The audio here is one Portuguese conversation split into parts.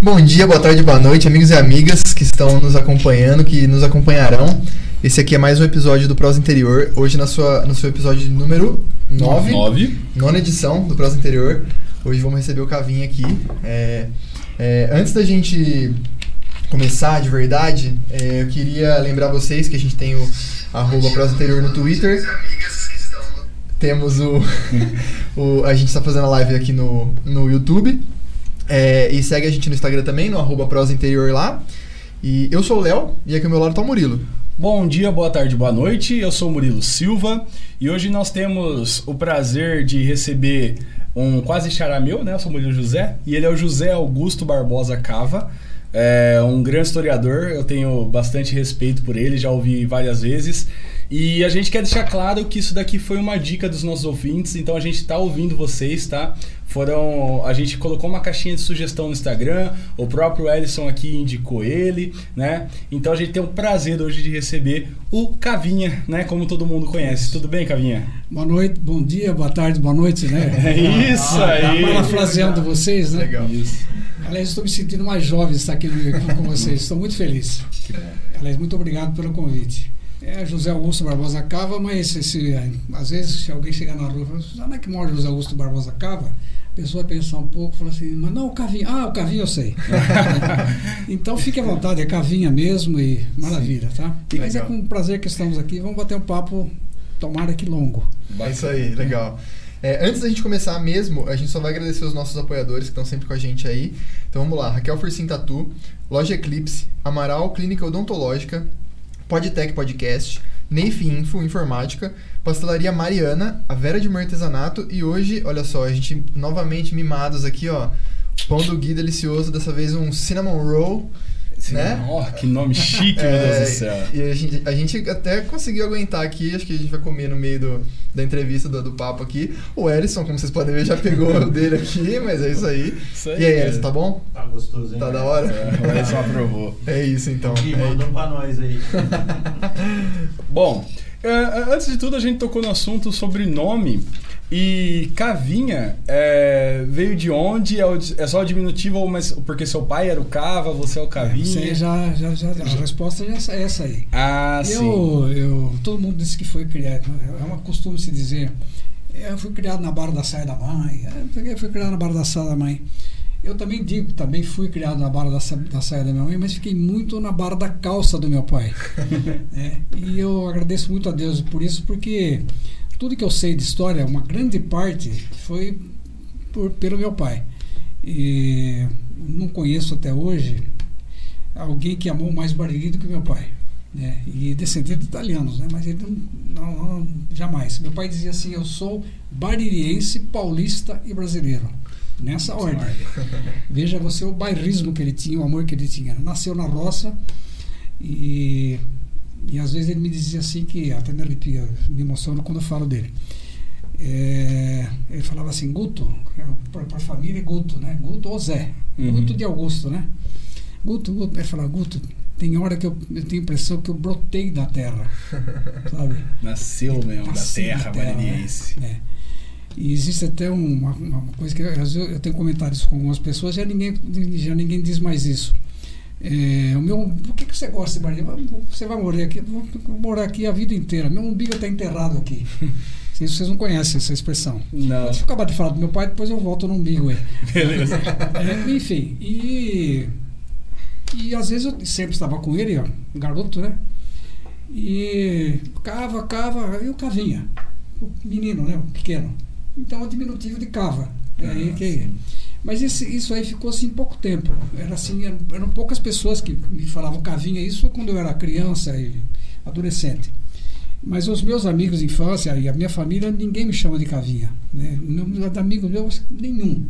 Bom dia, boa tarde, boa noite, amigos e amigas que estão nos acompanhando, que nos acompanharão. Esse aqui é mais um episódio do Prosa Interior. Hoje na sua, no seu episódio número 9. 9. Nona edição do Prosa Interior. Hoje vamos receber o Cavinha aqui. É, é, antes da gente começar de verdade, é, eu queria lembrar vocês que a gente tem o arroba Prosa Interior no Twitter. Temos o, o. A gente está fazendo a live aqui no, no YouTube. É, e segue a gente no Instagram também, no arroba Prosa Interior lá. E eu sou o Léo e aqui ao meu lado tá o Murilo. Bom dia, boa tarde, boa noite. Eu sou o Murilo Silva e hoje nós temos o prazer de receber um quase xará meu, né? Eu sou o Murilo José e ele é o José Augusto Barbosa Cava. É um grande historiador, eu tenho bastante respeito por ele, já ouvi várias vezes. E a gente quer deixar claro que isso daqui foi uma dica dos nossos ouvintes, então a gente está ouvindo vocês, tá? Foram. A gente colocou uma caixinha de sugestão no Instagram, o próprio Ellison aqui indicou ele, né? Então a gente tem o prazer hoje de receber o Cavinha, né? Como todo mundo conhece. Tudo bem, Cavinha? Boa noite, bom dia, boa tarde, boa noite, né? É isso Ah, aí. Parafraseando vocês, né? Legal. Isso. Aliás, estou me sentindo mais jovem estar aqui com vocês. Estou muito feliz. Aliás, muito obrigado pelo convite. É José Augusto Barbosa Cava, mas esse, às vezes se alguém chegar na rua e falar, onde é que mora José Augusto Barbosa Cava? A pessoa pensa um pouco fala assim, mas não, o Cavinha. Ah, o Cavinha eu sei. então fique à vontade, é Cavinha mesmo e maravilha, tá? Que Mas é com prazer que estamos aqui. Vamos bater um papo, tomara que longo. É isso aí, legal. É, antes da gente começar mesmo, a gente só vai agradecer os nossos apoiadores que estão sempre com a gente aí. Então vamos lá, Raquel Fursim Tatu, Loja Eclipse, Amaral Clínica Odontológica, Podtech Podcast, Neif Info Informática, Pastelaria Mariana, a Vera de Mer Artesanato e hoje, olha só, a gente novamente mimados aqui, ó. Pão do Gui delicioso, dessa vez um cinnamon roll, né? Ó, que nome chique, meu É, Deus do céu. E a gente, a gente até conseguiu aguentar aqui, acho que a gente vai comer no meio do, da entrevista, do, do papo aqui. O Erison, como vocês podem ver, já pegou o dele aqui, mas é isso aí. Isso aí, e aí. Erison, tá bom? Tá gostoso, hein? Tá velho? da hora? É, o Ellison aprovou. É isso então. Gui, É manda um pra nós aí. Bom, é, antes de tudo a gente tocou no assunto sobre nome e Cavinha é, veio de onde? É, o- é só o diminutivo, ou mas porque seu pai era o Cava, você é o Cavinha? Você já, já, já, a resposta já é essa aí. Ah, sim. Eu, eu, todo mundo disse que foi criado, é uma costume se dizer, eu fui criado na barra da saia da mãe, eu fui criado na barra da saia da mãe. Eu também digo que também fui criado na barra da, da saia da minha mãe, mas fiquei muito na barra da calça do meu pai. É, e eu agradeço muito a Deus por isso, porque tudo que eu sei de história, uma grande parte foi por, pelo meu pai. E não conheço até hoje alguém que amou mais Bariri do que meu pai. Né? E descendente de italianos, né? mas ele não, não- não- jamais. Meu pai dizia assim: Eu sou baririense, paulista e brasileiro. Nessa ordem. Veja você o bairrismo que ele tinha, o amor que ele tinha. Nasceu na roça e, e às vezes ele me dizia assim que até me arrepia, me emociona quando eu falo dele. É, ele falava assim, Guto, para a família é Guto, né? Guto ou Zé. Uhum. Guto de Augusto, né? Guto, Guto, ele falava, Guto, tem hora que eu, eu tenho a impressão que eu brotei da terra, sabe? Nasceu mesmo da terra da terra, né? É. E existe até uma, uma coisa que às vezes eu tenho comentários com algumas pessoas, já ninguém, já ninguém diz mais isso. É, o meu, por que, que você gosta de Bariri? Você vai morrer aqui, eu vou morar aqui a vida inteira. Meu umbigo está enterrado aqui. Vocês, vocês não conhecem essa expressão. Não. Deixa eu acabar de falar do meu pai, depois eu volto no umbigo aí. Beleza. É, enfim, e, e às vezes eu sempre estava com ele, ó, garoto, né? E cava, cava, e o cavinha, o menino, né? O pequeno. Então é o diminutivo de cava. É aí Ah, que. Mas esse, isso aí ficou assim pouco tempo. Era assim, eram, eram poucas pessoas que me falavam cavinha, isso quando eu era criança e adolescente. Mas os meus amigos de infância e a minha família, ninguém me chama de cavinha. Né? Não- De amigos meus, nenhum.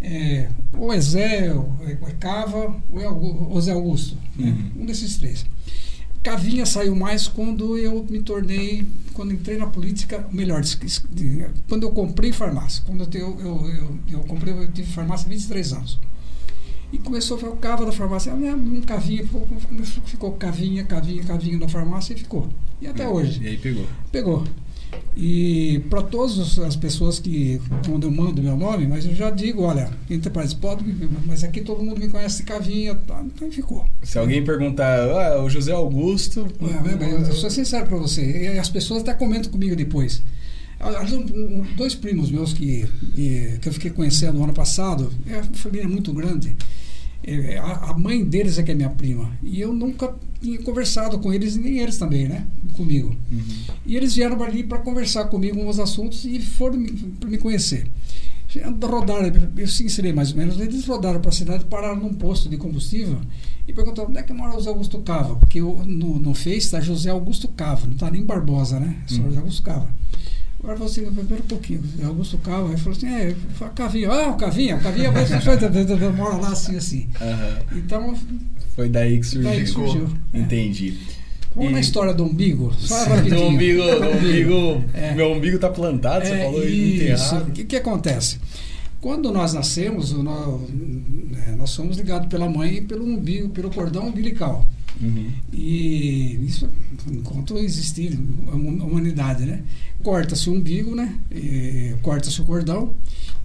É, ou é Zé, ou é é Cava, ou é Augu- ou Zé Augusto. né? Uhum. Um desses três. Cavinha saiu mais quando eu me tornei, quando entrei na política, melhor, quando eu comprei farmácia. Quando eu, eu, eu, eu, comprei, eu tive farmácia há 23 anos. E começou a o cava da farmácia, ah, né, um cavinha, ficou, ficou cavinha, cavinha, cavinha na farmácia e ficou. E até hoje. E aí pegou. Pegou. E para todas as pessoas que, quando eu mando meu nome, mas eu já digo, olha, Enterprise pode, mas aqui todo mundo me conhece Cavinha, tá, então ficou. Se alguém perguntar, ah, o José Augusto. É, eu, eu sou sincero para você, e as pessoas até comentam comigo depois. Dois primos meus que, que eu fiquei conhecendo no ano passado, é uma família muito grande. É, a mãe deles é que é minha prima. E eu nunca tinha conversado com eles, nem eles também, né? Comigo. Uhum. E eles vieram ali para conversar comigo uns assuntos e foram para me conhecer. Rodaram, eu sincerei mais ou menos, eles rodaram para a cidade, pararam num posto de combustível e perguntaram onde é que mora José Augusto Cava, porque no, no Face está José Augusto Cava, não está nem Barbosa, né? Só uhum. José Augusto Cava. Agora falou assim, primeiro um pouquinho, Augusto Cava, ele falou assim, é, Cavinha, ah, o Cavinha, o Cavinha mora lá assim, assim. Uhum. Então. Foi daí que surgiu. Daí que surgiu. Entendi. Vamos e... na história do umbigo. Só rapidinho. Do umbigo, do umbigo é. meu umbigo está plantado, você é, falou isso. O que, que acontece? Quando nós nascemos, nós, é, nós somos ligados pela mãe pelo umbigo, pelo cordão umbilical. Uhum. E isso, enquanto existir a humanidade, né? Corta-se o umbigo, né? Corta-se o cordão,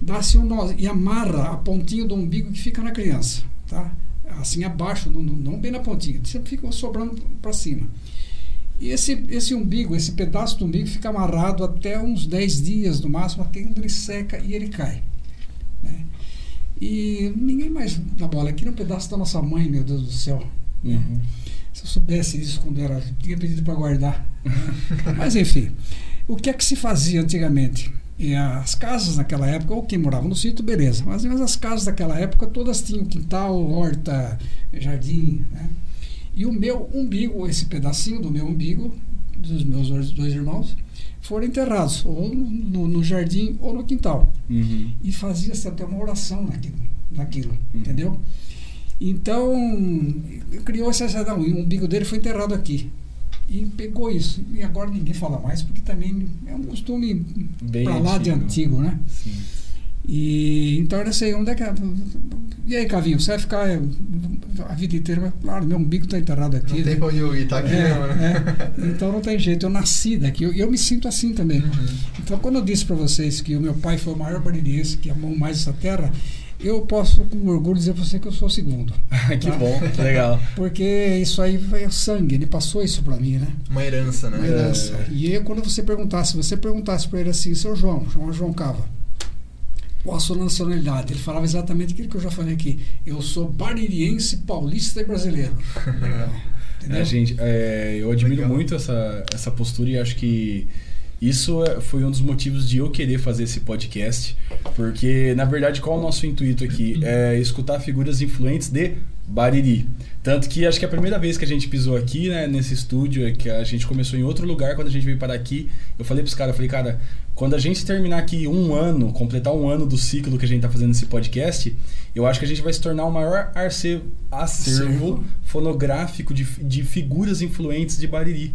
dá-se um nó e amarra a pontinha do umbigo que fica na criança, tá? Assim abaixo, não, não bem na pontinha, sempre fica sobrando para cima. E esse, esse umbigo, esse pedaço do umbigo fica amarrado até uns 10 dias no máximo, até quando ele seca e ele cai. Né? E ninguém mais na bola. Aqui no pedaço da nossa mãe, meu Deus do céu. Uhum. Se eu soubesse isso quando era, tinha pedido para guardar. Mas enfim, o que é que se fazia antigamente? E as casas naquela época, ou quem morava no sítio, beleza. Mas, mas as casas daquela época todas tinham quintal, horta, jardim. Né? E o meu umbigo, esse pedacinho do meu umbigo, dos meus dois irmãos, foram enterrados, ou no, no jardim ou no quintal. Uhum. E fazia-se até uma oração naquilo, naquilo uhum. entendeu? Então, criou essa não, o umbigo dele foi enterrado aqui. E pegou isso. E agora ninguém fala mais, porque também é um costume para lá de antigo, né? Sim. E então era assim, onde é que é? E aí, Cavinho, você vai ficar é, a vida inteira, mas, claro, meu umbigo está enterrado aqui. Não né? tem pra onde eu ir, tá aqui é, não, né? É, então não tem jeito, eu nasci daqui, eu, eu me sinto assim também. Uhum. Então quando eu disse para vocês que o meu pai foi o maior baririense que amou mais essa terra, eu posso com orgulho dizer para você que eu sou o segundo. que tá? bom, legal. Porque isso aí é sangue, ele passou isso para mim, né? Uma herança, né? Uma herança. É. E aí, quando você perguntasse, se você perguntasse para ele assim, seu João, chama João Cava, qual a sua nacionalidade? Ele falava exatamente aquilo que eu já falei aqui. Eu sou baririense, paulista e brasileiro. Legal. É, gente, é, eu admiro Legal. muito essa, essa postura e acho que isso é, foi um dos motivos de eu querer fazer esse podcast, porque na verdade qual é o nosso intuito aqui é escutar figuras influentes de Bariri. Tanto que acho que a primeira vez que a gente pisou aqui, né, nesse estúdio, é que a gente começou em outro lugar, quando a gente veio para aqui, eu falei pros caras, falei, cara, quando a gente terminar aqui um ano, completar um ano do ciclo que a gente tá fazendo nesse podcast, eu acho que a gente vai se tornar o maior acervo, acervo fonográfico de, de figuras influentes de Bariri.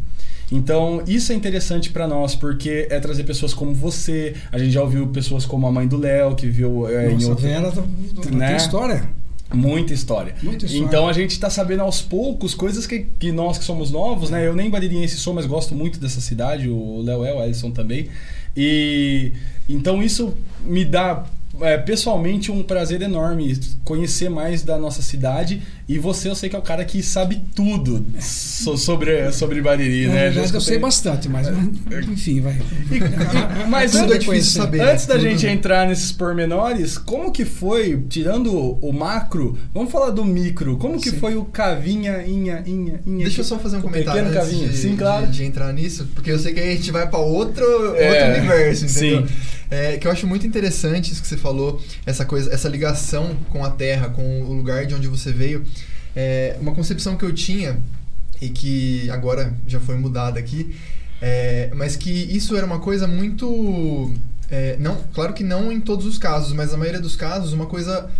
Então, isso é interessante para nós, porque é trazer pessoas como você. A gente já ouviu pessoas como a mãe do Léo, que viu é, Nossa, em outro. Vera, tá, né? tem história. Muita história. Muita história. Então a gente está sabendo aos poucos coisas que, que nós que somos novos, né? Eu nem baririense sou, mas gosto muito dessa cidade, o Léo é, o Ellison também. E então isso me dá é, pessoalmente um prazer enorme conhecer mais da nossa cidade e você eu sei que é o cara que sabe tudo so, sobre sobre Bariri, né? Já eu sei bastante, mas enfim, vai. E, mas antes, é difícil saber, antes da gente entrar nesses pormenores, como que foi, tirando o macro, vamos falar do micro, como que Sim. foi o Cavinha, Inha, Inha, Inha? Deixa eu só fazer um comentário pequeno Cavinha. De, Sim, claro. De, de, entrar nisso, porque eu sei que a gente vai para outro, é, outro universo, entendeu? Sim. É, que eu acho muito interessante isso que você falou, essa coisa, essa ligação com a terra, com o lugar de onde você veio. É, uma concepção que eu tinha e que agora já foi mudada aqui, é, mas que isso era uma coisa muito, é, não, claro que não em todos os casos, mas na maioria dos casos uma coisa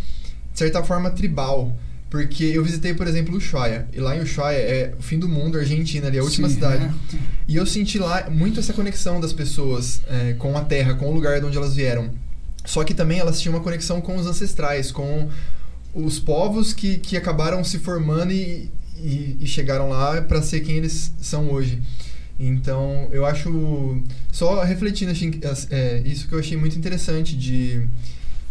de certa forma tribal. Porque eu visitei, por exemplo, Ushuaia. E lá em Ushuaia é o fim do mundo, Argentina, ali, a última Sim, cidade. É. E eu senti lá muito essa conexão das pessoas é, com a terra, com o lugar de onde elas vieram. Só que também elas tinham uma conexão com os ancestrais, com os povos que, que acabaram se formando e, e, e chegaram lá para ser quem eles são hoje. Então, eu acho. Só refletindo, achei, é, isso que eu achei muito interessante de,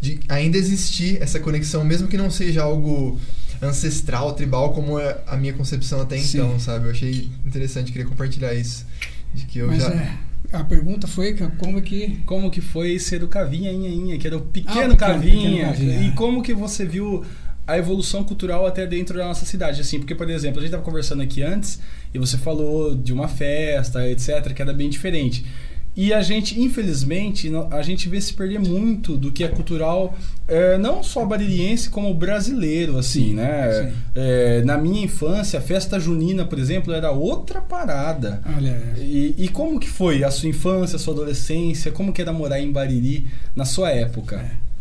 de ainda existir essa conexão, mesmo que não seja algo ancestral, tribal, como é a minha concepção até Sim. então, sabe? Eu achei interessante, queria compartilhar isso. De que eu Mas já... é, a pergunta foi como que... Como que foi ser o Cavinha, Inha, que era o pequeno, ah, pequeno, Cavinha, pequeno Cavinha, e é. como que você viu a evolução cultural até dentro da nossa cidade, assim, porque, por exemplo, a gente estava conversando aqui antes e você falou de uma festa, etc., que era bem diferente. E a gente, infelizmente, a gente vê se perder muito do que é cultural, é, não só baririense, como brasileiro, assim, sim, né? Sim. É, na minha infância, a festa junina, por exemplo, era outra parada. Olha. E, e como que foi a sua infância, a sua adolescência? Como que era morar em Bariri na sua época? É.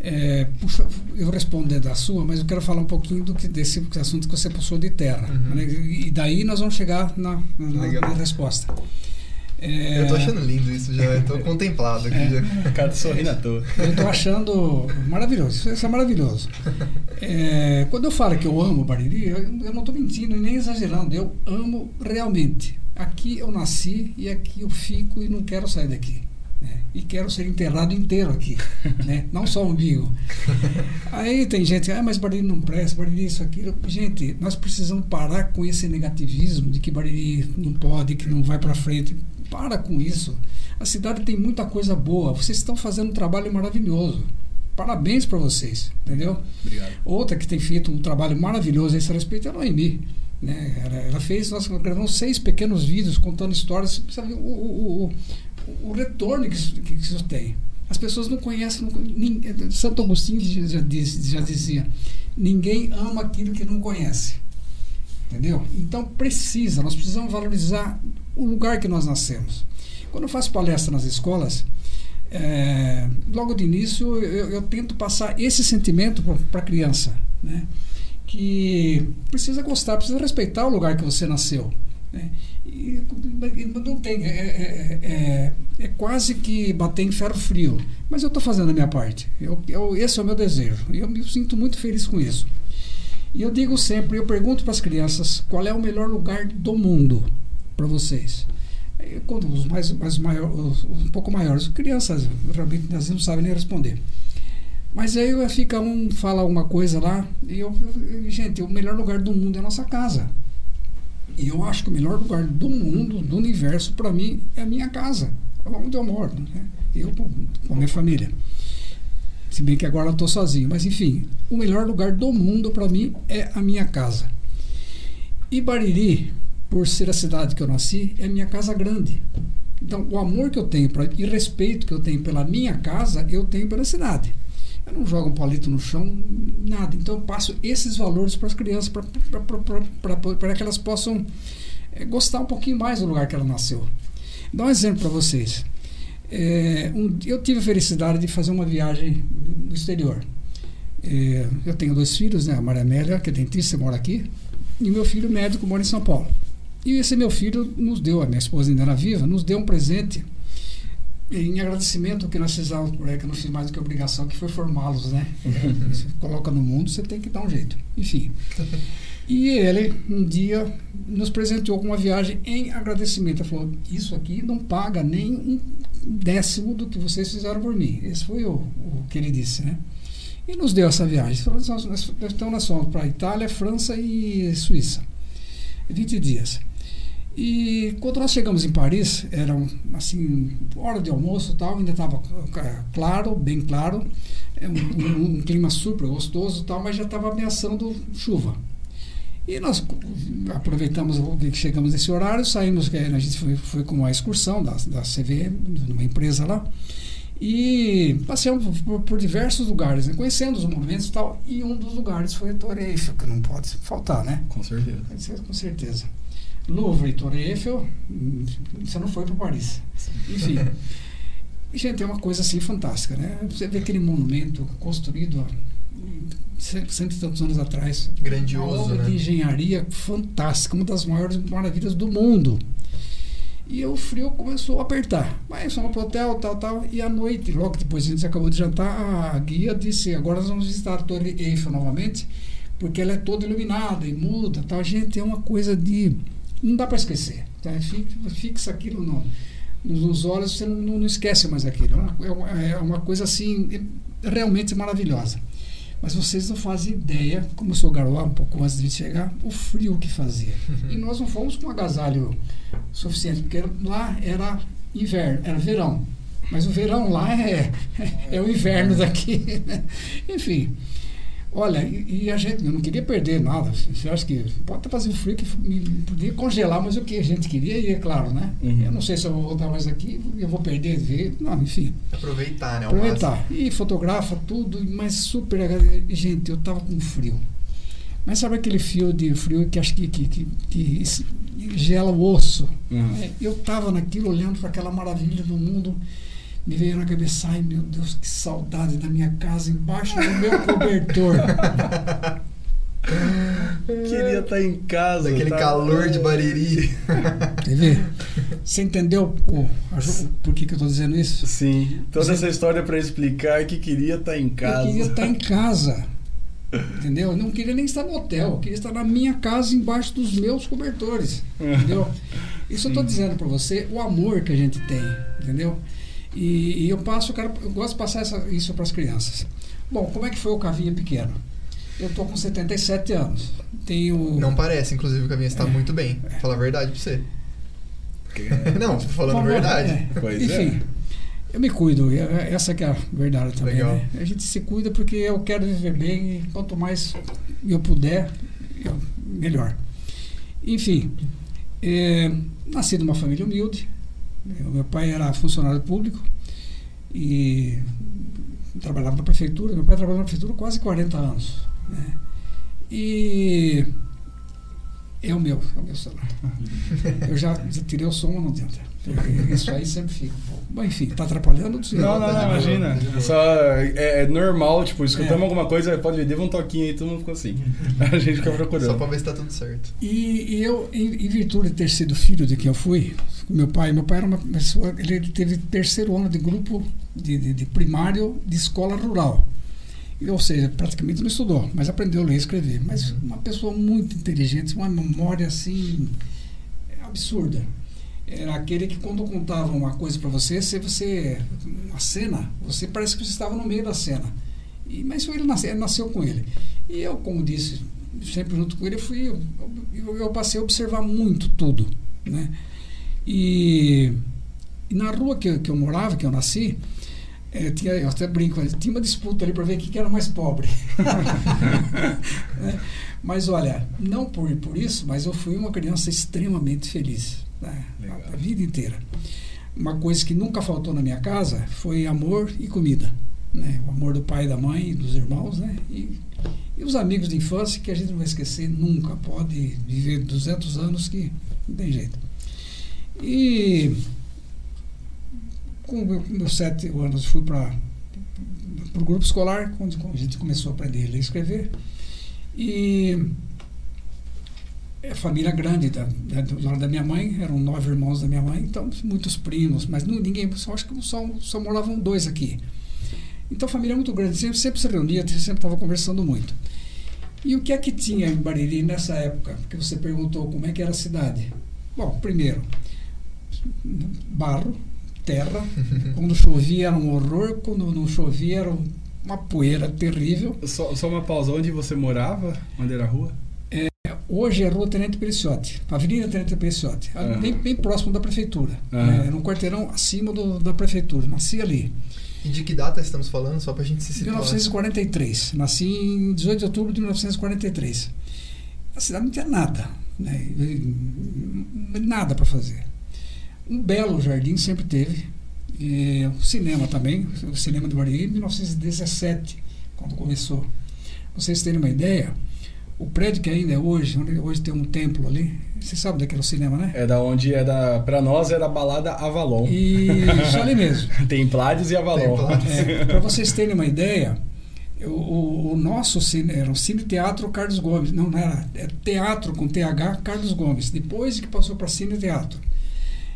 É, puxa, eu responder da sua, mas eu quero falar um pouquinho do que, desse assunto que você puxou de terra. Uhum. Né? E daí nós vamos chegar na, na, na resposta. É... Eu tô achando lindo isso já, eu tô contemplado aqui é. já. O cara sorrindo à toa. Eu tô achando maravilhoso, isso é maravilhoso. É, quando eu falo que eu amo Bariri, eu, eu não tô mentindo e nem exagerando, eu amo realmente. Aqui eu nasci e aqui eu fico e não quero sair daqui. Né? E quero ser enterrado inteiro aqui, né? não só o umbigo. Aí tem gente, ah, mas Bariri não presta, Bariri isso, aquilo. Gente, nós precisamos parar com esse negativismo de que Bariri não pode, que não vai para frente. Para com isso. A cidade tem muita coisa boa. Vocês estão fazendo um trabalho maravilhoso. Parabéns para vocês, entendeu? Obrigado. Outra que tem feito um trabalho maravilhoso a esse respeito é a Noemi. Né? Ela, ela, fez, nós gravamos seis pequenos vídeos contando histórias. Sabe, o, o, o, o retorno que isso, que isso tem. As pessoas não conhecem. Não, nem, Santo Agostinho já, já dizia: ninguém ama aquilo que não conhece. Entendeu? Então precisa, nós precisamos valorizar o lugar que nós nascemos. Quando eu faço palestra nas escolas, é, logo de início eu, eu, tento passar esse sentimento para a criança, né? que precisa gostar, precisa respeitar o lugar que você nasceu. Né? E, não tem, é, é, é, é, quase que bater em ferro frio. Mas eu estou fazendo a minha parte. Eu, eu, esse é o meu desejo. E eu me sinto muito feliz com isso. E eu digo sempre, eu pergunto para as crianças qual é o melhor lugar do mundo para vocês. Quando os mais, mais maiores, um pouco maiores, crianças realmente às vezes não sabem nem responder. Mas aí fica um, fala alguma coisa lá, e eu, eu, gente, o melhor lugar do mundo é a nossa casa. E eu acho que o melhor lugar do mundo, do universo, para mim, é a minha casa, onde eu moro. Né? Eu com a minha família. Se bem que agora eu estou sozinho. Mas, enfim, o melhor lugar do mundo para mim é a minha casa. E Bariri, por ser a cidade que eu nasci, é minha casa grande. Então, o amor que eu tenho pra, e respeito que eu tenho pela minha casa, eu tenho pela cidade. Eu não jogo um palito no chão, nada. Então, eu passo esses valores para as crianças, para que elas possam é, gostar um pouquinho mais do lugar que ela nasceu. Dá um exemplo para vocês. É, um, eu tive a felicidade de fazer uma viagem no exterior. É, eu tenho dois filhos, né? A Maria Amélia, que é dentista, mora aqui, e meu filho médico mora em São Paulo. E esse meu filho nos deu, a minha esposa ainda era viva, nos deu um presente em agradecimento que nós fizemos por aí, que eu não fiz mais do que obrigação, que foi formá-los, né? você coloca no mundo, você tem que dar um jeito. Enfim. E ele, um dia, nos presenteou com uma viagem em agradecimento. Ele falou: Isso aqui não paga nem um décimo do que vocês fizeram por mim. Esse foi o, o que ele disse, né? E nos deu essa viagem. Então, nós fomos para Itália, França e Suíça. 20 dias. E quando nós chegamos em Paris, era assim, hora de almoço tal, ainda estava é, claro, bem claro, é um, um, um, clima super gostoso tal, mas já estava ameaçando chuva. E nós aproveitamos que chegamos nesse horário, saímos, a gente foi, foi com uma excursão da, da CVM, numa empresa lá, e passeamos por, por diversos lugares, né, conhecendo os monumentos e tal, e um dos lugares foi a Torre Eiffel, que não pode faltar, né? Com certeza. Com certeza. Louvre e Torre Eiffel, você não foi para Paris. Enfim. gente, é uma coisa assim fantástica, né? Você vê aquele monumento construído há cento e tantos anos atrás. Grandioso, uma obra né? de engenharia fantástica, uma das maiores maravilhas do mundo. E o frio começou a apertar. Mas fomos para o hotel, tal, tal. E à noite, logo depois a gente acabou de jantar, a guia disse: agora nós vamos visitar a Torre Eiffel novamente, porque ela é toda iluminada e muda. Tal. Gente, é uma coisa de não dá para esquecer. Tá? Fixa, aquilo no, nos olhos, você não, não, esquece mais aquilo. É uma, é uma coisa assim, realmente maravilhosa. Mas vocês não fazem ideia, como eu sou garoto um pouco antes de chegar, o frio que fazia. E nós não fomos com um agasalho suficiente, porque lá era inverno, era verão. Mas o verão lá é, é, é o inverno daqui. Né? Enfim. Olha, e, e, a gente, eu não queria perder nada. Você acha que pode estar fazendo frio, que podia congelar, mas o que a gente queria, e é claro, né? Uhum. Eu não sei se eu vou voltar mais aqui, eu vou perder, ver, não, enfim. Aproveitar, né? Aproveitar. E fotografa tudo, mas super. Gente, eu tava com frio. Mas sabe aquele fio de frio que acho que, que, que, que gela o osso? Uhum. É, eu tava naquilo, olhando para aquela maravilha do mundo me veio na cabeça, ai meu Deus, que saudade da minha casa embaixo do meu cobertor. Queria estar tá em casa. Aquele tá... calor de Bariri. Você entendeu o, por que, que eu estou dizendo isso? Sim. Toda Você... essa história para explicar que queria estar tá em casa. Eu queria estar tá em casa. Entendeu? Eu não queria nem estar no hotel. Eu queria estar na minha casa embaixo dos meus cobertores. Entendeu? Isso eu estou dizendo para você, o amor que a gente tem. Entendeu? E, e eu passo, eu, quero, eu gosto de passar essa, isso para as crianças. Bom, como é que foi o Cavinha pequeno? Eu tô com 77 anos. Tenho. Não parece, inclusive, o Cavinha está é, muito bem. É. Falar a verdade para você. Não, falando a verdade. É. Enfim, eu me cuido. Essa que é a verdade também. Né? A gente se cuida porque eu quero viver bem e quanto mais eu puder, eu, melhor. Enfim, é, nasci numa família humilde. Meu pai era funcionário público e trabalhava na prefeitura. Meu pai trabalhou na prefeitura quase 40 anos. Né? E é o meu, é o meu celular. Eu já, já tirei o som, não adianta. Isso aí sempre fica. Bom, enfim, tá atrapalhando? Não, não, não, imagina. Só é, é, normal, tipo, escutamos é. alguma coisa, pode ver, um toquinho aí, todo mundo ficou assim. A gente fica procurando. Só pra ver se tá tudo certo. E, e eu, em, em, virtude de ter sido filho de quem eu fui, meu pai, meu pai era uma pessoa, ele teve terceiro ano de grupo de, de, de primário de escola rural. Ou seja, praticamente não estudou, mas aprendeu a ler e escrever. Mas uma pessoa muito inteligente, uma memória assim absurda era aquele que quando contava uma coisa para você, se você uma cena, você parece que você estava no meio da cena. E, mas ele nasceu, ele nasceu com ele. E eu, como disse, sempre junto com ele, fui eu, eu, eu passei a observar muito tudo, né? E, e na rua que, que eu morava, que eu nasci, é, tinha, eu até brinco, tinha uma disputa ali para ver quem que era mais pobre. é, mas olha, não por, por isso, mas eu fui uma criança extremamente feliz né? a, a vida inteira. Uma coisa que nunca faltou na minha casa foi amor e comida. Né? O amor do pai da mãe, dos irmãos, né? E, e, os amigos de infância que a gente não vai esquecer nunca. Pode viver 200 anos que não tem jeito. E com meus sete anos fui para o grupo escolar, onde a gente começou a aprender a ler e escrever. E é família grande da, da, do lado da minha mãe, eram nove irmãos da minha mãe, então muitos primos, mas não, ninguém, só acho que só, só moravam dois aqui. Então família muito grande, sempre, sempre se reunia, sempre estava conversando muito. E o que é que tinha em Bariri nessa época? Porque você perguntou como é que era a cidade. Bom, primeiro, barro, terra. Quando chovia era um horror, quando não chovia era uma poeira terrível. Só, só uma pausa, onde você morava? Onde era a rua? Hoje é Rua Tenente Periciotti, Avenida Tenente Periciotti, uhum. bem, bem próximo da prefeitura. Uhum. Né? um quarteirão acima do, da prefeitura. Nasci ali. E de que data estamos falando, só para a gente se situar? 1943. Nasci em 18 de outubro de 1943. A cidade não tinha nada, né? nada para fazer. Um belo jardim sempre teve. E o cinema também, o cinema de Bariri, em 1917, quando começou. Pra vocês terem uma ideia, o prédio que ainda é hoje, onde hoje tem um templo ali, você sabe daquele cinema, né? É da onde é da. Pra nós é da balada Avalon. Isso ali mesmo. Templários e Avalon. É, Para vocês terem uma ideia, o, o, o, nosso cine era o Cine Teatro Carlos Gomes. Não, não era. É Teatro com TH Carlos Gomes. Depois que passou para Cine Teatro.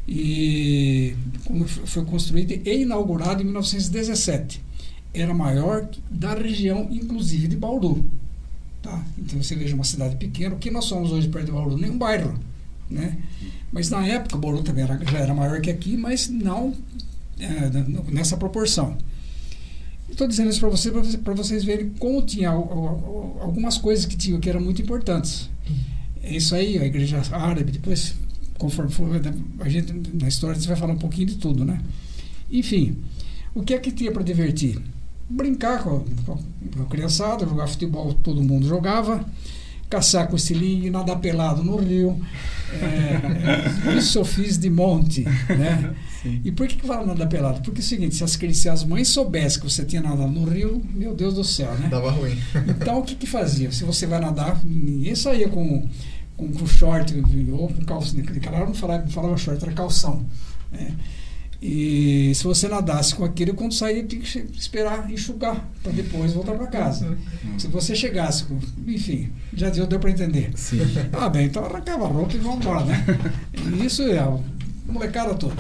E foi construído e inaugurado em 1917. Era maior da região, inclusive de Bauru. Tá? Então você veja uma cidade pequena, o que nós somos hoje perto de Bauru? Nem um bairro. né? Mas na época Bauru também era, já era maior que aqui, mas não é, nessa proporção. Estou dizendo isso para você, para vocês verem como tinha algumas coisas que tinham que eram muito importantes. É isso aí, a igreja árabe, depois, conforme for, a gente, na história, você vai falar um pouquinho de tudo, né? Enfim, o que é que tinha para divertir? Brincar com, a criançada, jogar futebol, todo mundo jogava caçar com estilingue, nadar pelado no rio. É, isso eu fiz de monte, né? Sim. E por que, que fala nadar pelado? Porque é o seguinte, se as, se as mães soubessem que você tinha nadado no rio, meu Deus do céu, né? Dava ruim. Então o que que fazia? Se você vai nadar, ninguém saía com, com, com short ou com calça. Naquela hora não falava, não falava short, era calção. Né? E se você nadasse com aquele, quando sair, tinha que esperar enxugar para depois voltar para casa. Uhum. Se você chegasse com. Enfim, já deu, deu para entender. Sim. Ah, bem, então arrancava a roupa e vamos embora, né? Isso é a molecada toda.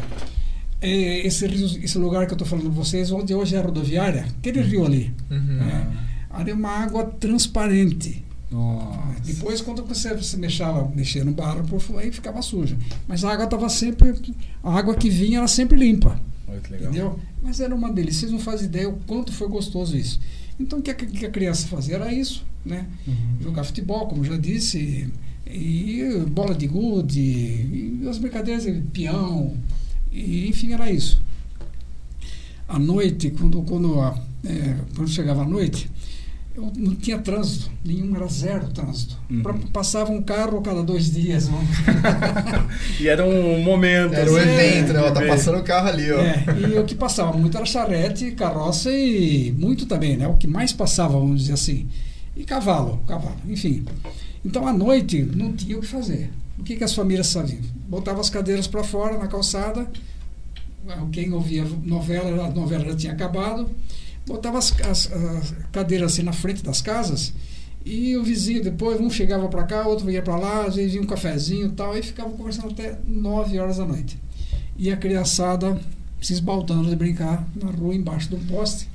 Esse, esse lugar que eu estou falando para vocês, onde hoje é a rodoviária, aquele rio ali. Uhum. É, ali é uma água transparente. Nossa. Depois, quando você, você mexava, mexia no barro, aí ficava suja. Mas a água estava sempre. A água que vinha era sempre limpa. Muito legal. Entendeu? Mas era uma delícia. Vocês não fazem ideia o quanto foi gostoso isso. Então, o que a, que a criança fazia era isso, né? Uhum. Jogar futebol, como já disse, e, e bola de gude, e as brincadeiras de peão, e, enfim, era isso. À noite, quando, quando, é, quando chegava a noite, não tinha trânsito, nenhum, era zero trânsito. Uhum. Passava um carro a cada dois dias. e era um momento. Era um assim, evento, né? Ó, tá passando o carro ali, ó. É, e o que passava muito era charrete, carroça e muito também, né? O que mais passava, vamos dizer assim. E cavalo, cavalo, enfim. Então à noite não tinha o que fazer. O que, que as famílias faziam? Botavam as cadeiras para fora na calçada. Quem ouvia novela, a novela já tinha acabado botava as, as, as, cadeiras assim na frente das casas e o vizinho depois, um chegava para cá, outro ia para lá, às vezes ia um cafezinho e tal, e ficava conversando até 9 horas da noite. E a criançada se esbaltando de brincar na rua embaixo de um poste,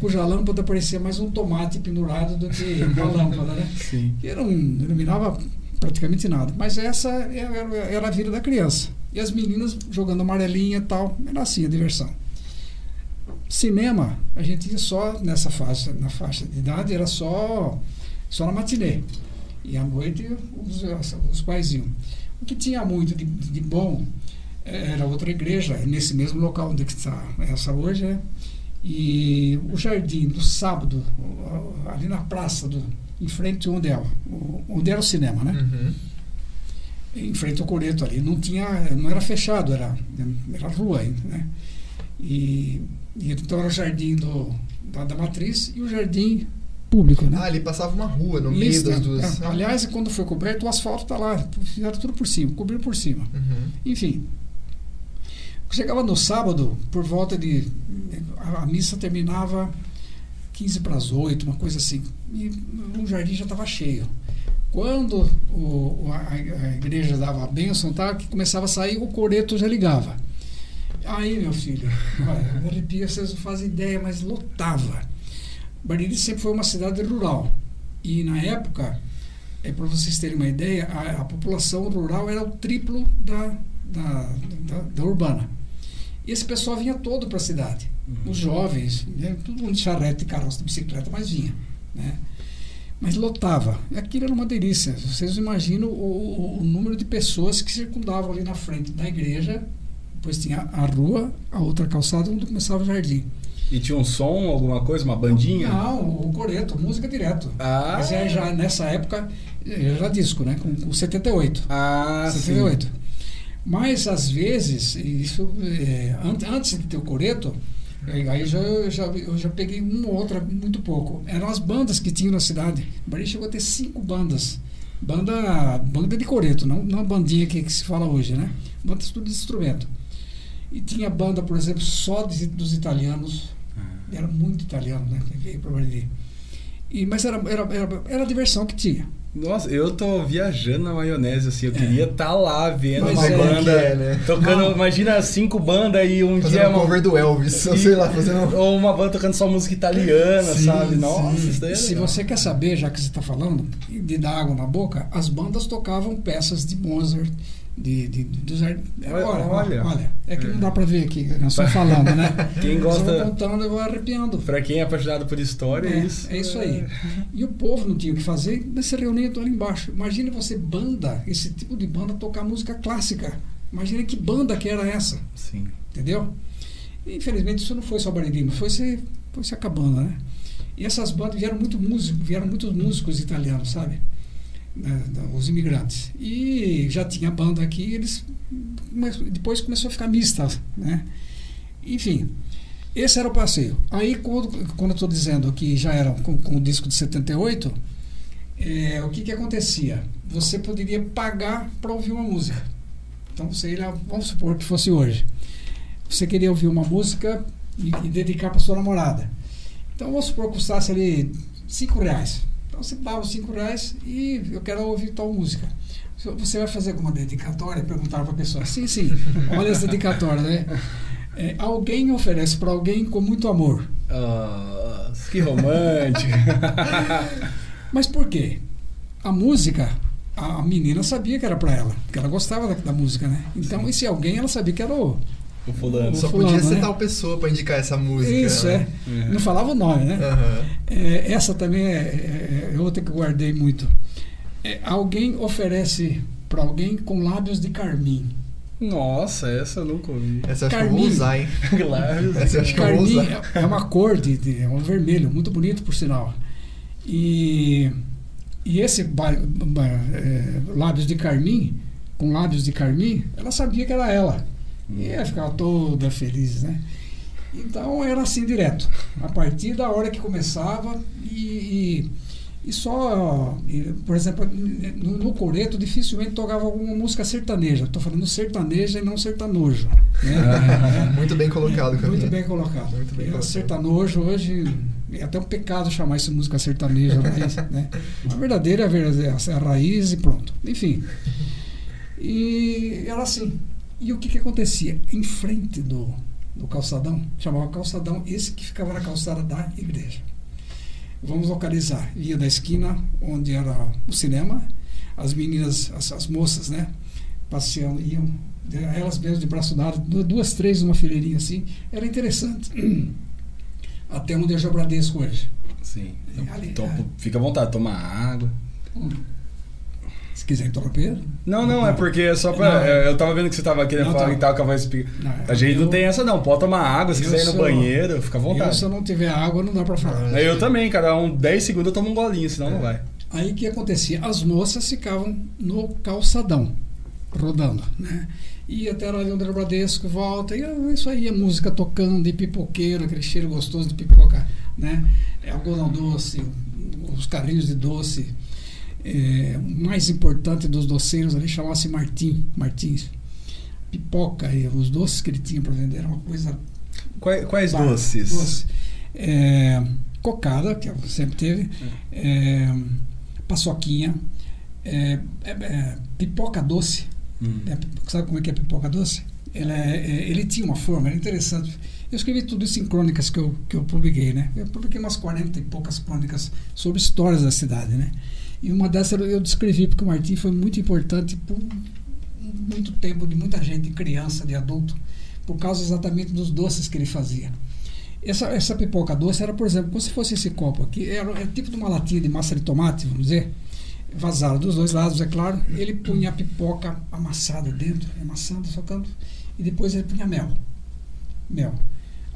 cuja lâmpada parecia mais um tomate pendurado do que uma lâmpada, né? Sim. Que não iluminava praticamente nada. Mas essa era, era a vida da criança. E as meninas jogando amarelinha e tal, era assim a diversão. Cinema, a gente ia só nessa faixa, na faixa de idade, era só, só na matinê. E à noite os, os pais iam. O que tinha muito de, de bom era outra igreja, nesse mesmo local onde está essa hoje, é, e o jardim do sábado, ali na praça, do, em frente onde é, onde era o cinema, né? Uhum. Em frente ao Coreto ali. Não tinha, não era fechado, era, era rua ainda, né? E então era o jardim do, da, da matriz e o jardim público, né? Ah, ali passava uma rua no meio das duas. É, aliás, quando foi coberto, o asfalto está lá, fizeram tudo por cima, cobriram por cima. Uhum. Enfim. Chegava no sábado, por volta de. A, a missa terminava 15 para as 8, uma coisa assim. E o jardim já estava cheio. Quando o, a, a, igreja dava a bênção, tá, que começava a sair, o coreto já ligava. Aí, meu filho, olha, arrepia, vocês não fazem ideia, mas lotava. Bariri sempre foi uma cidade rural. E na época, é, para vocês terem uma ideia, a, a, população rural era o triplo da, da, da, da urbana. E esse pessoal vinha todo para a cidade. Uhum. Os jovens, né, todo mundo de charrete, de carroça, de bicicleta, mas vinha. Né? Mas lotava. Aquilo era uma delícia. Vocês imaginam o, o, o número de pessoas que circundavam ali na frente da igreja depois tinha a rua, a outra calçada onde começava o jardim. E tinha um som, alguma coisa, uma bandinha? Não, o coreto, música direto. Ah. Mas é já nessa época, já disco, né? Com, com 78. Ah, 78. Sim. Mas às vezes, isso é, antes de ter o coreto, aí já, eu, já, eu já peguei uma ou outra, muito pouco. Eram as bandas que tinham na cidade. O Bahia chegou a ter cinco bandas. Banda, banda de coreto, não, não a bandinha que, que se fala hoje, né? Bandas tudo de instrumento. E tinha banda, por exemplo, só dos, dos italianos. Ah. Era muito italiano, né? Que veio para Bariri. E, mas era, era, era, era a diversão que tinha. Nossa, eu tô viajando na maionese, assim. Eu é. queria estar tá lá vendo Mas uma é, banda. É, né? Tocando, Não. imagina cinco bandas e um fazendo dia. Um cover do Elvis, e, sei lá, fazendo. Ou uma banda tocando só música italiana, sim, sabe? Nossa, sim. isso daí é Se legal. você quer saber, já que você está falando, de dar água na boca, as bandas tocavam peças de Mozart, de, de, dos ar- Olha, Agora, olha. olha, é que não dá pra ver aqui, nós estamos falando, né? Quem Eu gosta- vou contando, eu vou arrepiando. Pra quem é apaixonado por história, é, É, isso. é isso aí. E o povo não tinha o que fazer, mas se reunia todo ali embaixo. Imagine você, banda, esse tipo de banda, tocar música clássica. Imagine que banda que era essa, Sim. entendeu? E, infelizmente isso não foi só mas foi se, foi se acabando, né? E essas bandas vieram muito músicos, vieram muitos músicos italianos, sabe? Né, Os imigrantes. E já tinha banda aqui, eles depois começou a ficar mista, né? Enfim, esse era o passeio. Aí, quando, quando eu estou dizendo que já era com, com o disco de 78, é, o que, que acontecia? Você poderia pagar para ouvir uma música. Então, você ia, vamos supor que fosse hoje. Você queria ouvir uma música e, e dedicar para sua namorada. Então, vamos supor que custasse ali 5 reais. Então, você paga os 5 reais e eu quero ouvir tal música. Você vai fazer alguma dedicatória? Perguntaram para a pessoa. Sim, sim. Olha as dedicatórias, né? É, alguém oferece para alguém com muito amor. Ah, que romântico. Mas por quê? A música, a menina sabia que era para ela, que ela gostava da, da música, né? Então, esse alguém, ela sabia que era o. o fulano. Só fulano, podia ser né? tal pessoa pra indicar essa música. Isso, né? é. É. Não falava o nome, né? Aham. É, essa também é, é outra que eu guardei muito. É, alguém oferece para alguém com lábios de carmim. Nossa, essa eu nunca ouvi. Essa eu acho que eu vou Carmim. usar, hein? Claro. Essa eu acho que eu vou Carmim usar. é é uma cor de, de- é um vermelho, muito bonito por sinal. E, e esse ba- ba- é, lábios de carmim, com lábios de carmim, ela sabia que era ela. E ela ficava toda feliz, né? Então era assim direto. A partir da hora que começava e, e, e só, e, por exemplo, no, no coreto dificilmente tocava alguma música sertaneja. Estou falando sertaneja e não sertanojo. Né? Muito bem colocado, Muito Caminha. bem colocado. Muito bem a colocado. sertanojo hoje é até um pecado chamar isso de música sertaneja, mas, né? A verdadeira é a, verdadeira, é a raiz e pronto. Enfim. E era assim. E o que, que acontecia? Em frente do, do calçadão, chamava calçadão, esse que ficava na calçada da igreja. Vamos localizar. Ia da esquina onde era o cinema, as meninas, as, as moças, né? Passeando, iam, elas mesmas de braço dado, du- duas, três numa fileirinha assim. Era interessante. Até onde eu já Bradesco hoje. Sim. É, ali, Então, é. fica à vontade, tomar água. Hum. Se quiser interromper. Não, não, é porque é só pra. Não. é, Eu tava vendo que você tava querendo Não, falar tá. e tal, que a voz. pi- Não, A gente não eu- tem essa, não. Pode tomar água, se eu quiser ir no banheiro, fica à Eu, vontade. se eu não tiver água, não dá para falar. Eu também, cada um 10 segundos eu tomo um golinho, senão não vai. Aí o que acontecia? As moças ficavam no calçadão, rodando, né? Ia até era o Bradesco, volta, e isso aí, a música tocando, e pipoqueiro, aquele cheiro gostoso de pipoca, né? É, algodão doce, os carrinhos de doce. É, o mais importante dos doceiros ali chamava-se Martim, Martins. Pipoca e os doces que ele tinha para vender era uma coisa Quais, quais Bah, doces? doce. É, cocada, que sempre teve. É, paçoquinha. é, é, é, pipoca doce. Hum. Sabe como é que é pipoca doce? Ela ele tinha uma forma, era interessante. Eu escrevi tudo isso em crônicas que eu, que eu publiquei, né? Eu publiquei umas 40 e poucas crônicas sobre histórias da cidade, né? E uma dessas eu descrevi porque o Martim foi muito importante por muito tempo de muita gente, de criança, de adulto, por causa exatamente dos doces que ele fazia. Essa, essa pipoca doce era, por exemplo, como se fosse esse copo aqui, era, era tipo de uma latinha de massa de tomate, vamos dizer, vazada dos dois lados, é claro. Ele punha a pipoca amassada dentro, amassando, socando, e depois ele punha mel. Mel.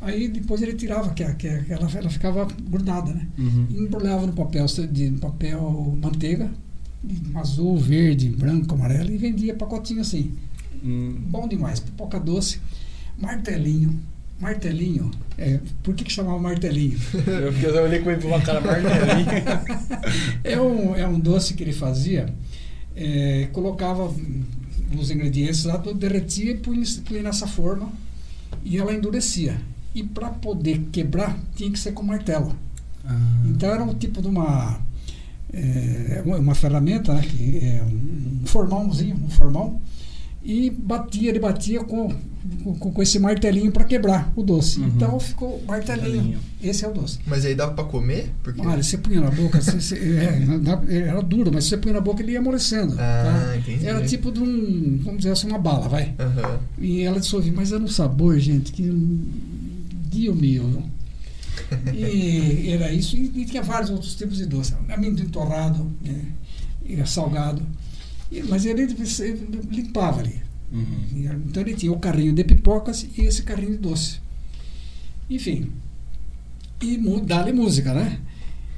Aí depois ele tirava, que, que ela, ela ficava grudada, né? Uhum. E embrulhava no papel, de, no papel manteiga, azul, verde, branco, amarelo, e vendia pacotinho assim. Hum. Bom demais, pipoca doce, martelinho. Martelinho, é, por que, que chamava martelinho? Eu, fiquei, eu olhei com ele pra uma cara martelinha. É um, é um doce que ele fazia, é, colocava os ingredientes lá, tudo derretia e punha, punha nessa forma e ela endurecia. E para poder quebrar, tinha que ser com martelo. Então era um tipo de uma é, uma, ferramenta, né, que é um, um formãozinho, um formão, e batia, ele batia com, com, com esse martelinho para quebrar o doce. Uhum. Então ficou martelinho. Martelinho. Esse é o doce. Mas aí dava pra comer? Porque... Olha, você punha na boca, você- você- é, era duro, mas você punha na boca ele ia amolecendo. Ah, tá? entendi. Era tipo de um, vamos dizer assim, uma bala, vai. Aham. E ela dissolvia, mas era um sabor, gente, que. Dio mio. E era isso. E, e tinha vários outros tipos de doce. Amendoim torrado, né, e salgado. E- mas ele, ele limpava ali. Uhum. E, Então ele tinha o carrinho de pipocas e esse carrinho de doce. Enfim. E dá-lhe música, né?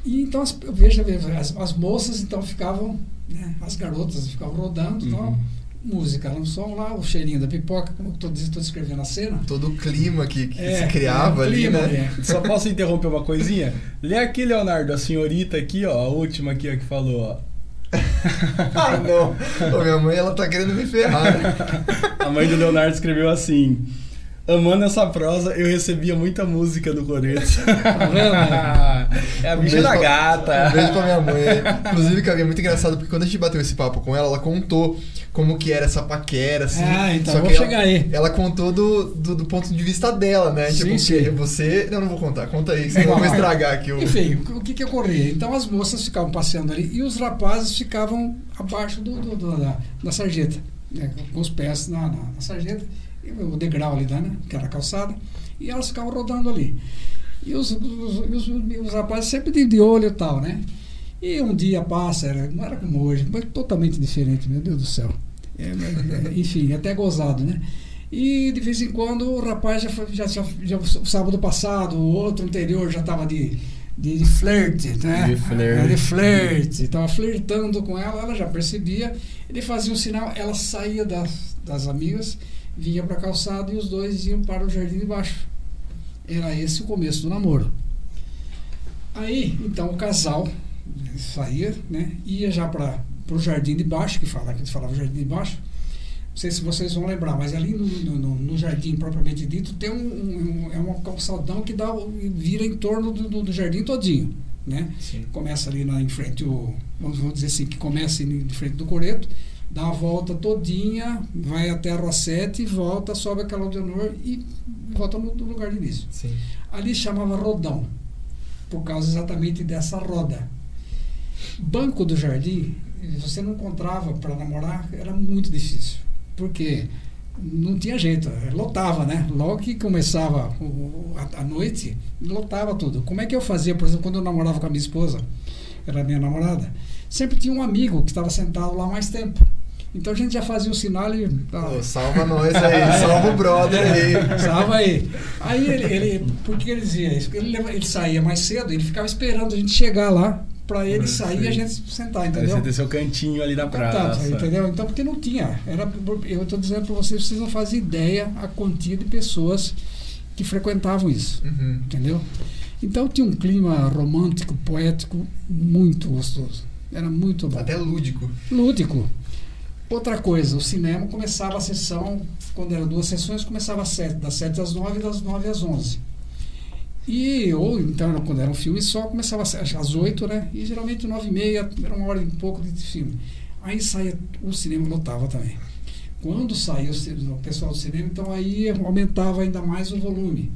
E então as, veja, as, as moças então ficavam, né, as garotas ficavam rodando, então, Uhum. Música, no som lá, o cheirinho da pipoca, como eu estou descrevendo a cena. Todo o clima que, que É, se criava é, ali, clima, né? é. Só posso interromper uma coisinha? Lê aqui, Leonardo, a senhorita aqui, ó, a última aqui ó, que falou, ó. Ah, não. Ô, minha mãe, ela tá querendo me ferrar. né? A mãe do Leonardo escreveu assim: Amando essa prosa, eu recebia muita música do Coreto. É a bicha da gata. Um beijo pra minha mãe. Inclusive, Cavinha, é muito engraçado, porque quando a gente bateu esse papo com ela, ela contou como que era essa paquera, assim. Ah, então Só vou ela- chegar aí. Ela contou do, do, do ponto de vista dela, né? Sim, tipo, sim. você. Não, não vou contar. Conta aí, senão eu vou estragar aqui o. Enfim, o que- que, ocorria? Então as moças ficavam passeando ali e os rapazes ficavam abaixo do, do- do- da, da sarjeta, né, com os pés na, na, na sarjeta, o degrau ali, né, que era a calçada, e elas ficavam rodando ali. E os, os, os, os rapazes sempre de, de olho e tal, né? E um dia passa, era, não era como hoje, mas totalmente diferente, meu Deus do céu. É, mas, é, enfim, até gozado, né? E de vez em quando o rapaz já, foi- já, já, já o sábado passado, o outro anterior já estava de, de, de flerte, né? De flerte. É, De flerte. Estava flertando com ela, ela já percebia. Ele fazia um sinal, ela saía das, das amigas, vinha para a calçada e os dois iam para o jardim de baixo. Era esse o começo do namoro. Aí, então, o casal saía, né? Ia já para o jardim de baixo, que fala que eles falavam jardim de baixo. Não sei se vocês vão lembrar, mas ali no, no, no- jardim propriamente dito tem um, um- é um calçadão que dá, vira em torno do, do- do jardim todinho, né? Sim. Começa ali na, em frente, o, vamos, vamos dizer assim, que começa em frente do Coreto, dá a volta todinha, vai até a 7, volta, sobe aquela Leonor e volta no, no lugar de início. Sim. Ali chamava Rodão, por causa exatamente dessa roda. Banco do Jardim, você não encontrava para namorar, era muito difícil, porque não tinha jeito, lotava, né? Logo que começava a, noite, lotava tudo. Como é que eu fazia, por exemplo, quando eu namorava com a minha esposa, era minha namorada, sempre tinha um amigo que estava sentado lá mais tempo. Então a gente já fazia o sinal e. ah, Ô, salva nós aí, salva o brother aí. Salva aí. Aí ele, ele por que ele dizia isso? Porque ele, ele saía mais cedo, ele ficava esperando a gente chegar lá para ele Ah, sair e a gente sentar, entendeu? você tem seu cantinho ali na Contato, praça. entendeu? Então, porque não tinha. Era, eu estou dizendo para vocês, vocês não fazem ideia a quantia de pessoas que frequentavam isso, Uhum. entendeu? Então tinha um clima romântico, poético, muito gostoso. Era muito bom. Até lúdico. Lúdico. Outra coisa, o cinema começava a sessão, quando eram duas sessões, começava às sete, das 7 às 9 e das 9 às 11. E, ou então, quando era um filme só, começava às- às 8, né? E geralmente 9 e meia, era uma hora e pouco de filme. Aí saía, o cinema lotava também. Quando saía o, pessoal do cinema, então aí aumentava ainda mais o volume.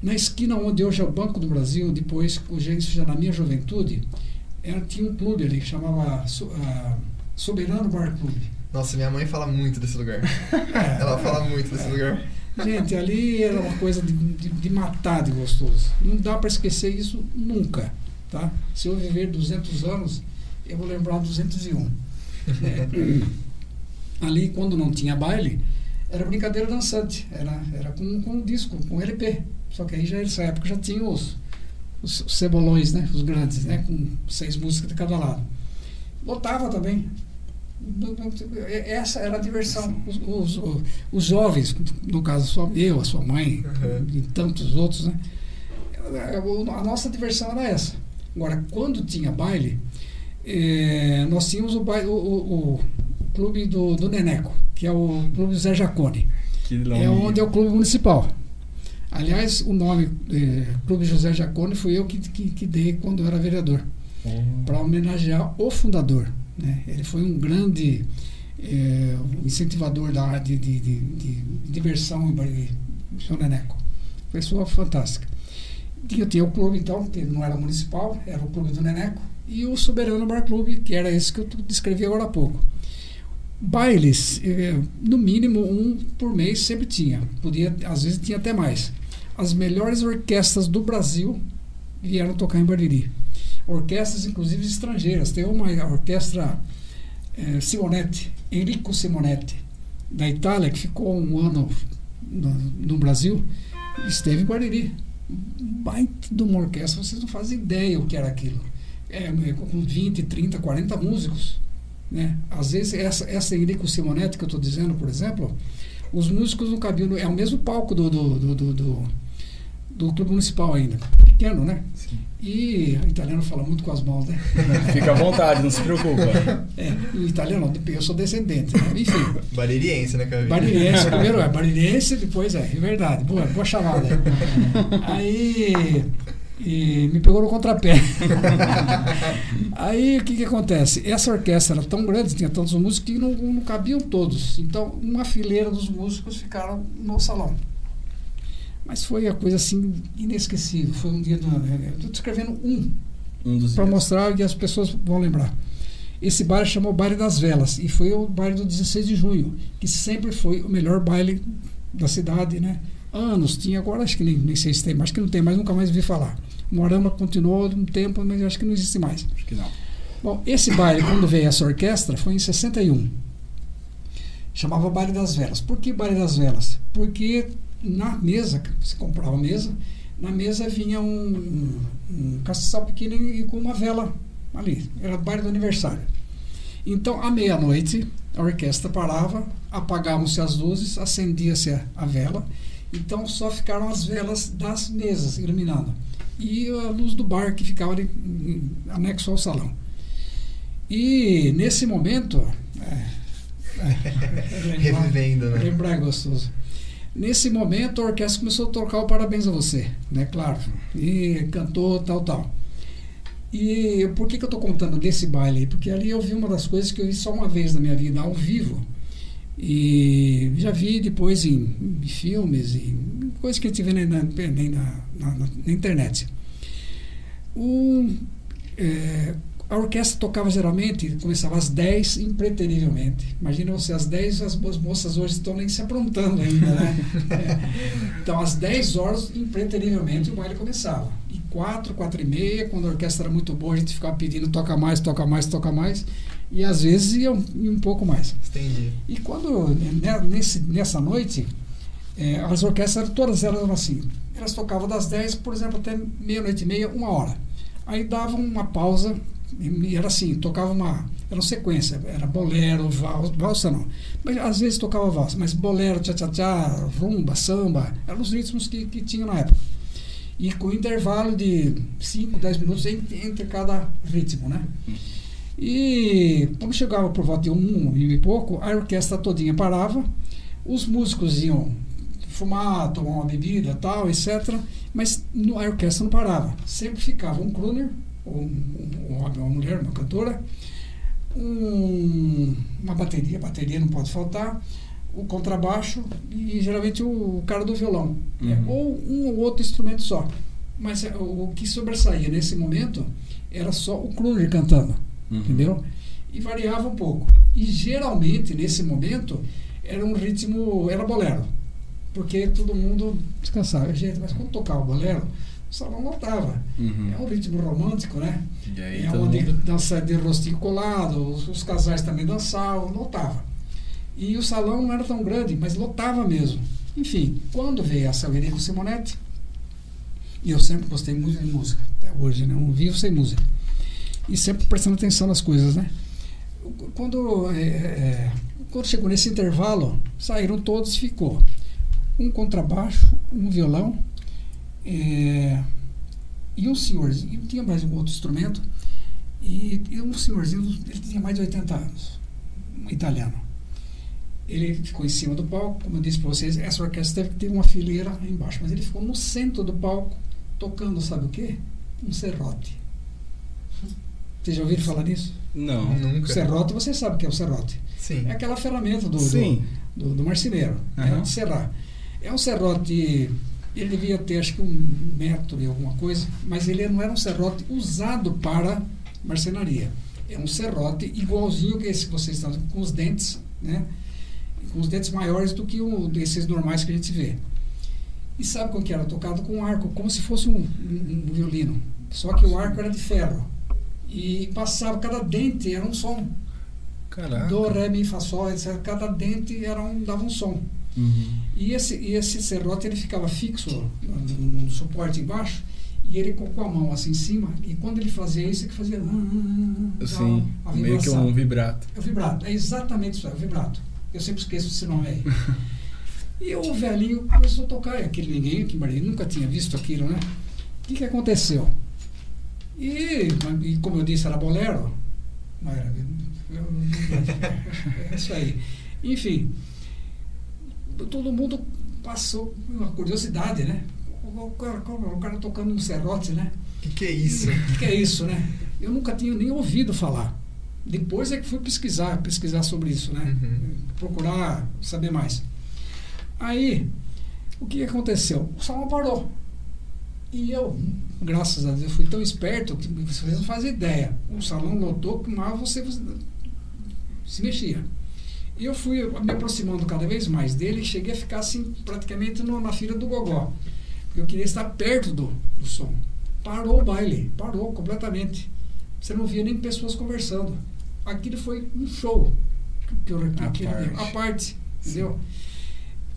Na esquina onde hoje é o Banco do Brasil, depois, já na minha juventude, era, tinha um clube ali que chamava ah, Soberano Bar Clube. Nossa, minha mãe fala muito desse lugar. Ela fala muito desse lugar. Gente, ali era uma coisa de, de, de matar de gostoso. Não dá para esquecer isso nunca. Tá? Se eu viver 200 anos, eu vou lembrar 201. É, ali, quando não tinha baile, era brincadeira dançante. Era, era com, com disco, com LP. Só que aí já nessa época já tinha os, os cebolões, né? Os grandes, né? Com seis músicas de cada lado. Lotava também. Essa era a diversão. Os, os, os, jovens, no caso só eu, a sua mãe Uhum. e tantos outros, né? A nossa diversão era essa. Agora, quando tinha baile, eh, nós tínhamos o, baile, o, o, o clube do, do Neneco, que é o clube Zé Jacone. É onde é o clube municipal. Aliás, o nome eh, Clube José Jacone foi eu que, que, que dei quando eu era vereador Oh. para homenagear o fundador. Né? Ele foi um grande é, incentivador da, de, de, de, de diversão em Bariri, o senhor Neneco. Pessoa fantástica. Tinha, tinha o clube, então, que não era municipal, era o clube do Neneco, e o Soberano Bar Clube, que era esse que eu descrevi agora há pouco. Bailes, eh, no mínimo um por mês sempre tinha. Podia, às vezes tinha até mais. As melhores orquestras do Brasil vieram tocar em Bariri. Orquestras, inclusive estrangeiras. Tem uma orquestra eh, Simonetti, Enrico Simonetti, da Itália, que ficou um ano no, no Brasil, esteve em Bariri. Baita de uma orquestra, vocês não fazem ideia o que era aquilo. É, com 20, 30, 40 músicos né? Às vezes, essa, essa Irico Simonetti que eu estou dizendo, por exemplo, os músicos. No, é o mesmo palco do, do, do, do, do, Clube Municipal ainda. Pequeno, né? Sim. E o italiano fala muito com as mãos, né? Fica à vontade, não se preocupa. É, o italiano, eu sou descendente. Né? Enfim. Baririense, né, Cavinho? Baririense, primeiro é baririense, depois é, é verdade. Boa, boa chamada. Aí e me pegou no contrapé. Aí o que, que acontece? Essa orquestra era tão grande, tinha tantos músicos que não, não cabiam todos. Então, uma fileira dos músicos ficaram no salão. Mas foi a coisa assim inesquecível. Foi um dia do. Estou descrevendo um, um para mostrar que as pessoas vão lembrar. Esse baile chamou Baile das Velas e foi o baile do 16 de junho, que sempre foi o melhor baile da cidade, né? Anos tinha, agora acho que nem, nem sei se tem, mas acho que não tem mais, nunca mais vi falar. Morama continuou um tempo, mas acho que não existe mais. Acho que não. Bom, esse baile, quando veio essa orquestra, foi em 61. Chamava Baile das Velas. Por que Baile das Velas? Porque na mesa, você comprava a mesa, na mesa vinha um, um, um castiçal pequeno e com uma vela ali. Era baile do aniversário. Então, à meia-noite, a orquestra parava, apagavam-se as luzes, acendia-se a vela. Então, só ficaram as velas das mesas iluminando e a luz do bar que ficava ali, anexo ao salão. E nesse momento. É, é, lembrar, Revivendo, né? Lembrar é gostoso. Nesse momento a orquestra começou a tocar o Parabéns a Você, né? Claro. E cantou, tal, tal. E por que, que eu estou contando desse baile aí? Porque ali eu vi uma das coisas que eu vi só uma vez na minha vida, ao vivo. E já vi depois em, em filmes, em coisas que a gente vê na, na, na, na internet. O, é, a orquestra tocava geralmente, começava às 10 impreterivelmente. Imagina você, às 10 as, as moças hoje estão nem se aprontando ainda, né? é. Então, às 10 horas, impreterivelmente, o baile começava. E 4, 4 e meia, quando a orquestra era muito boa, a gente ficava pedindo toca mais, toca mais, toca mais e às vezes ia um, um pouco mais. Entendi. E quando, né, nesse, nessa noite, é, as orquestras, todas elas eram assim. Elas tocavam das 10, por exemplo, até meia-noite e meia, uma hora. Aí davam uma pausa, e era assim, tocava uma. Era uma sequência, era bolero, valsa, valsa não. Mas às vezes tocava valsa, mas bolero, tchá-tchá-tchá, rumba, samba, eram os ritmos que, que tinha na época. E com intervalo de 5, 10 minutos entre, entre cada ritmo, né? E quando chegava por volta de um e pouco, a orquestra todinha parava, os músicos iam fumar, tomar uma bebida, tal, etc. Mas a orquestra não parava. Sempre ficava um crooner, ou um, homem, uma mulher, uma cantora, um, uma bateria, bateria não pode faltar, o contrabaixo e geralmente o, cara do violão. Uhum. É, ou um ou outro instrumento só. Mas é, o que sobressaía nesse momento era só o crooner cantando. Uhum. Entendeu? E variava um pouco. E geralmente, nesse momento, era um ritmo, era bolero. Porque todo mundo descansava. Gente, mas quando tocava bolero, o salão lotava. Uhum. É um ritmo romântico, né? Aí, é onde dança de rostinho colado, os, os, casais também dançavam, lotava. E o salão não era tão grande, mas lotava mesmo. Enfim, quando veio a Salgueirinho Simonetti, e eu sempre gostei muito de música, até hoje, né? Um vivo sem música e sempre prestando atenção nas coisas, né? Quando, é, é, quando chegou nesse intervalo, saíram todos e ficou um contrabaixo, um violão é, e um senhorzinho, tinha mais um outro instrumento, e, e, um senhorzinho, ele tinha mais de 80 anos, um italiano. Ele ficou em cima do palco, como eu disse para vocês, essa orquestra teve que ter uma fileira embaixo, mas ele ficou no centro do palco, tocando, sabe o quê? Um serrote Vocês já ouviram falar nisso? Não. O Nunca. serrote, você sabe o que é o serrote. Sim. É aquela ferramenta do, do, do, do marceneiro, né, Aham. de serrar. É um serrote, ele devia ter acho que um metro e alguma coisa, mas ele não era um serrote usado para marcenaria. É um serrote igualzinho que esse que vocês estão com os dentes, né? Com os dentes maiores do que o desses normais que a gente vê. E sabe como que era? Tocado com arco, como se fosse um, um- um violino. Só que o arco era de ferro. E passava, cada dente era um som. Caraca. Do, ré, mi, fá, sol, etc. Cada dente era um, dava um som. Uhum. E esse, e esse serrote ele ficava fixo no, no- no suporte embaixo e ele com a mão assim em cima. E quando ele fazia isso, é que fazia. dava Sim, a meio que um vibrato. É o vibrato, é exatamente isso, é o vibrato. Eu sempre esqueço esse nome aí. e o velhinho começou a tocar, e aquele ninguém Marília nunca tinha visto aquilo, né? O que, que aconteceu? E, e como eu disse, era bolero. Não era. eu- é isso aí. Enfim, todo mundo passou uma curiosidade, né? O cara, o cara tocando um serrote, né? O que, que é isso? O que, que é isso, né? Eu nunca tinha nem ouvido falar. Depois é que fui pesquisar, pesquisar sobre isso, né? Uhum. Procurar saber mais. Aí, o que aconteceu? O salão parou. E eu, graças a Deus, fui tão esperto que vocês não fazem ideia. O salão lotou, mas você, você se mexia. E eu fui me aproximando cada vez mais dele e cheguei a ficar assim, praticamente no- na fila do gogó. Porque eu queria estar perto do, do som. Parou o baile, parou completamente. Você não via nem pessoas conversando. Aquilo foi um show. Que eu, que, À que- parte. a parte, entendeu?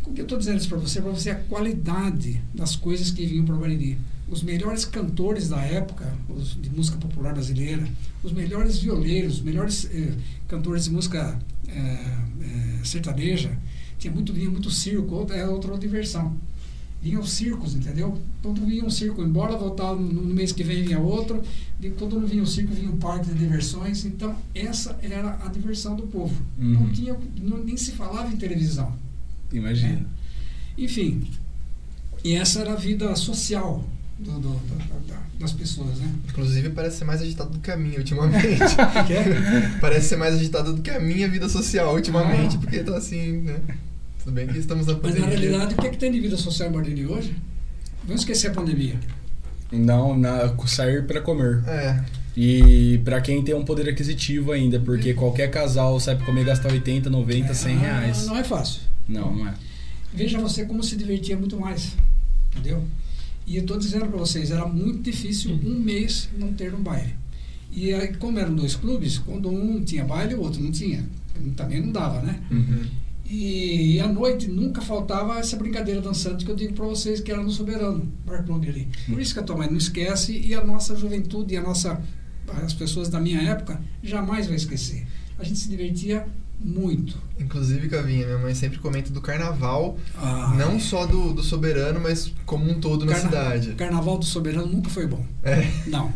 O que eu estou dizendo isso para você? Para você a qualidade das coisas que vinham para o Bariri. Os melhores cantores da época, os de música popular brasileira, os melhores violeiros, os melhores eh, cantores de música eh, sertaneja. Tinha muito, vinha muito circo, é outra diversão. Vinham os circos, entendeu? Quando vinha um circo embora, voltava no, no mês que vem vinha outro. E quando não vinha o circo, vinha um parque de diversões. Então, essa era a diversão do povo. Não Uhum. tinha, não, nem se falava em televisão. Imagina. Enfim, e essa era a vida social do- do- da- da- das pessoas, né? Inclusive, parece ser mais agitado do que a minha ultimamente. Que é? parece ser mais agitado do que a minha vida social ultimamente, Ah. porque tá assim, né? Tudo bem que estamos na Mas pandemia. na realidade, o que, é que tem de vida social em Bariri hoje? Vamos esquecer a pandemia. Não, na, sair pra comer. É, E pra quem tem um poder aquisitivo ainda, porque qualquer casal sai pra comer e gastar 80, 90, 100 Ah, reais. Não é fácil. Não, não é. Veja você como se divertia muito mais. Entendeu? E eu estou dizendo para vocês, era muito difícil um mês não ter um baile. E aí, como eram dois clubes, quando um tinha baile, o outro não tinha. Também não dava, né? uhum. E à noite nunca faltava essa brincadeira dançante que eu digo para vocês que era no Soberano, Bar Club ali. Por isso que a tua mãe não esquece e a nossa juventude e a nossa as pessoas da minha época jamais vai esquecer. A gente se divertia muito. Inclusive, Cavinha, minha mãe sempre comenta do carnaval, Ah, não só do, do soberano, mas como um todo na Carna- cidade. O carnaval do Soberano nunca foi bom. É. Não.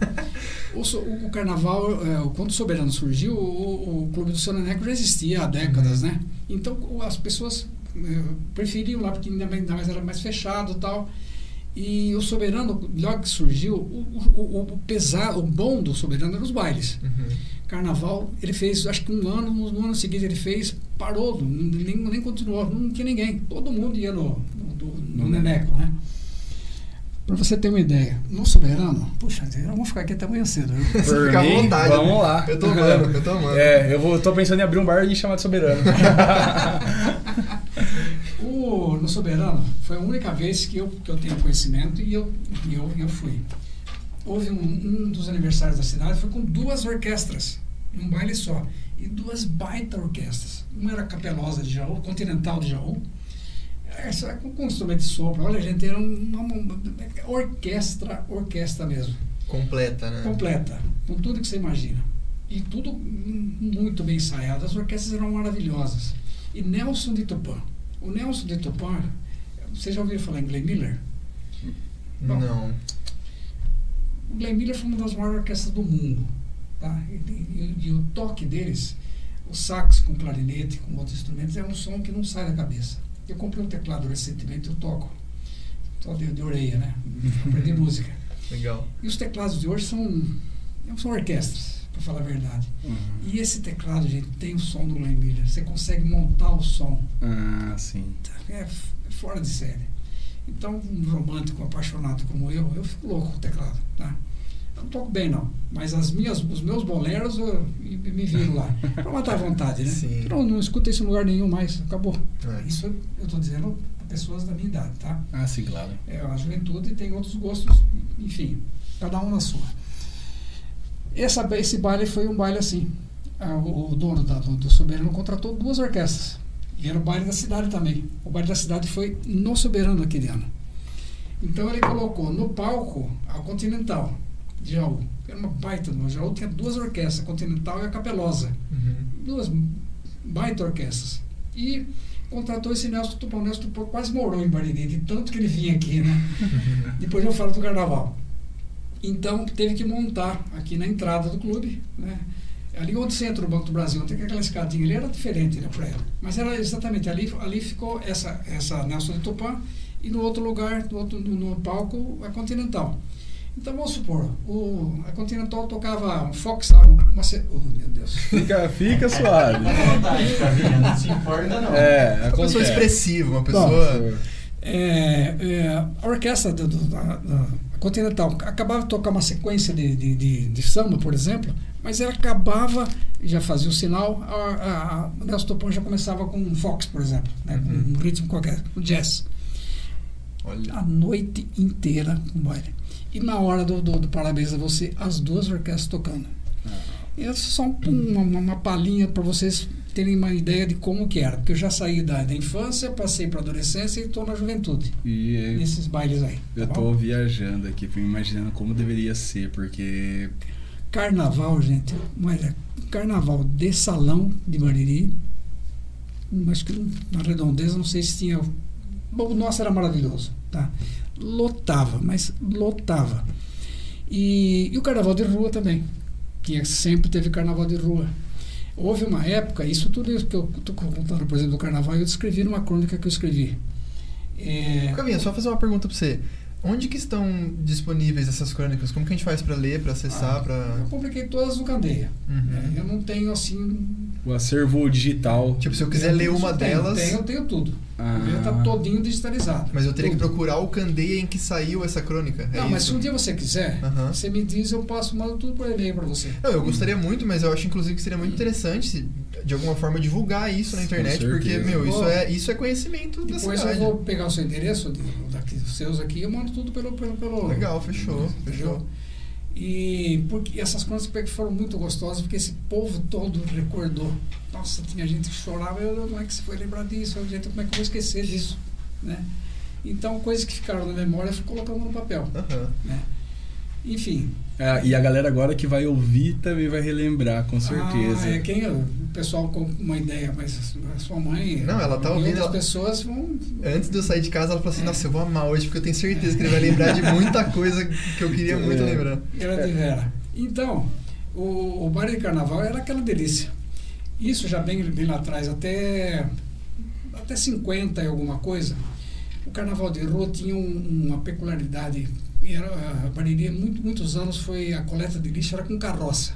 O, so- o carnaval, é, quando o Soberano surgiu, o, o Clube do Soneneco já existia há décadas, né? Então as pessoas é, preferiam lá, porque ainda mais, era mais fechado e tal. E o Soberano, logo que surgiu, o, o, o, o pesar, o bom do Soberano eram os bailes. Uhum. Carnaval, ele fez, acho que um ano, no, no ano seguinte ele fez, parou, nem, nem continuou, não tinha ninguém. Todo mundo ia no, no, no No Neneco, né? Pra você ter uma ideia, no Soberano, puxa, vamos ficar aqui até amanhã cedo. Por Fica à vontade. vamos lá. Eu tô amando, eu tô amando. É, eu vou, tô pensando em abrir um bar e chamar de Soberano. O, no Soberano, foi a única vez que eu, que eu tenho conhecimento e eu, e eu, eu fui. Houve um, um dos aniversários da cidade, foi com duas orquestras, um baile só. E duas baita orquestras. Uma era Capelosa de Jaú, Continental de Jaú. Essa com, com instrumento de sopro. Olha, gente, era uma, uma orquestra, orquestra mesmo. Completa, né? Completa, com tudo que você imagina. E tudo muito bem ensaiado. As orquestras eram maravilhosas. E Nelson de Tupã. O Nelson de Tupã, vocês já ouviram falar em Glenn Miller? Bom. Não. O Glenn Miller foi uma das maiores orquestras do mundo. Tá? E, e- e o toque deles, o sax com clarinete, com outros instrumentos, é um som que não sai da cabeça. Eu comprei um teclado recentemente, eu toco. Só de, de orelha, né? Aprendi música. Legal. E os teclados de hoje são, são orquestras. para falar a verdade. Uhum. E esse teclado, gente, tem o som do Glenn Miller. Você consegue montar o som. Ah, sim. É é fora de série. Então, um romântico apaixonado como eu, eu fico louco com o teclado, tá? Não toco bem, não. Mas as minhas, os meus boleros, eu me me viro lá. Pra matar a vontade, né? Sim. Não, não escuta isso em lugar nenhum mais. Acabou. É. Isso eu estou dizendo para pessoas da minha idade, tá? Ah, sim, claro. É, a juventude tem outros gostos, enfim, cada um na sua. Essa, esse baile foi um baile assim. Ah, o, o dono da, do, do Soberano contratou duas orquestras. E era o baile da cidade também. O baile da cidade foi no Soberano aquele ano. Então ele colocou no palco a Continental de Jaú. Era uma baita. No Jaú tinha duas orquestras, a Continental e a Capelosa Uhum. duas baita orquestras. E contratou esse Nelson Tupã. O Nelson Tupã quase morou em Bariri, de tanto que ele vinha aqui, né? Depois eu falo do carnaval. Então, teve que montar aqui na entrada do clube, né? Ali onde você entra o Banco do Brasil, tem aquela escadinha ali, era diferente, né, para ela. Mas era exatamente ali, ali ficou essa, essa Nelson de Tupã e no outro lugar, no, outro, no, no palco, a Continental. Então, vamos supor, o, a Continental tocava um Fox, uma, ce- oh, meu Deus. Fica, fica suave. À vontade, Cavinha, não se importa não. É, Uma pessoa expressiva, uma pessoa. favor. É, é, a orquestra do, do- da, da Continental acabava de tocar uma sequência de, de, de, de samba, por exemplo, mas ela acabava, já fazia o sinal, a, a, a Nelson Topão já começava com um fox, por exemplo, né, com Uhum. um ritmo qualquer, o jazz. Olha. A noite inteira com baile. E na hora do, do, do Parabéns a Você, as duas orquestras tocando. E é só um- uma, uma, palhinha para vocês terem uma ideia de como que era. Porque eu já saí da, da infância, passei para adolescência e estou na juventude E eu- nesses bailes aí. eu tá tô bom? viajando aqui, imaginando como deveria ser, porque. Carnaval, gente, olha, carnaval de salão de Bariri, acho que na redondeza, não sei se tinha. Bom, o nosso era maravilhoso, tá? Lotava, mas lotava. E, e o carnaval de rua também, que é- sempre teve carnaval de rua. Houve uma época, isso tudo isso que eu estou contando, por exemplo, do carnaval, eu descrevi numa crônica que eu escrevi. É, Caminha, só fazer uma pergunta pra você. Onde que estão disponíveis essas crônicas? Como que a gente faz pra ler, pra acessar, Ah, pra... Eu publiquei todas no Candeia. Uhum. né? Eu não tenho assim O acervo digital. Tipo, se eu quiser ler uma tenho, delas... Tenho, eu tenho tudo. Ah. O meu tá todinho digitalizado. Mas eu teria que Tudo. procurar o candeia em que saiu essa crônica. é Não, mas se isso? um dia você quiser, Aham. você me diz, eu passo, mando tudo por e-mail para você. Não, eu gostaria muito, mas eu acho inclusive que seria muito interessante se, de alguma forma divulgar isso na internet, porque, meu, isso é, isso é conhecimento da Depois cidade. eu vou pegar o seu endereço, de, daqui, os seus aqui, eu mando tudo pelo. pelo, pelo Legal, fechou, Entendeu? fechou. E porque essas crônicas foram muito gostosas, porque esse povo todo recordou. Nossa, tinha gente que chorava, eu, como é que você foi lembrar disso? Eu, gente, como é que eu vou esquecer disso? Né? Então, coisas que ficaram na memória, eu fui colocando no papel. Aham. Né? Enfim, Ah, e a galera agora que vai ouvir também vai relembrar, com certeza. Ah, é, quem, o pessoal com uma ideia, mas a sua mãe Não, ela tá ouvindo, ela- pessoas vão. Antes de eu sair de casa, ela falou assim, É. nossa, eu vou amar hoje, porque eu tenho certeza que ele vai lembrar de muita coisa que eu queria muito É. lembrar. Era de vera. Então, o, o baile de carnaval era aquela delícia. Isso já bem, bem lá atrás, até, até 50 e alguma coisa, o carnaval de rua tinha um- uma peculiaridade. Era, a Bariri, muito, muitos anos, foi a coleta de lixo era com carroça.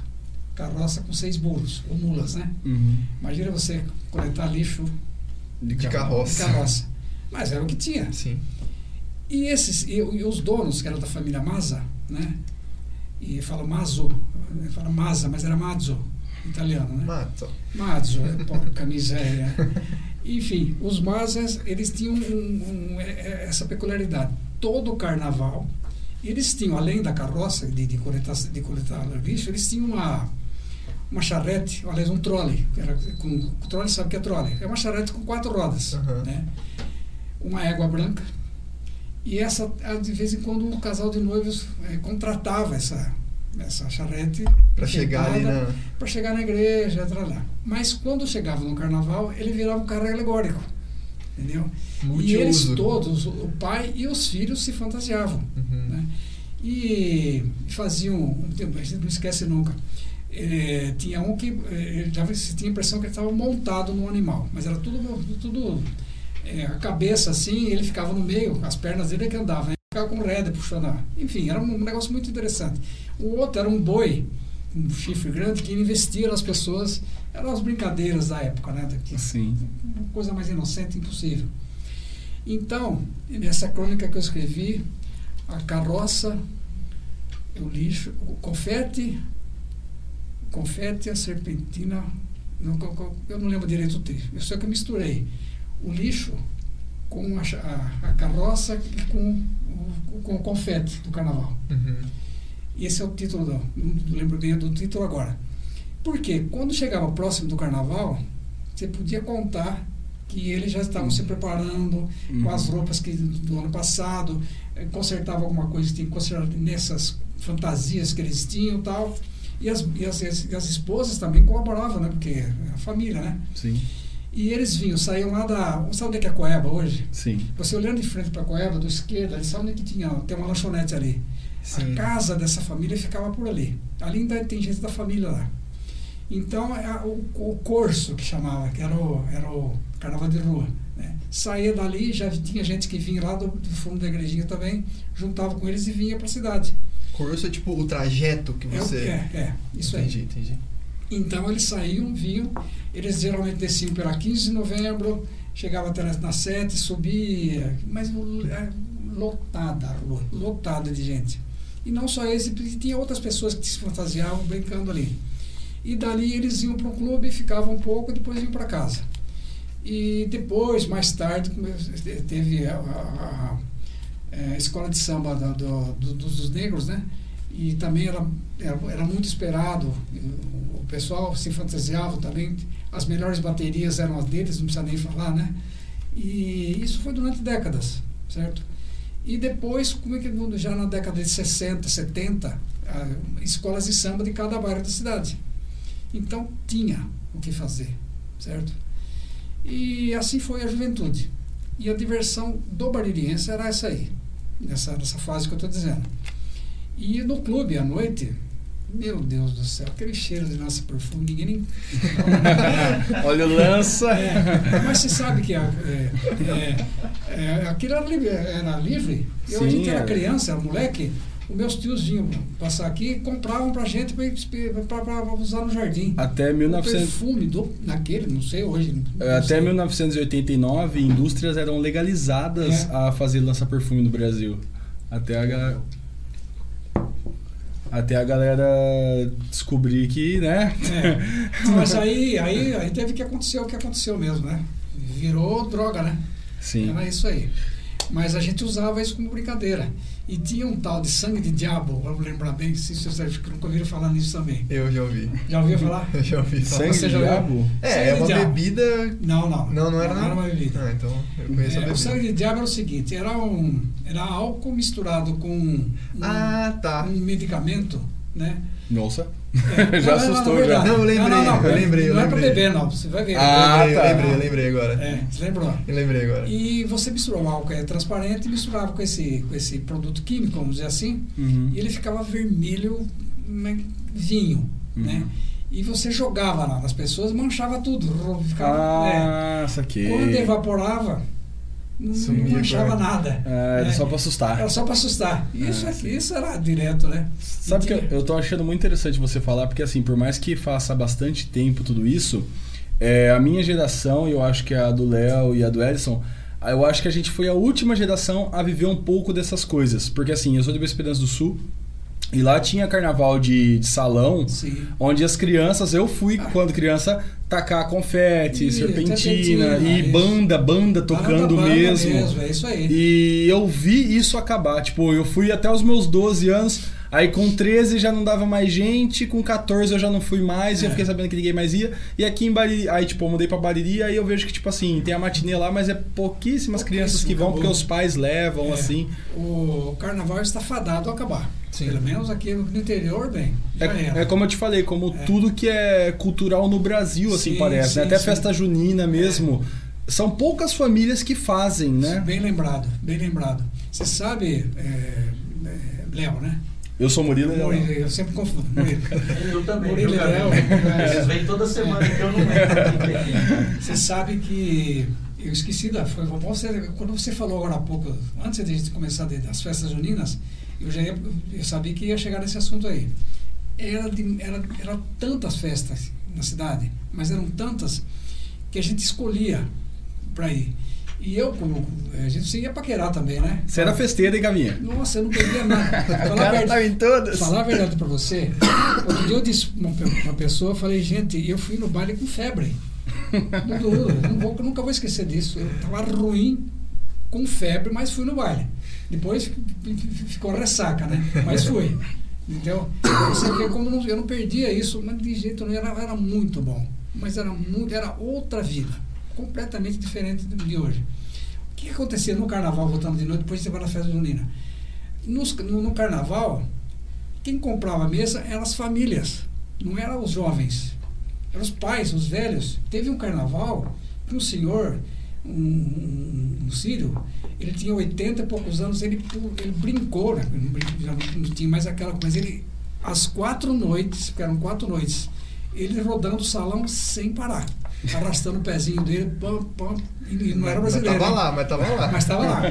Carroça com seis burros, ou mulas, né? Uhum. Imagina você coletar lixo De de carroça. carroça. Mas era o que tinha. Sim. E esses e, e os donos, que eram da família Mazza, né? E fala Mazzo, né, fala Mazza, mas era Mazzo, italiano, né? Mato. Mazzo, é porca miséria. Enfim, os Mazzas, eles tinham um- um- é- é- essa peculiaridade. Todo o eles tinham, além da carroça de, de, coletar, de coletar lixo, eles tinham uma, uma charrete, aliás, um trolley. Era com, trolley sabe o que é trolley? É uma charrete com quatro rodas, Aham. né? Uma égua branca. E essa, de vez em quando, o casal de noivos eh, contratava essa, essa charrete Pra chegar na... para chegar na igreja, tralá. Mas quando chegava no carnaval, ele virava um carro alegórico. Entendeu? E eles Multiuso. todos, o pai e os filhos se fantasiavam. Uhum. Né? E faziam, a gente não esquece nunca. Eh, tinha um que eh, dava, você tinha a impressão que ele estava montado num animal, mas era tudo, tudo eh, a cabeça assim, ele ficava no meio, as pernas dele é que andavam, ele ficava com rédea puxando. a- Enfim, era um negócio muito interessante. O outro era um boi um chifre grande que investia nas pessoas. Eram as brincadeiras da época, né? Que, Sim. uma coisa mais inocente impossível. Então, nessa crônica que eu escrevi, a carroça, o lixo, o confete, o confete, a serpentina, não, eu não lembro direito o texto, eu sei que eu misturei o lixo com a, a, a carroça e com o, com o confete do carnaval. Uhum. Esse é o título, do, não lembro bem do título agora. Porque quando chegava próximo do carnaval, você podia contar que eles já estavam se preparando com as roupas que do ano passado, eh, consertava alguma coisa que tinha que consertar nessas fantasias que eles tinham e tal. E as, e as, e as esposas também colaboravam, né? Porque é a família, né? Sim. E eles vinham, saíam lá da. Sabe onde é que é a Coeba hoje? Sim. Você olhando de frente para a Coeba, do esquerda, ali, sabe onde é que tinha? Tem uma lanchonete ali. Sim. A casa dessa família ficava por ali. Ali ainda tem gente da família lá. Então, a- o, o corso que chamava, que era o, era o carnaval de rua, né? saía dali, já tinha gente que vinha lá do, do fundo da igrejinha também, juntava com eles e vinha para a cidade. Curso é tipo o trajeto que É, você. é, é, isso aí. Entendi, entendi. Então eles saíam, vinham, eles geralmente desciam pela 15 de novembro, chegava até na 7, subia, mas é, lotada a rua, lotada de gente. E não só esse, porque tinha outras pessoas que se fantasiavam brincando ali. E dali eles iam para o clube, ficavam um pouco, depois iam para casa. E depois, mais tarde, teve a, a- a- a escola de samba da- do- do- dos, negros, né? E também era, era, era muito esperado. O pessoal se fantasiava também. As melhores baterias eram as deles, não precisa nem falar, né? E isso foi durante décadas, certo? E depois, como é que já na década de 60, 70, ah, escolas de samba de cada bairro da cidade. Então tinha o que fazer, certo? E assim foi a juventude. E a diversão do baririense era essa aí, nessa, nessa fase que eu estou dizendo. E no clube, à noite, meu Deus do céu, aquele cheiro de nossa perfume, ninguém nem. Olha o lança. É, mas você sabe que a, é, é, é, aquilo era livre. Era livre. Eu, a Sim, gente era era. criança, era moleque, os meus tios vinham passar aqui e compravam pra gente para usar no jardim. Até O 1900. perfume do, naquele, não sei hoje. não É, Até sei. 1989, indústrias eram legalizadas É. a fazer lança-perfume no Brasil. Até a, ga- até a galera descobrir que, né? É. Mas aí, aí, aí teve que acontecer o que aconteceu mesmo, né? Virou droga, né? Sim. Era isso aí. Mas a gente usava isso como brincadeira. E tinha um tal de sangue de diabo, vamos lembrar bem, se vocês nunca ouviram falar nisso também. Eu já ouvi. Já ouviu falar? Eu já ouvi falar. Sangue Você de diabo? É, Sangue é uma diabo. bebida. Não, não. Não, não era Não nada. era uma bebida. Ah, então eu conheço a É, bebida. o sangue de diabo era o seguinte, era um era álcool misturado com um, Ah, tá. um medicamento, né? Nossa. É, Já não, não, assustou, na verdade. já. Não, eu lembrei, eu lembrei, eu Não é pra lembrei. beber, não. Você vai ver. Ah, eu lembrei, tá. eu lembrei, eu lembrei agora. É, você lembrou? Eu lembrei agora. E você misturou o álcool é transparente e misturava com esse, com esse produto químico, vamos dizer assim, Uhum. e ele ficava vermelho, né, vinho, Uhum. né? E você jogava lá nas pessoas, manchava tudo. Ficava, é. Ah, saquei. Quando evaporava, não, não com- nada. Ah, era né? só pra assustar. Era só para assustar. Isso, Ah, é- isso era direto, né? Sabe que eu, eu tô achando muito interessante você falar, porque assim, por mais que faça bastante tempo tudo isso, é, a minha geração, e eu acho que a do Léo e a do Edson, eu acho que a gente foi a última geração a viver um pouco dessas coisas. Porque assim, eu sou de Boa Esperança do Sul, e lá tinha carnaval de, de salão, Sim. onde as crianças, eu fui Ah. quando criança, tacar confete, serpentina, serpentina, e isso. banda, banda tocando Banda, banda mesmo. É isso aí. E eu vi isso acabar. Tipo, eu fui até os meus 12 anos, aí com 13 já não dava mais gente, com 14 eu já não fui mais, e eu É. fiquei sabendo que ninguém mais ia. E aqui em Bariri, aí tipo, eu mudei pra Bariri, aí eu vejo que, tipo assim, tem a matinê lá, mas é pouquíssimas crianças que vão acabou. porque os pais levam, É. assim. O carnaval está fadado a acabar. Sim. Pelo menos aqui no interior, bem. É, é como eu te falei, como É. tudo que é cultural no Brasil, assim, Sim, parece. né? sim, Até sim. festa junina mesmo. São poucas famílias que fazem, né? Bem lembrado, bem lembrado. Você sabe, é, é, Léo, né? Eu sou Murilo e Murilo, eu sempre confundo. Murilo. Eu também. Murilo e Léo. É, Vocês vêm toda semana que eu não lembro. é. Você sabe que eu esqueci da. Foi quando você falou agora há pouco, antes de a gente começar das festas juninas, eu já ia, eu sabia que ia chegar nesse assunto aí. era, de, era, era tantas festas na cidade, mas eram tantas que a gente escolhia para ir. E eu, como a gente ia paquerar também, né? Você era festeira, hein, Gavinha? Nossa, eu não perdia nada. Falar a cara tava em todas. Falar a verdade pra você, outro dia eu disse pra uma, uma pessoa, eu falei, gente, eu fui no baile com febre. Não, duro, não vou, nunca vou esquecer disso. Eu tava ruim, com febre, mas fui no baile. Depois fi- fi- ficou ressaca, né? Mas fui. Entendeu? Vê como não- eu não perdia isso, mas de jeito nenhum, era, era muito bom. Mas era, muito, era outra vida, completamente diferente de hoje. O que que acontecia no carnaval, voltando de noite, depois você vai na festa junina? Nos- no, no carnaval, quem comprava a mesa eram as famílias, não eram os jovens, eram os pais, os velhos. Teve um carnaval que um senhor, um, um, um sírio, ele tinha 80 e poucos anos, ele, ele brincou, né? Ele não brin- já não, não tinha mais aquela coisa, mas ele, às quatro noites, porque eram quatro noites, ele rodando o salão sem parar, arrastando o pezinho dele, pam, pam, e não era Mas brasileiro. tava hein? lá, mas tava lá. Mas estava lá.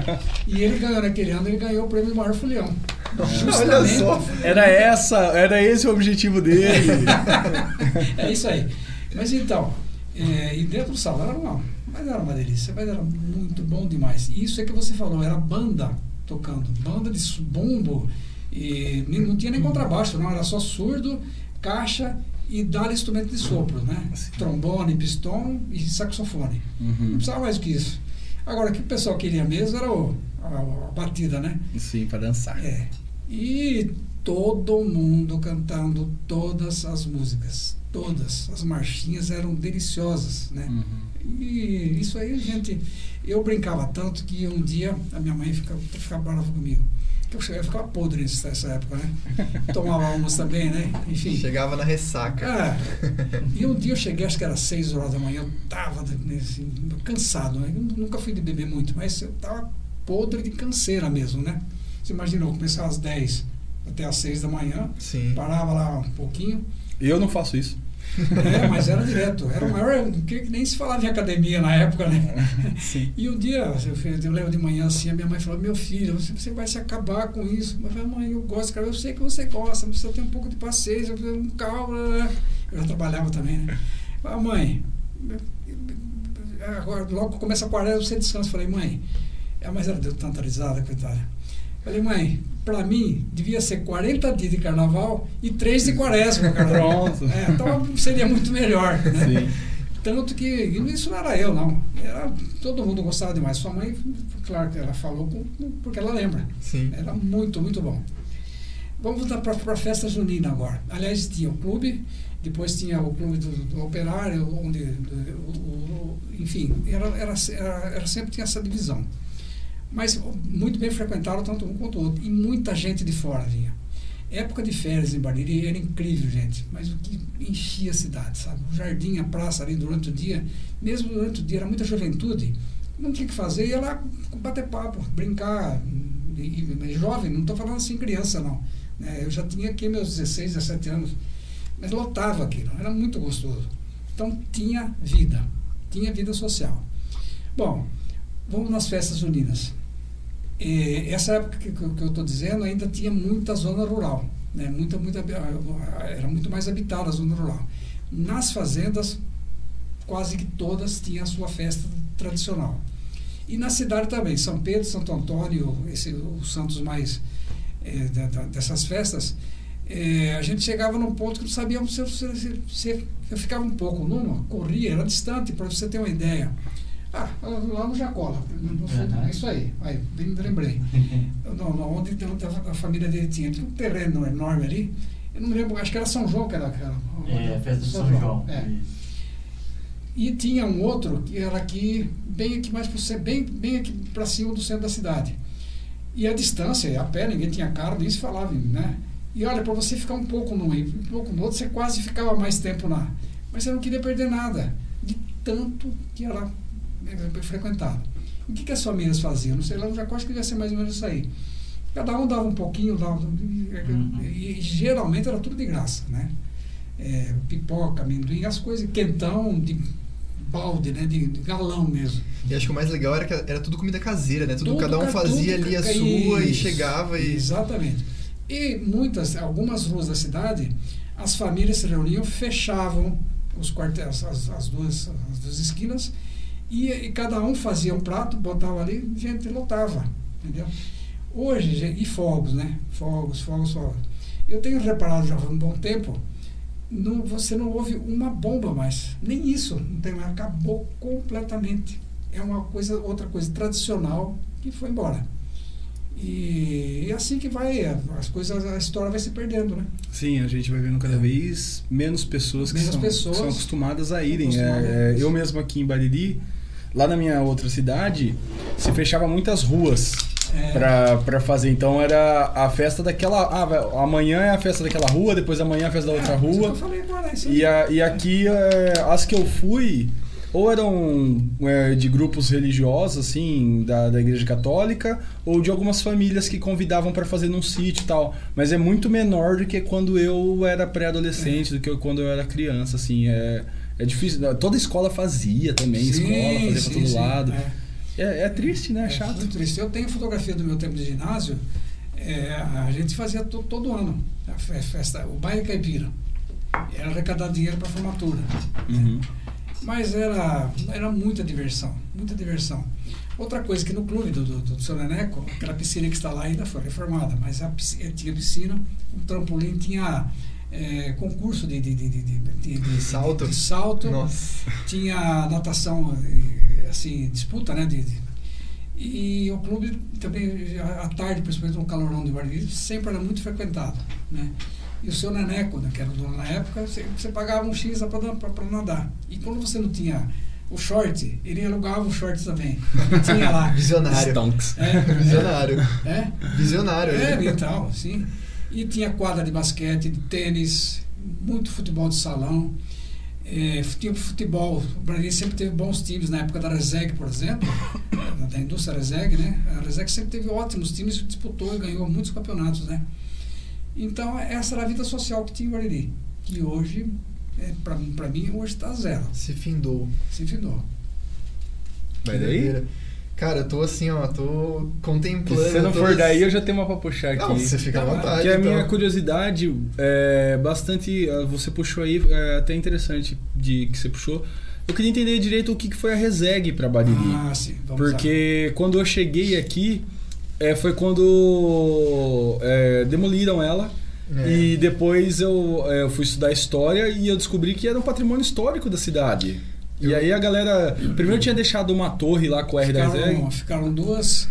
E ele ganhou naquele ano, ele ganhou o prêmio maior folião. Olha só. Era essa, era esse o objetivo dele. É isso aí. Mas então, é, e dentro do salão era uma, mas era uma delícia, mas era muito bom demais. Isso é que você falou, era banda tocando, banda de bombo, e não tinha nem contrabaixo, não, era só surdo, caixa e dar instrumento de sopro, né? Trombone, pistão e saxofone. Não Uhum. precisava mais do que isso. Agora, o que o pessoal queria mesmo era o- a, a batida, né? Sim, pra dançar. É. E todo mundo cantando todas as músicas. Todas. As marchinhas eram deliciosas, né? Uhum. E isso aí, gente, eu brincava tanto que um dia a minha mãe ficava, ficava brava comigo. Eu chegava, ficava podre nessa época, né? Tomava umas também, né? Enfim. Chegava na ressaca. Ah, e um dia eu cheguei, acho que era 6 horas da manhã, eu tava assim, cansado, né? Eu nunca fui de beber muito, mas eu tava podre de canseira mesmo, né? Você imaginou, começava às 10 até às 6 da manhã, Sim. parava lá um pouquinho, Eu não faço isso. É, mas era direto. Era o maior, que nem se falava em academia na época, né? Sim. E um dia, eu, lembro de manhã assim, a minha mãe falou, meu filho, você, você vai se acabar com isso. Mas mãe, eu gosto escrever, eu sei que você gosta, mas você tem um pouco de paciência, eu falei, calma. né? Eu já trabalhava também, né? Falei, mãe, agora logo começa a quaresma, você descansa. Eu falei, mãe, é, mas ela deu tanta risada, coitada. Falei, mãe, pra mim devia ser 40 dias de carnaval e 3 de quaresma. Carnaval. Pronto. É, então seria muito melhor. Né? Tanto que isso não era eu, não. Era, todo mundo gostava demais. Sua mãe, claro que ela falou com- porque ela lembra. Sim. Era muito, muito bom. Vamos voltar para a festa junina agora. Aliás, tinha o clube, depois tinha o clube do, do operário, onde, do- o- o- enfim, era, era, era, era sempre tinha essa divisão. Mas muito bem frequentado tanto um quanto o outro. E muita gente de fora vinha. Época de férias em Bariri era incrível, gente. Mas o que enchia a cidade, sabe? O jardim, a praça ali durante o dia, mesmo durante o dia, era muita juventude. Não tinha o que fazer, ia lá bater papo, brincar. E, jovem, não estou falando assim criança, não. né? eu já tinha aqui meus 16, 17 anos. Mas lotava aquilo, era muito gostoso. Então tinha vida, tinha vida social. Bom, vamos nas festas juninas. Eh, essa época que, que eu estou dizendo ainda tinha muita zona rural, né? muita, muita, era muito mais habitada a zona rural. Nas fazendas, quase que todas tinham a sua festa tradicional. E na cidade também, São Pedro, Santo Antônio, esse, os santos mais eh, da- dessas festas, eh, a gente chegava num ponto que não sabíamos se, se, se, se eu ficava um pouco numa, corria, era distante, para você ter uma ideia. Ah, lá no Jacola, no, Aham. é isso aí, aí, bem lembrei. Não, não, onde, a família dele tinha, tinha um terreno enorme ali, eu não me lembro, acho que era São João que era. que era É, festa de São João. É. Isso. E tinha um outro que era aqui, bem aqui mais para bem, bem aqui para cima do centro da cidade. E a distância, a pé, ninguém tinha carro, nem se falava, né? E olha, para você ficar um pouco num e um pouco no outro, você quase ficava mais tempo lá. Mas você não queria perder nada, de tanto que era eh, frequentado. E o que, que as famílias faziam? Não sei, lá no Jacó acho que devia ser mais ou menos isso aí. Cada um dava um pouquinho, dava, Uhum. e, e geralmente era tudo de graça, né? É, pipoca, amendoim, as coisas, quentão de balde, né? De, de galão mesmo. E acho que o mais legal era que era tudo comida caseira, né? Tudo, Tudo cada um fazia tudo ali a sua e isso, chegava e. Exatamente. E muitas, algumas ruas da cidade, as famílias se reuniam, fechavam os quartéis, as, as, duas, as duas esquinas, e, e cada um fazia um prato, botava ali, gente lotava, entendeu? Hoje, gente, e fogos, né? Fogos, fogos, fogos. Eu tenho reparado já há um bom tempo, não, você não ouve uma bomba mais. Nem isso. Não tem, acabou completamente. É uma coisa, outra coisa tradicional que foi embora. E, e assim que vai, as coisas, a história vai se perdendo, né? Sim, a gente vai vendo cada vez menos pessoas que, Menos são, pessoas que são acostumadas a irem. acostumadas É, é, eu mesmo aqui em Bariri, lá na minha outra cidade, se fechava muitas ruas É. pra, pra fazer. Então era a festa daquela. Ah, amanhã é a festa daquela rua, depois amanhã é a festa da outra É, rua. Falei é E, a, e aqui, é, as que eu fui, ou eram é, de grupos religiosos, assim, da, da Igreja Católica, ou de algumas famílias que convidavam para fazer num sítio e tal. Mas é muito menor do que quando eu era pré-adolescente, do que quando eu era criança, assim. É, é difícil. Toda escola fazia também, Sim, escola, fazia sim, pra todo sim, lado. é. É, é triste, né? É É chato. muito triste. Eu tenho fotografia do meu tempo de ginásio. é, a gente fazia to, todo ano a fe- festa, o baile caipira. Era arrecadar dinheiro para formatura. Uhum. Mas era, era muita diversão, muita diversão. Outra coisa que no clube do, do, do seu Neneco, aquela piscina que está lá ainda foi reformada, mas a piscina, tinha piscina, um trampolim, tinha é, concurso de, de, de, de, de, de- de- Salto? de salto Nossa. tinha natação, eh, assim, disputa, né? De, de- e o clube também, à tarde, principalmente no calorão de Bariri, sempre era muito frequentado, né? E o seu Neneco, né, que era o dono na época, você, você pagava um X para nadar. E quando você não tinha o short, ele alugava o short também. tinha lá. Visionário. Stonks. É, Visionário. é, Visionário. é, né? então, sim. E tinha quadra de basquete, de tênis, muito futebol de salão. É, tinha futebol. O Brasil sempre teve bons times na época da Reseg, por exemplo, da indústria Reseg, né? A Reseg sempre teve ótimos times, disputou e ganhou muitos campeonatos, né? Então, essa era a vida social que tinha em Bariri, que hoje, é, para mim, hoje está zero. Se findou. Se findou. Vai daí? Cara, eu tô assim, ó, tô Se contemplando. você não for daí, eu já tenho uma pra puxar aqui. Não, você fica à Não, vontade. Que a então. minha curiosidade é bastante. ah, Você puxou aí, é até interessante de que você puxou. Eu queria entender direito o que foi a Reseg pra Bariri. Ah, sim. Vamos lá. porque quando eu cheguei aqui, é, foi quando é, demoliram ela. É. E depois eu, é, eu fui estudar história e eu descobri que era um patrimônio histórico da cidade. E Eu- aí a galera. Primeiro tinha deixado uma torre lá com a R da Reseg. Ficaram, ficaram duas,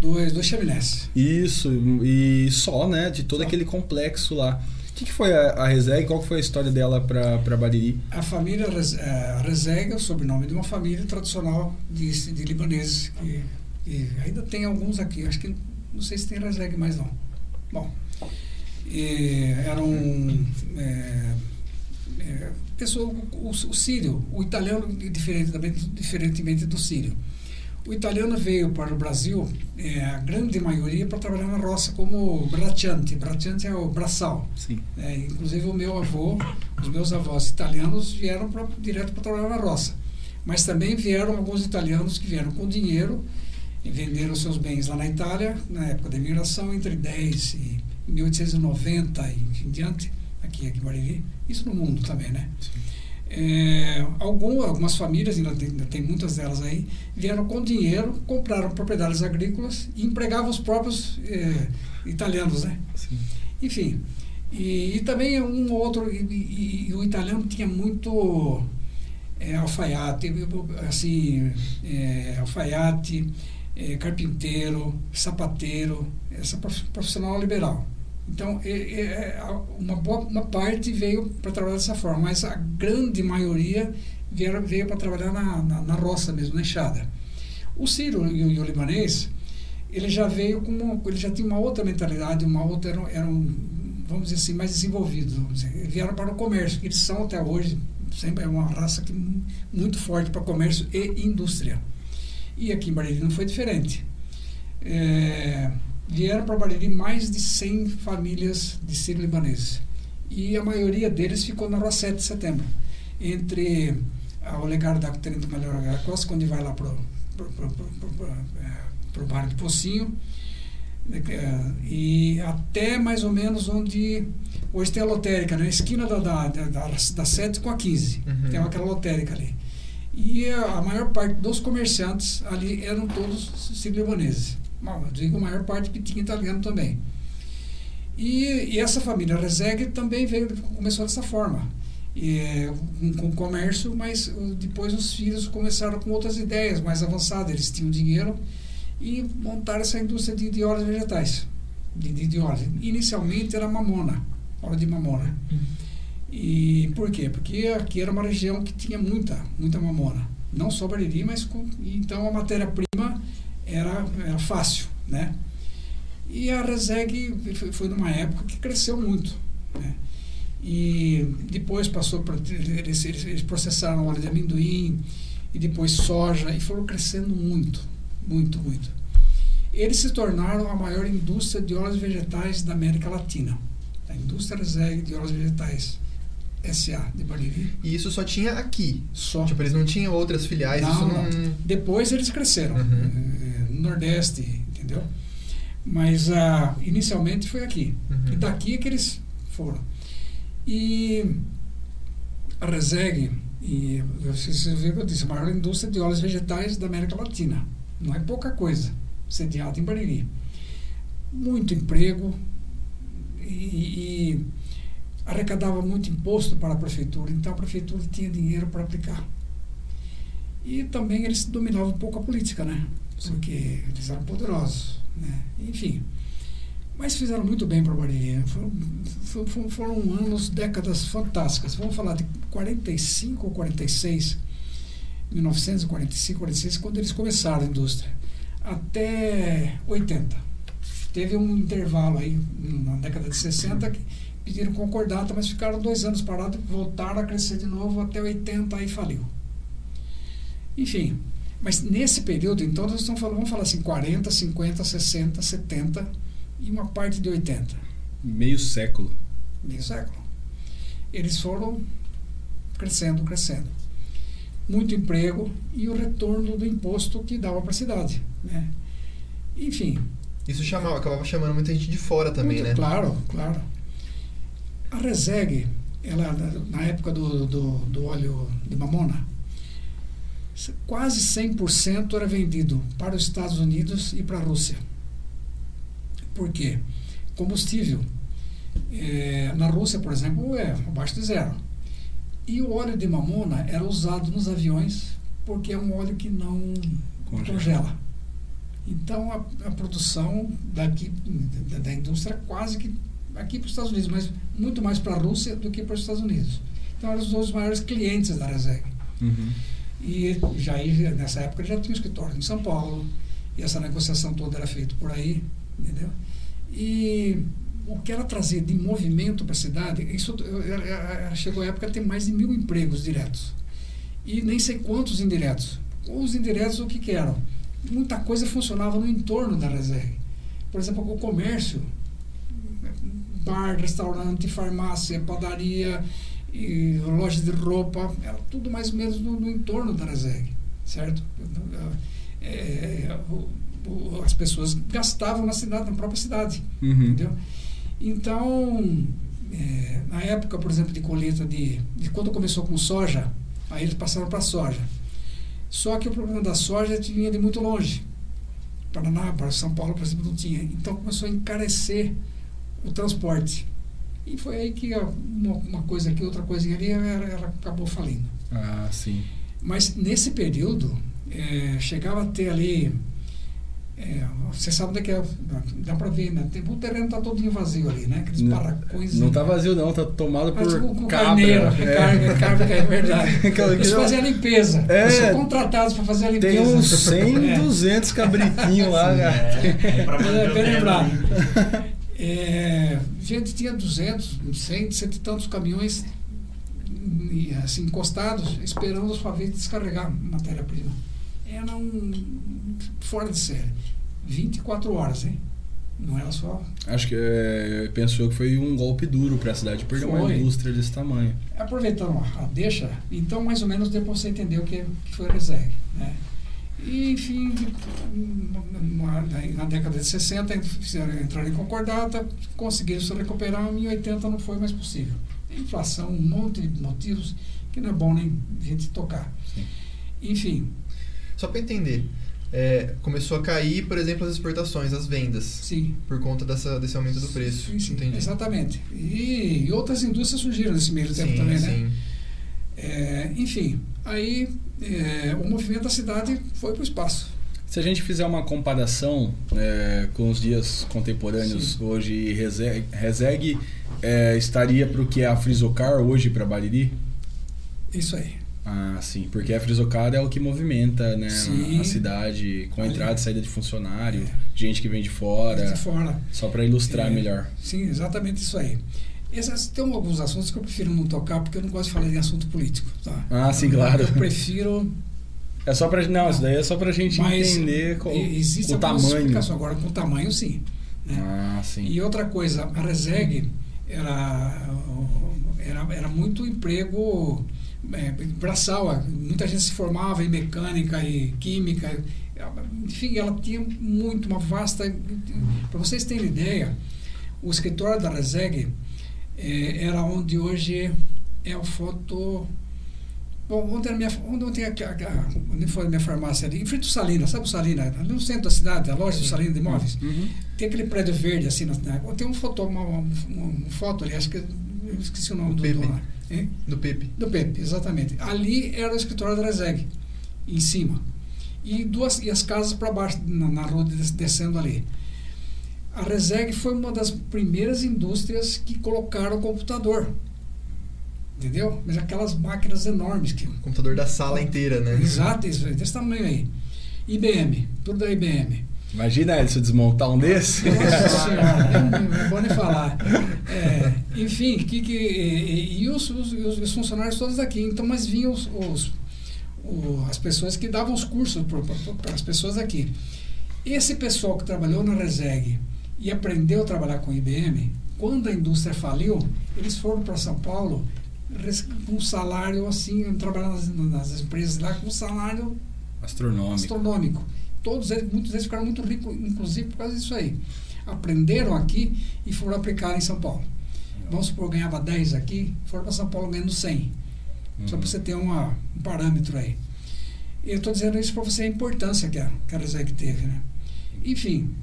dois, dois chaminés. Isso, e só, né? De todo Só. aquele complexo lá. O que, que foi a, a Reseg? Qual foi a história dela pra Bariri? A família eh, Rezeg é o sobrenome de uma família tradicional de, de libaneses. Que, que ainda tem alguns aqui. Acho que não sei se tem Rezeg mais não. Bom, e eram é, é, pessoa, o, o sírio, o italiano diferente também, diferentemente do sírio. O italiano veio para o Brasil, é, a grande maioria, para trabalhar na roça como bracciante. Bracciante é o braçal. Sim. É, inclusive o meu avô, os meus avós italianos vieram pra, direto para trabalhar na roça. Mas também vieram alguns italianos que vieram com dinheiro e venderam seus bens lá na Itália, na época da imigração, entre 10 e 1890 e em diante, aqui, aqui em Bariri. Isso no mundo também, né? É, algum, algumas famílias, ainda tem, ainda tem muitas delas aí, vieram com dinheiro, compraram propriedades agrícolas e empregavam os próprios é, italianos, né? Sim. Enfim, e, e também um ou outro, e, e- e o italiano tinha muito é, alfaiate, assim, é, alfaiate, é, carpinteiro, sapateiro, essa prof- profissional liberal. Então, é, é, é, uma boa uma parte veio para trabalhar dessa forma, mas a grande maioria vieram, veio para trabalhar na, na, na roça mesmo, na enxada. O sírio e o, e o libanês, ele já veio com uma, ele já tinha uma outra mentalidade, uma outra eram, vamos dizer assim mais desenvolvidos, vamos dizer. vieram para o comércio, que eles são até hoje sempre é uma raça que mu- muito forte para comércio e indústria. E aqui em Bariri não foi diferente. É, vieram para Bariri mais de 100 famílias de sírio-libaneses. E a maioria deles ficou na Rua 7 de Setembro, entre a Olegário da Tenente Major Olegário Costa, quando vai lá para o bairro de Pocinho, né, eh, e até mais ou menos onde Hoje tem a lotérica, na esquina da, da, da, da, da 7 com a 15. Uhum. Tem aquela lotérica ali. E a maior parte dos comerciantes ali eram todos sírio-libaneses. Bom, eu digo a maior parte que tinha italiano também. E, e essa família Rezegue também veio, começou dessa forma. E, com, com comércio, mas uh, depois os filhos começaram com outras ideias mais avançadas. Eles tinham dinheiro e montaram essa indústria de, de óleos vegetais. De, de, de óleos. Inicialmente era mamona, óleo de mamona. E por quê? Porque aqui era uma região que tinha muita, muita mamona. Não só Bariri, mas com, então a matéria-prima era, era fácil, né? E a Reseg foi, numa época que cresceu muito, né? E depois passou para eles, eles processaram óleo de amendoim e depois soja e foram crescendo muito, muito, muito. Eles se tornaram a maior indústria de óleos vegetais da América Latina. A indústria Reseg de óleos vegetais SA de Bariri. E isso só tinha aqui. Só. Tipo, eles não tinham outras filiais. Não, isso não... não. Depois eles cresceram. Uhum. eh, No Nordeste, entendeu? Mas ah, inicialmente foi aqui. Uhum. E daqui é que eles foram. E a Reseg, e você, você vê que eu disse, a maior indústria de óleos vegetais da América Latina. Não é pouca coisa, sediada em Bariri. Muito emprego e, e arrecadava muito imposto para a prefeitura, então a prefeitura tinha dinheiro para aplicar. E também eles dominavam um pouco a política, né? Porque eles eram poderosos, né? Enfim. Mas fizeram muito bem para a Bariri. Foram, foram, foram, anos, décadas fantásticas. Vamos falar de 45 ou 46, 1945, 46, quando eles começaram a indústria, até 80. Teve um intervalo aí, na década de 60, que pediram concordata, mas ficaram dois anos parados, voltaram a crescer de novo até 80, aí faliu. Enfim, mas nesse período, então, nós estamos falando, vamos falar assim, 40, 50, 60, 70 e uma parte de 80. Meio século. Meio século. Eles foram crescendo, crescendo. Muito emprego e o retorno do imposto que dava para a cidade. Né? Enfim. Isso chamava, acabava chamando muita gente de fora também, muito, né? Claro, claro. A Reseg, ela, na época do, do, do óleo de mamona, quase 100% era vendido para os Estados Unidos e para a Rússia. Por quê? Combustível. É, na Rússia, por exemplo, é abaixo de zero. E o óleo de mamona era usado nos aviões porque é um óleo que não congela. congela. Então a, a, produção daqui da, da indústria quase que aqui para os Estados Unidos, mas muito mais para a Rússia do que para os Estados Unidos. Então eram os dois maiores clientes da Reseg. Uhum. E já nessa época já tinha um escritório em São Paulo, e essa negociação toda era feita por aí, entendeu? E o que ela trazia de movimento para a cidade, isso chegou a época a ter mais de mil empregos diretos. E nem sei quantos indiretos. Os indiretos, o que, que eram? Muita coisa funcionava no entorno da Reseg. Por exemplo, o comércio, bar, restaurante, farmácia, padaria, e loja de roupa, era tudo mais ou menos no, no entorno da Reseg, certo? É, o, o, as pessoas gastavam na cidade, na própria cidade, uhum. entendeu? Então, é, na época, por exemplo, de colheita de, de quando começou com soja, aí eles passaram para soja. Só que o problema da soja vinha de muito longe. Paraná, para São Paulo, por exemplo, não tinha. Então começou a encarecer o transporte. E foi aí que uma, uma coisa aqui, outra coisinha ali, ela, ela, acabou falindo. Ah, sim. Mas nesse período, é, chegava a ter ali. É, você sabe onde é que é? Dá para ver, né? Tem, o terreno está todo vazio ali, né? Aqueles não, barracões. Não está vazio, não, está tomado por tipo, com cabra. Carneiro, é. Carne, carne, é verdade. Eles faziam a limpeza. É, Eles são contratados para fazer a limpeza. Tem uns 100, é. 200 cabritinhos lá. É, é, é bem lembrado. É, gente tinha 200, 100, cento e tantos caminhões assim, encostados, esperando a sua vez de descarregar matéria-prima. Era um fora de série. 24 horas, hein? Não era só. Acho que é, pensou que foi um golpe duro para a cidade perder uma indústria desse tamanho. Aproveitando a deixa, então mais ou menos para você entender o que, que foi a Reseg. Né? E, enfim, na, década de 60, fizeram, entraram em concordata, conseguiram se recuperar, em 80 não foi mais possível. Inflação, um monte de motivos que não é bom nem a gente tocar. Sim. Enfim, Só para entender, é, começou a cair, por exemplo, as exportações, as vendas, sim. por conta dessa, desse aumento do preço. Sim, sim, Entendi. exatamente. E, e outras indústrias surgiram nesse meio tempo também, né? sim. É, enfim, aí é, o movimento da cidade foi para o espaço. Se a gente fizer uma comparação é, com os dias contemporâneos Sim. hoje, Reseg, Reseg é, estaria para o que é a Frisocar hoje para Bariri? Isso aí. Ah, sim, porque a Frisocar é o que movimenta né, Sim. a cidade com a entrada e saída de funcionário, É. gente que vem de fora, De fora. só para ilustrar É. melhor. Sim, exatamente isso aí. Esses, tem alguns assuntos que eu prefiro não tocar porque eu não gosto de falar de assunto político. Tá? Ah, sim, claro. Eu prefiro. É só pra, não, isso daí é só pra gente Mas entender qual, e- existe o tamanho. Agora, com o tamanho, sim. né? Ah, sim. E outra coisa, a Reseg era, era, era muito emprego é, braçal. Muita gente se formava em mecânica e química. Enfim, ela tinha muito, uma vasta. Para vocês terem ideia, o escritório da Reseg é, era onde hoje é o foto. Bom, onde, era minha, onde, onde, a- a- onde foi a minha farmácia ali? Em frente do Salina, sabe o Salina? Ali no centro da cidade, a loja do Salina de Imóveis. Uhum. Tem aquele prédio verde assim, na, na, tem um foto, uma, uma, uma foto ali, acho que eu esqueci o nome do Pepe. dono lá. Hein? Do Pepe. Do Pepe, exatamente. Ali era o escritório da Reseg, em cima. E duas e as casas para baixo, na, na rua des- descendo ali. A Reseg foi uma das primeiras indústrias que colocaram computador. Entendeu? Mas aquelas máquinas enormes que Computador da sala inteira, né? Exato, isso, desse tamanho aí. IBM, tudo da IBM. Imagina ele se desmontar um desse. Nossa senhora, não, não vou nem falar. É, enfim, que, que, e, e os, os, os funcionários todos daqui. Então, mas vinham os, os- o- as pessoas que davam os cursos para as pessoas daqui. Esse pessoal que trabalhou na Reseg e aprendeu a trabalhar com IBM, quando a indústria faliu, eles foram para São Paulo com um salário assim, trabalhando nas, nas empresas lá com um salário Astronômico. astronômico. Todos eles, muitos deles ficaram muito ricos, inclusive por causa disso aí. Aprenderam aqui e foram aplicar em São Paulo. Vamos supor, ganhava 10 aqui, foram para São Paulo ganhando 100. Só Uhum. para você ter uma, um parâmetro aí. Eu estou dizendo isso para você a importância que a, que a Reseg teve. Né? Enfim,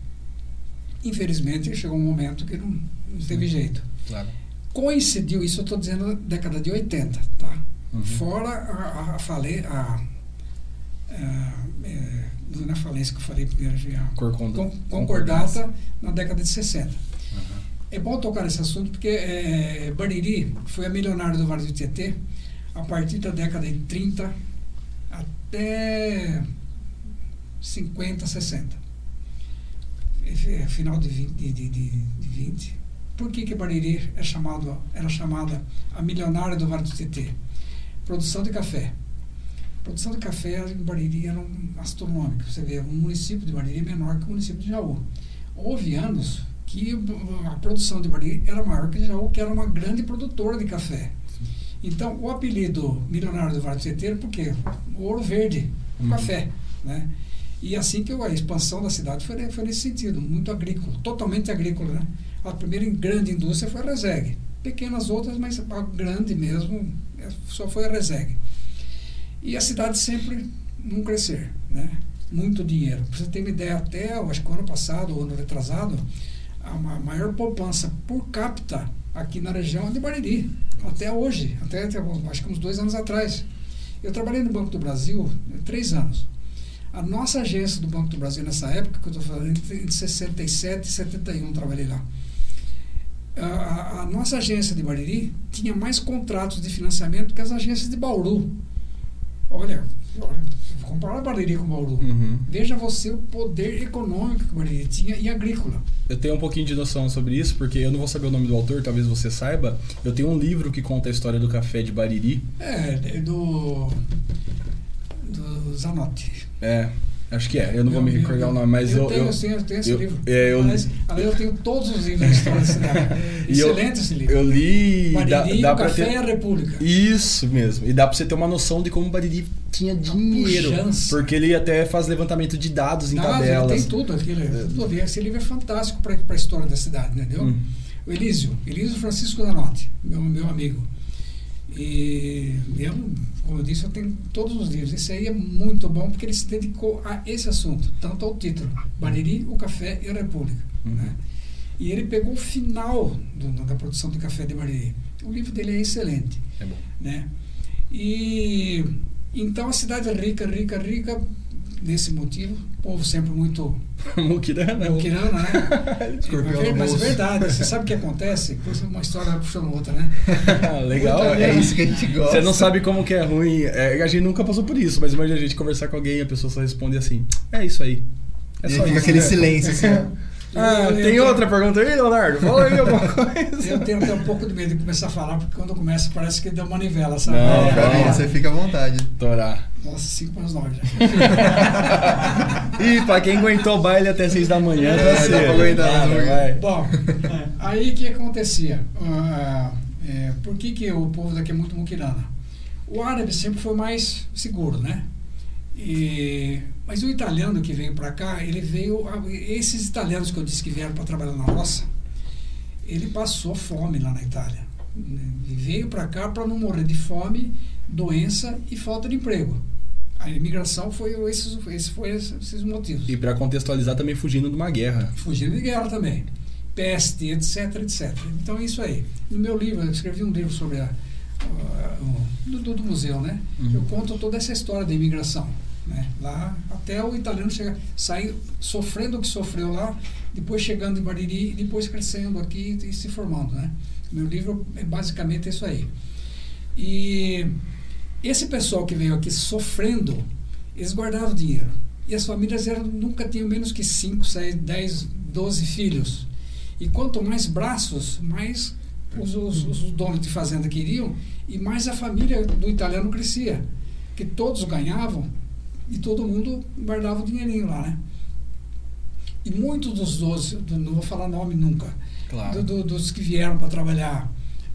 infelizmente chegou um momento que não, não teve jeito. Claro. Coincidiu, isso eu estou dizendo década de 80, tá? Uhum. Fora a, a, fale, a, a, é, não é falência que eu falei primeiro, já. Corcond- Con- concordata na década de 60. Uhum. É bom tocar nesse assunto porque é, Bariri foi a milionária do Vale do Tietê a partir da década de 30 até 50, 60. É, Final de 20, de, de, de, de 20. Por que, que Bariri é chamado, era chamada a milionária do Vale do Tietê? Produção de café. Produção de café em Bariri era um astronômico. Você vê, um município de Bariri é menor que o município de Jaú. Houve anos que a produção de Bariri era maior que Jaú, que era uma grande produtora de café. Então, o apelido milionário do Vale do Tietê era porque o ouro verde, o Uhum. café, né? E assim que a expansão da cidade foi, foi nesse sentido, muito agrícola, totalmente agrícola, né? A primeira grande indústria foi a Reseg. Pequenas outras, mas a grande mesmo é, só foi a Reseg. E a cidade sempre num crescer, né? Muito dinheiro. Para você ter uma ideia, até acho que ano passado, ou ano retrasado, a ma- maior poupança por capita aqui na região é de Bariri. Até hoje, até, até acho que uns dois anos atrás. Eu trabalhei no Banco do Brasil eh, três anos. A nossa agência do Banco do Brasil nessa época, que eu estou falando, entre entre 67 e 71 trabalhei lá. A, a- a nossa agência de Bariri tinha mais contratos de financiamento que as agências de Bauru. Olha, olha comparar Bariri com Bauru. Uhum. Veja você o poder econômico que Bariri tinha e agrícola. Eu tenho um pouquinho de noção sobre isso, porque eu não vou saber o nome do autor, talvez você saiba. Eu tenho um livro que conta a história do café de Bariri. É, é do. do Zanotti. É, Acho que é, eu não vou me recordar o nome, mas eu. eu tenho, eu- eu tenho, eu tenho esse eu- livro. é, eu- Aliás, aliás, eu tenho todos os livros da história da cidade. Excelente esse livro. Eu li. Dá, Bariri, dá pra Café ter... e a República. Isso mesmo. E dá pra você ter uma noção de como o Bariri tinha dinheiro. Porque ele até faz levantamento de dados em ele tabelas. tem tudo aquilo. tudo ali. Esse livro é fantástico para a história da cidade, entendeu? Hum. O Elísio, Elísio Francisco Danotti, meu, meu amigo. E eu, como eu disse, eu tenho todos os livros. Esse aí é muito bom porque ele se dedicou a esse assunto, tanto ao título, Bariri, o Café e a República. Uhum. né? E ele pegou o final do- da produção do café de Bariri. O livro dele é excelente É bom. né? E então a cidade é rica, rica, rica nesse motivo. O povo sempre muito Mukirana. muquirana, né? Escorpião mas, no mas é verdade, você sabe o que acontece? Uma história puxando outra, né? Legal. Muito É é isso que a gente gosta. Você não sabe como que é ruim. É, a gente nunca passou por isso, mas imagina a gente conversar com alguém e a pessoa só responde assim: É isso aí. É E só fica isso. aquele né? silêncio assim. Ah, Eu- eu tem tenho- outra pergunta aí, Leonardo? Fala aí alguma coisa. Eu tenho até um pouco de medo de começar a falar, porque quando começa parece que deu uma manivela, sabe? Não, É, Gavinha, você fica à vontade. Torar. Nossa, 5 para as 9 já. E pra quem aguentou o baile até 6 da manhã, É, tá dá pra cedo. aguentar, vai. Bom, aí o que acontecia? Ah, é, por que, que o povo daqui é muito muquirana? O árabe sempre foi mais seguro, né? E, mas o italiano que veio para cá, ele veio. Esses italianos que eu disse que vieram para trabalhar na roça, ele passou fome lá na Itália. né? E veio para cá para não morrer de fome, doença e falta de emprego. A imigração foi esses, esses, foi esses motivos E pra contextualizar também fugindo de uma guerra. fugindo de guerra também. Peste, etc, etc. Então é isso aí. No meu livro, eu escrevi um livro sobre a, do- do museu, né? Uhum. Eu conto toda essa história da imigração. Né? Lá, até o italiano chegar, sair sofrendo o que sofreu lá, depois chegando em Bariri, depois crescendo aqui e se formando, né? Meu livro é basicamente isso aí. E esse pessoal que veio aqui sofrendo, eles guardavam dinheiro. E as famílias eram, nunca tinham menos que 5, 6, 10, 12 filhos. E quanto mais braços, mais os, os- os donos de fazenda queriam, e mais a família do italiano crescia. Que todos ganhavam e todo mundo guardava o dinheirinho lá, né? E muitos dos 12, do- não vou falar nome nunca, do- do- dos que vieram para trabalhar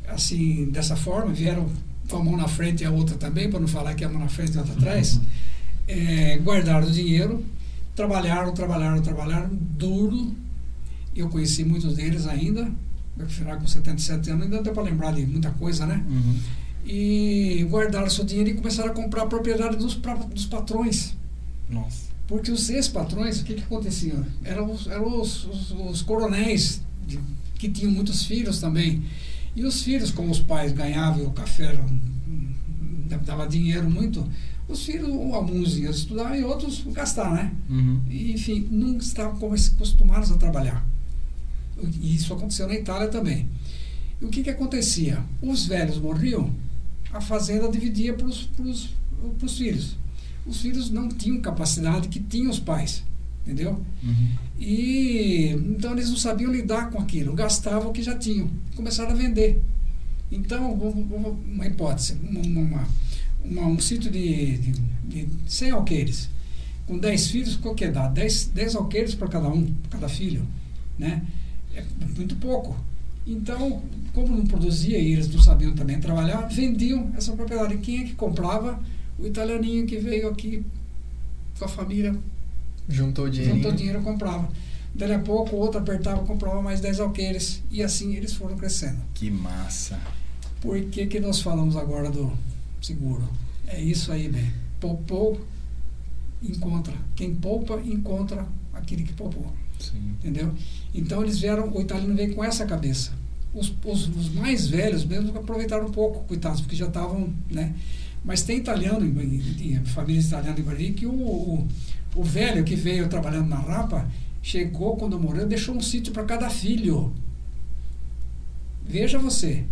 assim, dessa forma, vieram com a mão na frente e a outra também, para não falar que a mão na frente e a outra atrás, é, guardaram o dinheiro, trabalharam, trabalharam, trabalharam duro. Eu conheci muitos deles ainda, afinal com 77 anos, ainda dá para lembrar de muita coisa, né? Uhum. E guardaram seu dinheiro e começaram a comprar a propriedade dos, dos patrões. Nossa. Porque os ex-patrões, o que, que acontecia? Eram os, eram os, os- os coronéis, de- que tinham muitos filhos também. E os filhos, como os pais ganhavam o café dava dinheiro muito, os filhos, alguns iam estudar e outros gastar, né? Uhum. E, enfim, nunca estavam como- acostumados a trabalhar. E isso aconteceu na Itália também. E o que, que acontecia? Os velhos morriam, a fazenda dividia para os filhos. Os filhos não tinham capacidade que tinham os pais, entendeu? Uhum. E então eles não sabiam lidar com aquilo, gastavam o que já tinham, começaram a vender. Então, uma hipótese, uma, uma- um sítio de, de, de 100 alqueires, com 10 filhos, qual que dá? 10, 10 alqueires para cada um, cada filho, né? É muito pouco. Então, como não produzia e eles não sabiam também trabalhar, vendiam essa propriedade. Quem é que comprava? O italianinho que veio aqui com a família Juntou dinheiro. juntou dinheiro comprava. Daí a pouco o outro apertava, comprava mais 10 alqueires. E assim eles foram crescendo. Que massa. Por que, que nós falamos agora do seguro? É isso aí, bem. Poupou, encontra. Quem poupa, encontra aquele que poupou. Sim. Entendeu? Então eles vieram, o italiano veio com essa cabeça. Os, os, os mais velhos mesmo aproveitaram um pouco, coitados, porque já estavam, né? Mas tem italiano, em, famílias italianas em Bariri, que o, o, o velho que veio trabalhando na Rapa, chegou quando morreu, deixou um sítio para cada filho. Veja você.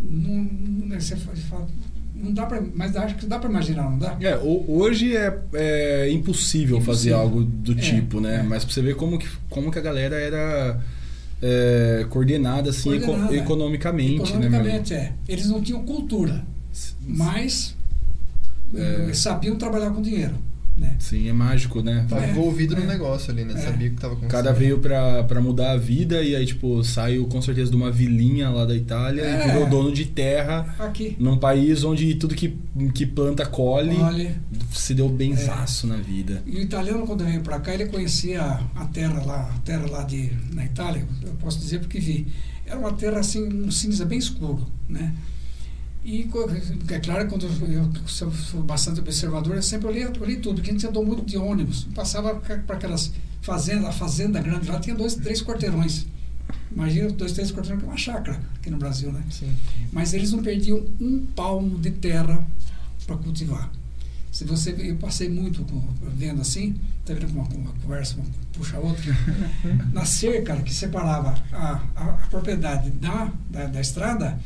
Não, não, você fala, não dá para, mas acho que dá para imaginar, não dá? É, ho- hoje é, é impossível, fazer Impossível. algo do É, tipo, né? é. Mas pra você ver como que, como que a galera era é, coordenada assim eco- Coordenada. economicamente, né? Economicamente, é. Eles não tinham cultura. mas É. sabiam trabalhar com dinheiro. Né? Sim, é mágico, né? Tava É, envolvido no é. negócio ali, né? É. Sabia o que tava O acontecendo. cara veio pra, pra mudar a vida e aí, tipo, saiu com certeza de uma vilinha lá da Itália É. e virou dono de terra Aqui. num país onde tudo que, que planta colhe Olha, se deu benzaço na vida. e o italiano quando veio para cá, ele conhecia a terra lá, a terra lá de na Itália, eu posso dizer porque vi. Era uma terra assim, um cinza bem escuro, né? E é claro, quando eu sou bastante observador, eu sempre olhei, olhei tudo, porque a gente andou muito de ônibus. Passava para aquelas fazendas, a fazenda grande lá tinha dois, três quarteirões. Imagina dois, três quarteirões que é uma chácara aqui no Brasil, né? Sim. Mas eles não perdiam um palmo de terra para cultivar. Se você, eu passei muito com- vendo assim, tá vendo uma, uma conversa uma puxa a outra. Na cerca que separava a, a, a propriedade da, da, da estrada,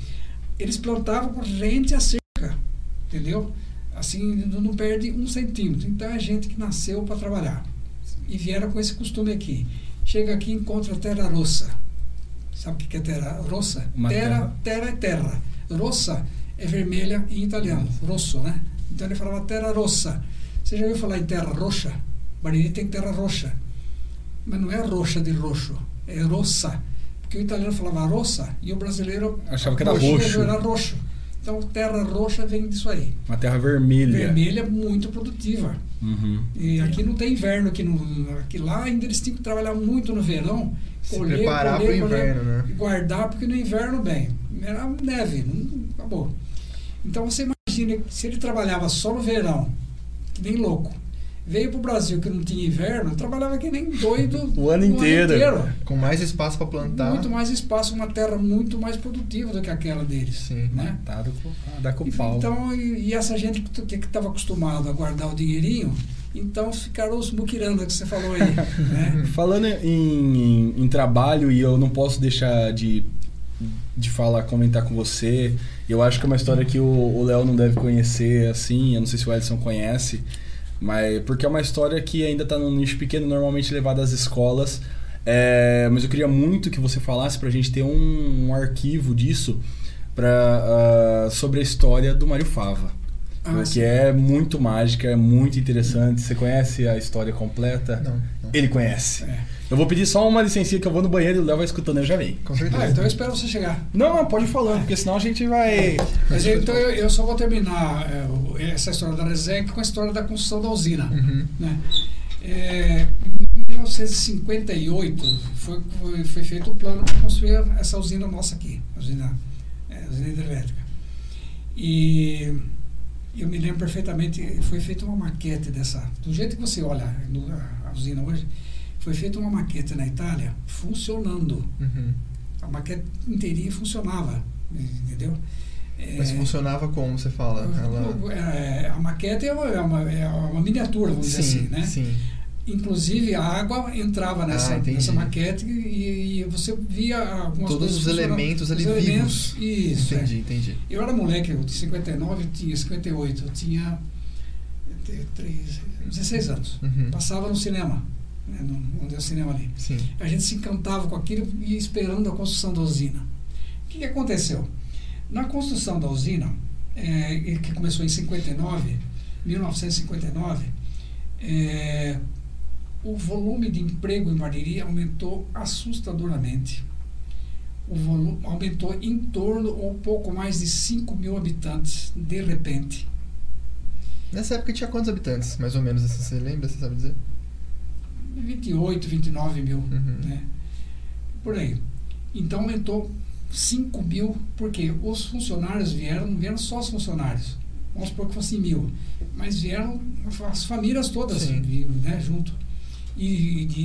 eles plantavam por rente à cerca, entendeu? Assim, não perde um centímetro. Então é gente que nasceu para trabalhar e vieram com esse costume aqui. Chega aqui e encontra terra rossa. Sabe o que é terra? Uma terra, terra é terra. Rossa é vermelha em italiano, rosso, né? Então ele falava terra rossa. Você já ouviu falar em terra roxa? Bariri tem terra roxa. Mas não é roxa de roxo, é rossa. Porque o italiano falava rossa e o brasileiro Achava que era roxo. Era roxo. Então terra roxa vem disso aí. Uma terra vermelha. Vermelha muito produtiva. Uhum. E aqui não tem inverno, aqui, no, aqui lá ainda eles tinham que trabalhar muito no verão, Se colher, preparar pro colher, inverno, né? e guardar, porque no inverno, bem, era neve, não, acabou. Então você imagina, que se ele trabalhava só no verão, que nem louco, veio pro Brasil que não tinha inverno, trabalhava que nem doido O ano inteiro. Com mais espaço pra plantar. Muito mais espaço, uma terra muito mais produtiva do que aquela deles. Sim. Né? Tá do, dá com E- pau. Então, e, e essa gente que estava acostumada a guardar o dinheirinho, então ficaram os muquiranda que você falou aí. né? Falando em, em- em trabalho, e eu não posso deixar de, de falar, comentar com você. Eu acho que é uma história que o o Léo não deve conhecer, assim. Eu não sei se o Edson conhece. Mas, porque é uma história que ainda está num nicho pequeno, normalmente levada às escolas. É, mas eu queria muito que você falasse pra gente ter um, um arquivo disso pra, ah, sobre a história do Mário Fava. Ah, porque sim. é muito mágica, é muito interessante. Você conhece a história completa? Não, não. Ele conhece. É. Eu vou pedir só uma licencinha que eu vou no banheiro e o Léo vai escutando, eu já venho. Com certeza. Ah, então eu espero você chegar. Não, não, pode ir falando, porque senão a gente vai. Mas eu- então eu, eu só vou terminar é, essa história da Resec com a história da construção da usina. Uhum. né? É, em 1958 foi, foi, foi feito o plano para construir essa usina nossa aqui, a usina, é, a usina hidrelétrica. E eu me lembro perfeitamente, foi feita uma maquete dessa, do jeito que você olha no- a usina hoje, foi feita uma maquete na Itália funcionando. Uhum. A maquete inteirinha funcionava, entendeu? Mas É, funcionava como você fala? Ela... é, a maquete é uma, é uma, é uma miniatura, vamos dizer Sim, assim, né? sim. Inclusive a água entrava nessa, Ah, nessa maquete e, e você via algumas Todos os elementos ali Os elementos, vivos. Isso. é. Entendi, entendi. Eu era moleque, eu de 59, eu tinha 58, eu tinha eh, três- 16 anos. Uhum. Passava no cinema, né, no, onde é o cinema ali. Sim. A gente se encantava com aquilo e ia esperando a construção da usina. O que, que aconteceu? Na construção da usina, eh, que começou em 59, 1959, eh, o volume de emprego em Bariri aumentou assustadoramente. O volume aumentou em torno ou pouco mais de 5 mil habitantes, de repente. Nessa época tinha quantos habitantes, mais ou menos? Você lembra? Você sabe dizer? 28, 29 mil. Uhum. né? Por aí. Então aumentou 5 mil, porque os funcionários vieram, não vieram só os funcionários, vamos supor que fossem mil, mas vieram as famílias todas né, junto. E, de-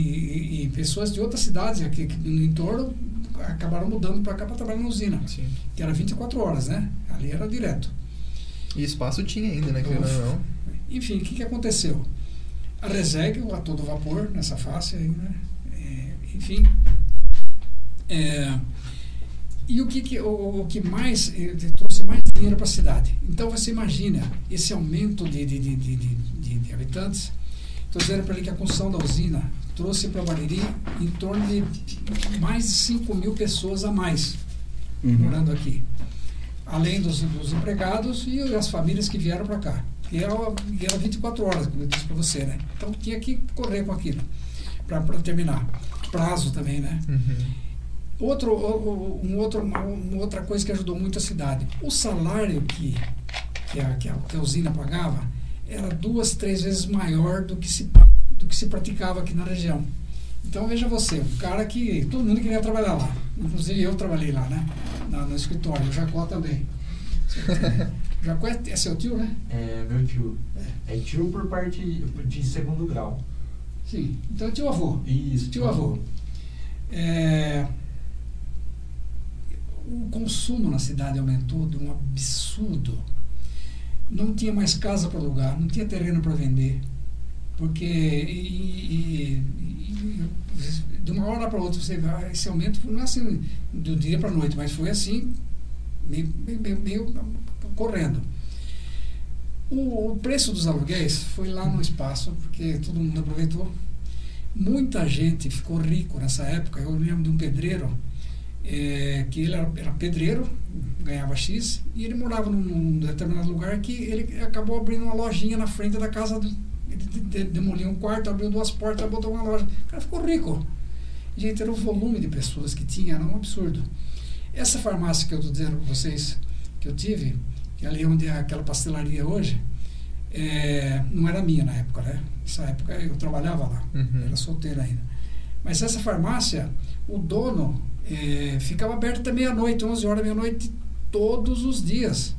e pessoas de outras cidades aqui, aqui no entorno acabaram mudando para cá para trabalhar na usina, Sim. que era 24 horas, né? Ali era direto. E espaço tinha ainda, né? Ou não. Enfim, o que, que aconteceu? A Reseg, a todo vapor, nessa face aí, né? É, enfim. É, e o que, que, o, o que mais eh, trouxe mais dinheiro para a cidade? Então você imagina esse aumento de, de, de, de, de- de- de habitantes. Estou dizendo para ele que a construção da usina trouxe para Bariri em torno de mais de 5 mil pessoas a mais Uhum. morando aqui. Além dos, dos empregados e as famílias que vieram para cá. E era, e era 24 horas, como eu disse para você, né? Então tinha que correr com aquilo para terminar. Prazo também, né? Uhum. Outro, um outro, uma, outra coisa que ajudou muito a cidade. O salário que, que, a, que, a, que a usina pagava era duas, três vezes maior do que se, do que se praticava aqui na região. Então veja você, um cara que todo mundo queria trabalhar lá. Inclusive eu trabalhei lá, né? Na, no escritório, o Jacó também. Jacó é, é, seu tio, né? É, meu tio. É. é tio por parte de segundo grau. Sim, então é tio avô. Isso, tio avô. É, o consumo na cidade aumentou de um absurdo. Não tinha mais casa para alugar, não tinha terreno para vender. Porque e, e, e, de uma hora para outra você esse aumento não é assim do dia para a noite, mas foi assim, meio, meio, meio correndo. O, o, preço dos aluguéis foi lá no espaço, porque todo mundo aproveitou. Muita gente ficou rico nessa época. Eu lembro de um pedreiro é, que ele era, era, pedreiro, ganhava X, e ele morava num, num, determinado lugar que ele acabou abrindo uma lojinha na frente da casa. Do, ele de, de, demoliu um quarto, abriu duas portas, botou uma loja. O cara ficou rico. Gente, era o volume de pessoas que tinha, era um absurdo. Essa farmácia que eu estou dizendo para vocês, que eu tive, que ali onde é aquela pastelaria hoje, é, não era minha na época, né? Nessa época eu trabalhava lá, uhum. era solteiro ainda. Mas essa farmácia, o dono é, ficava aberto até meia-noite, 11 horas, meia-noite, todos os dias.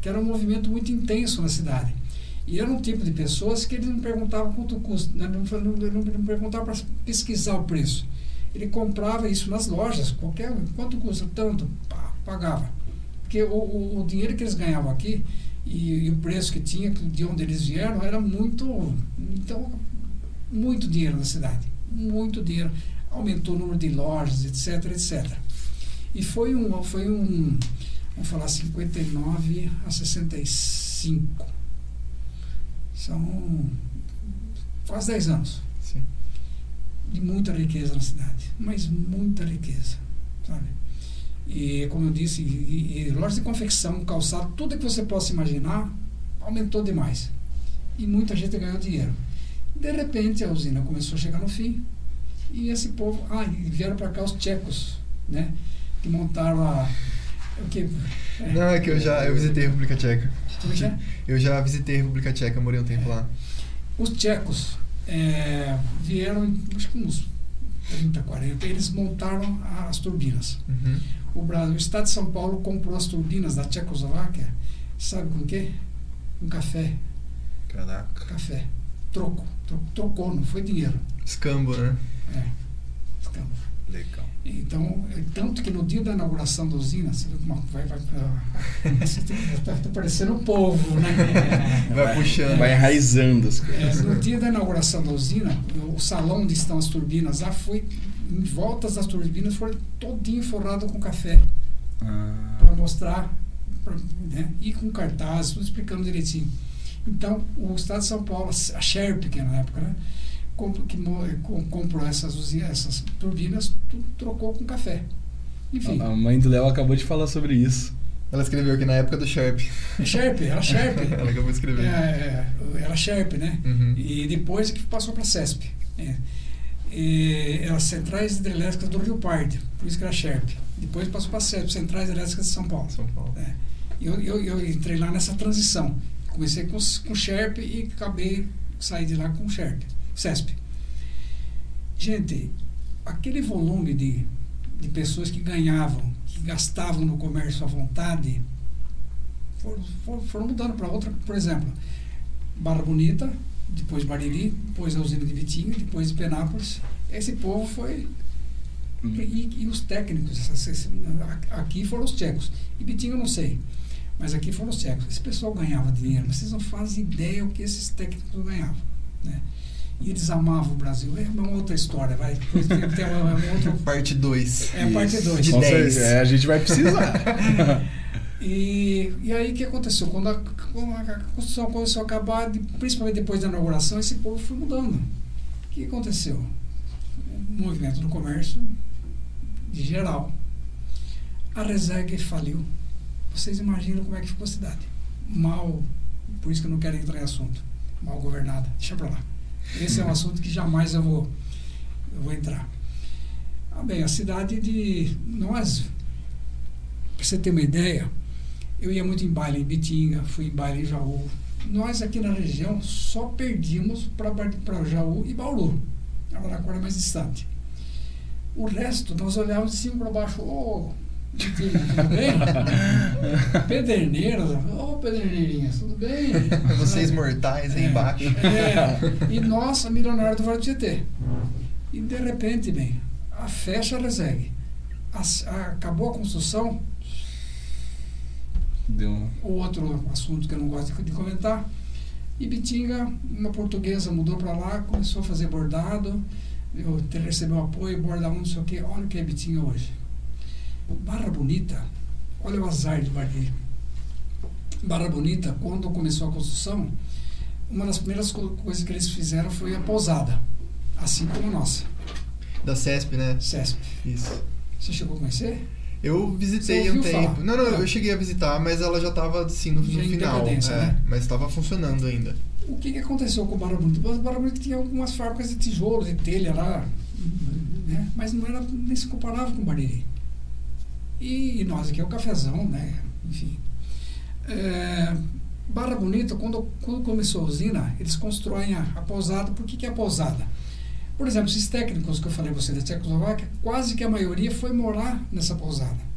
Que era um movimento muito intenso na cidade. E era um tipo de pessoas que ele não perguntava quanto custa, né? não, não, não, não perguntava para pesquisar o preço. Ele comprava isso nas lojas, qualquer quanto custa tanto, pá, pagava. Porque o, o, o, dinheiro que eles ganhavam aqui e, e, o preço que tinha, de onde eles vieram, era muito, então, muito dinheiro na cidade. Muito dinheiro aumentou o número de lojas, etc, etc. E foi um, foi um, vamos falar, 59 a 65. São quase 10 anos. Sim. De muita riqueza na cidade, mas muita riqueza, sabe? E, como eu disse, e, e lojas de confecção, calçado, tudo que você possa imaginar, aumentou demais. E muita gente ganhou dinheiro. De repente, a usina começou a chegar no fim, e esse povo, ah, vieram para cá os tchecos, né? Que montaram a. O que? É, Não, é que eu já eu visitei a República Tcheca. Como é é? Eu já visitei a República Tcheca, morei um tempo é. lá. Os tchecos é, vieram, acho que uns 30, 40, eles montaram as turbinas. Uhum. O, Brasil, o Estado de São Paulo comprou as turbinas da Tchecoslováquia, sabe com o quê? Com café. Caraca. Café. Troco. Trocou, não foi dinheiro. Escambo, né? É, escambo. Legal. Então, é tanto que no dia da inauguração da usina, você vê como vai, vai, está tá parecendo o povo, né? Vai puxando. Vai enraizando as coisas. É, no dia da inauguração da usina, o salão onde estão as turbinas lá foi, em voltas das turbinas, foi todinho forrado com café. Ah. Para mostrar, pra, né? e com cartazes, tudo explicando direitinho. Então, o Estado de São Paulo, a Sherp, que na época, né? que comprou essas, essas turbinas, trocou com café. Enfim. A mãe do Léo acabou de falar sobre isso. Ela escreveu aqui na época do Sharp. Sharp, ela Sharp. ela acabou de escrever. É, é, ela Sharp, né? Uhum. E depois que passou para a CESP. É. E, eram Centrais Hidrelétricas do Rio Pardo, por isso que era Sharp. Depois passou para a CESP, Centrais Hidrelétricas de São Paulo. São Paulo. É. Eu, eu, eu entrei lá nessa transição. Comecei com, com Sharp e acabei sair de lá com Sharp. CESP. Gente, aquele volume de, de pessoas que ganhavam, que gastavam no comércio à vontade, foram, foram, foram mudando para outra. Por exemplo, Barra Bonita, depois Bariri, depois a usina de Vitinho, depois de Penápolis. Esse povo foi. Hum. E, e, os técnicos, aqui foram os tchecos. E Vitinho eu não sei. Mas aqui foram os tchecos. Esse pessoal ganhava dinheiro, mas vocês não fazem ideia o que esses técnicos ganhavam. Né? E eles amavam o Brasil. É uma outra história, vai. Depois tem, tem uma, uma outra... Parte 2. É, parte 2. De 10. É, a gente vai precisar. e, e aí o que aconteceu? Quando a, quando a construção começou a acabar, principalmente depois da inauguração, esse povo foi mudando. O que aconteceu? O movimento do comércio, de geral. A Reseg faliu. Vocês imaginam como é que ficou a cidade? Mal Por isso que eu não quero entrar em assunto. Mal governada. Deixa pra lá. Esse é um assunto que jamais eu vou, eu vou entrar. Ah, bem, a cidade de. Nós, para você ter uma ideia, eu ia muito em baile em Bitinga, fui em baile em Jaú. Nós aqui na região só perdíamos para Jaú e Bauru. Araraquara é mais distante. O resto, nós olhávamos de cima para baixo. Ô, oh, tudo bem? Pederneiras, ô oh, Pederneirinhas, tudo bem? Vocês mortais aí é, embaixo. É, e nossa, milionário do Vale do Tietê. E de repente, bem, a fecha a resegue. Acabou a construção. Deu. Outro assunto que eu não gosto de comentar. E Bitinga, uma portuguesa mudou para lá, começou a fazer bordado. Eu recebeu apoio, borda um, não sei o quê. Olha o que é Bitinga hoje. Barra Bonita, olha o azar de Barreiro. Barra Bonita, quando começou a construção, uma das primeiras coisas que eles fizeram foi a pousada, assim como a nossa. Da CESP, né? CESP. Isso. Você chegou a conhecer? Eu visitei um tempo. Falar? Não, não, eu cheguei a visitar, mas ela já estava assim no, no final. É, né? Mas estava funcionando ainda. O que, que aconteceu com o Barra Bonita? O Barra Bonita tinha algumas fábricas de tijolo, de telha lá, né? mas não era, nem se comparava com o Bariri. E, e nós aqui é o cafezão, né? Enfim. É, Barra Bonita, quando, quando começou a usina, eles constroem a, a pousada. Por que, que é a pousada? Por exemplo, esses técnicos que eu falei você da Tchecoslováquia, quase que a maioria foi morar nessa pousada.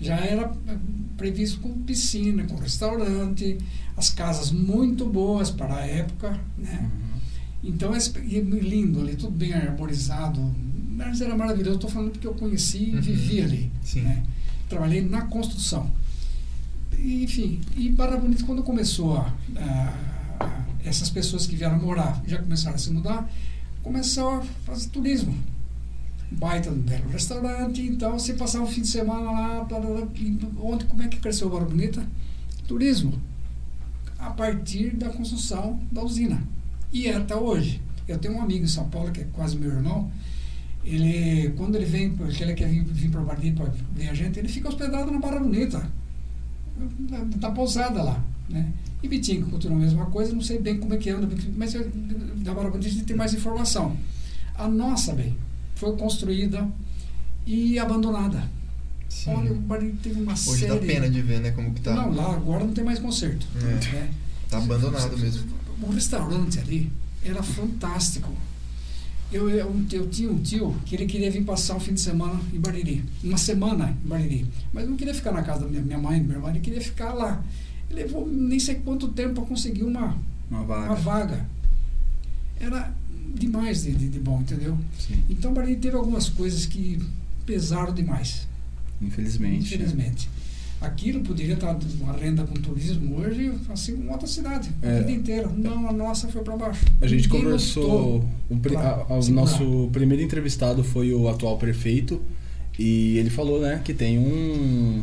Já era é, previsto com piscina, com restaurante, as casas muito boas para a época, né? Uhum. Então, é lindo ali, tudo bem arborizado, mas era maravilhoso. Estou falando porque eu conheci e uhum. vivi ali. Né? Trabalhei na construção. E, enfim, e Barra Bonita, quando começou a, a, essas pessoas que vieram morar, já começaram a se mudar, começou a fazer turismo. Baita um belo restaurante, então você passava um fim de semana lá, onde, como é que cresceu Barra Bonita? Turismo. A partir da construção da usina. E é até hoje. Eu tenho um amigo em São Paulo, que é quase meu irmão, ele, quando ele vem, porque ele quer vir, vir para o Bardim para ver a gente, ele fica hospedado na Barra Bonita, na, pousada lá. Né? E Bitinho continua a mesma coisa, não sei bem como é que anda, mas da gente tem mais informação. A nossa, bem, foi construída e abandonada. Sim. Olha, o Bardim teve uma Hoje série... dá pena de ver, né, como que tá. Não, lá agora não tem mais conserto. É. Né? Tá abandonado mesmo. O restaurante ali era fantástico. Eu, eu, eu, tinha um tio que ele queria vir passar um fim de semana em Bariri, uma semana em Bariri, mas não queria ficar na casa da minha, minha mãe, minha irmã, ele queria ficar lá. Levou nem sei quanto tempo para conseguir uma, uma, vaga. uma vaga. Era demais de, de, de bom, entendeu? Sim. Então Bariri teve algumas coisas que pesaram demais. Infelizmente. Infelizmente. É aquilo poderia estar uma renda com turismo hoje, assim como outra cidade, a é. vida inteira. Não, a nossa foi para baixo. A gente Ninguém conversou. O, a, o nosso primeiro entrevistado foi o atual prefeito e ele falou, né, que tem um,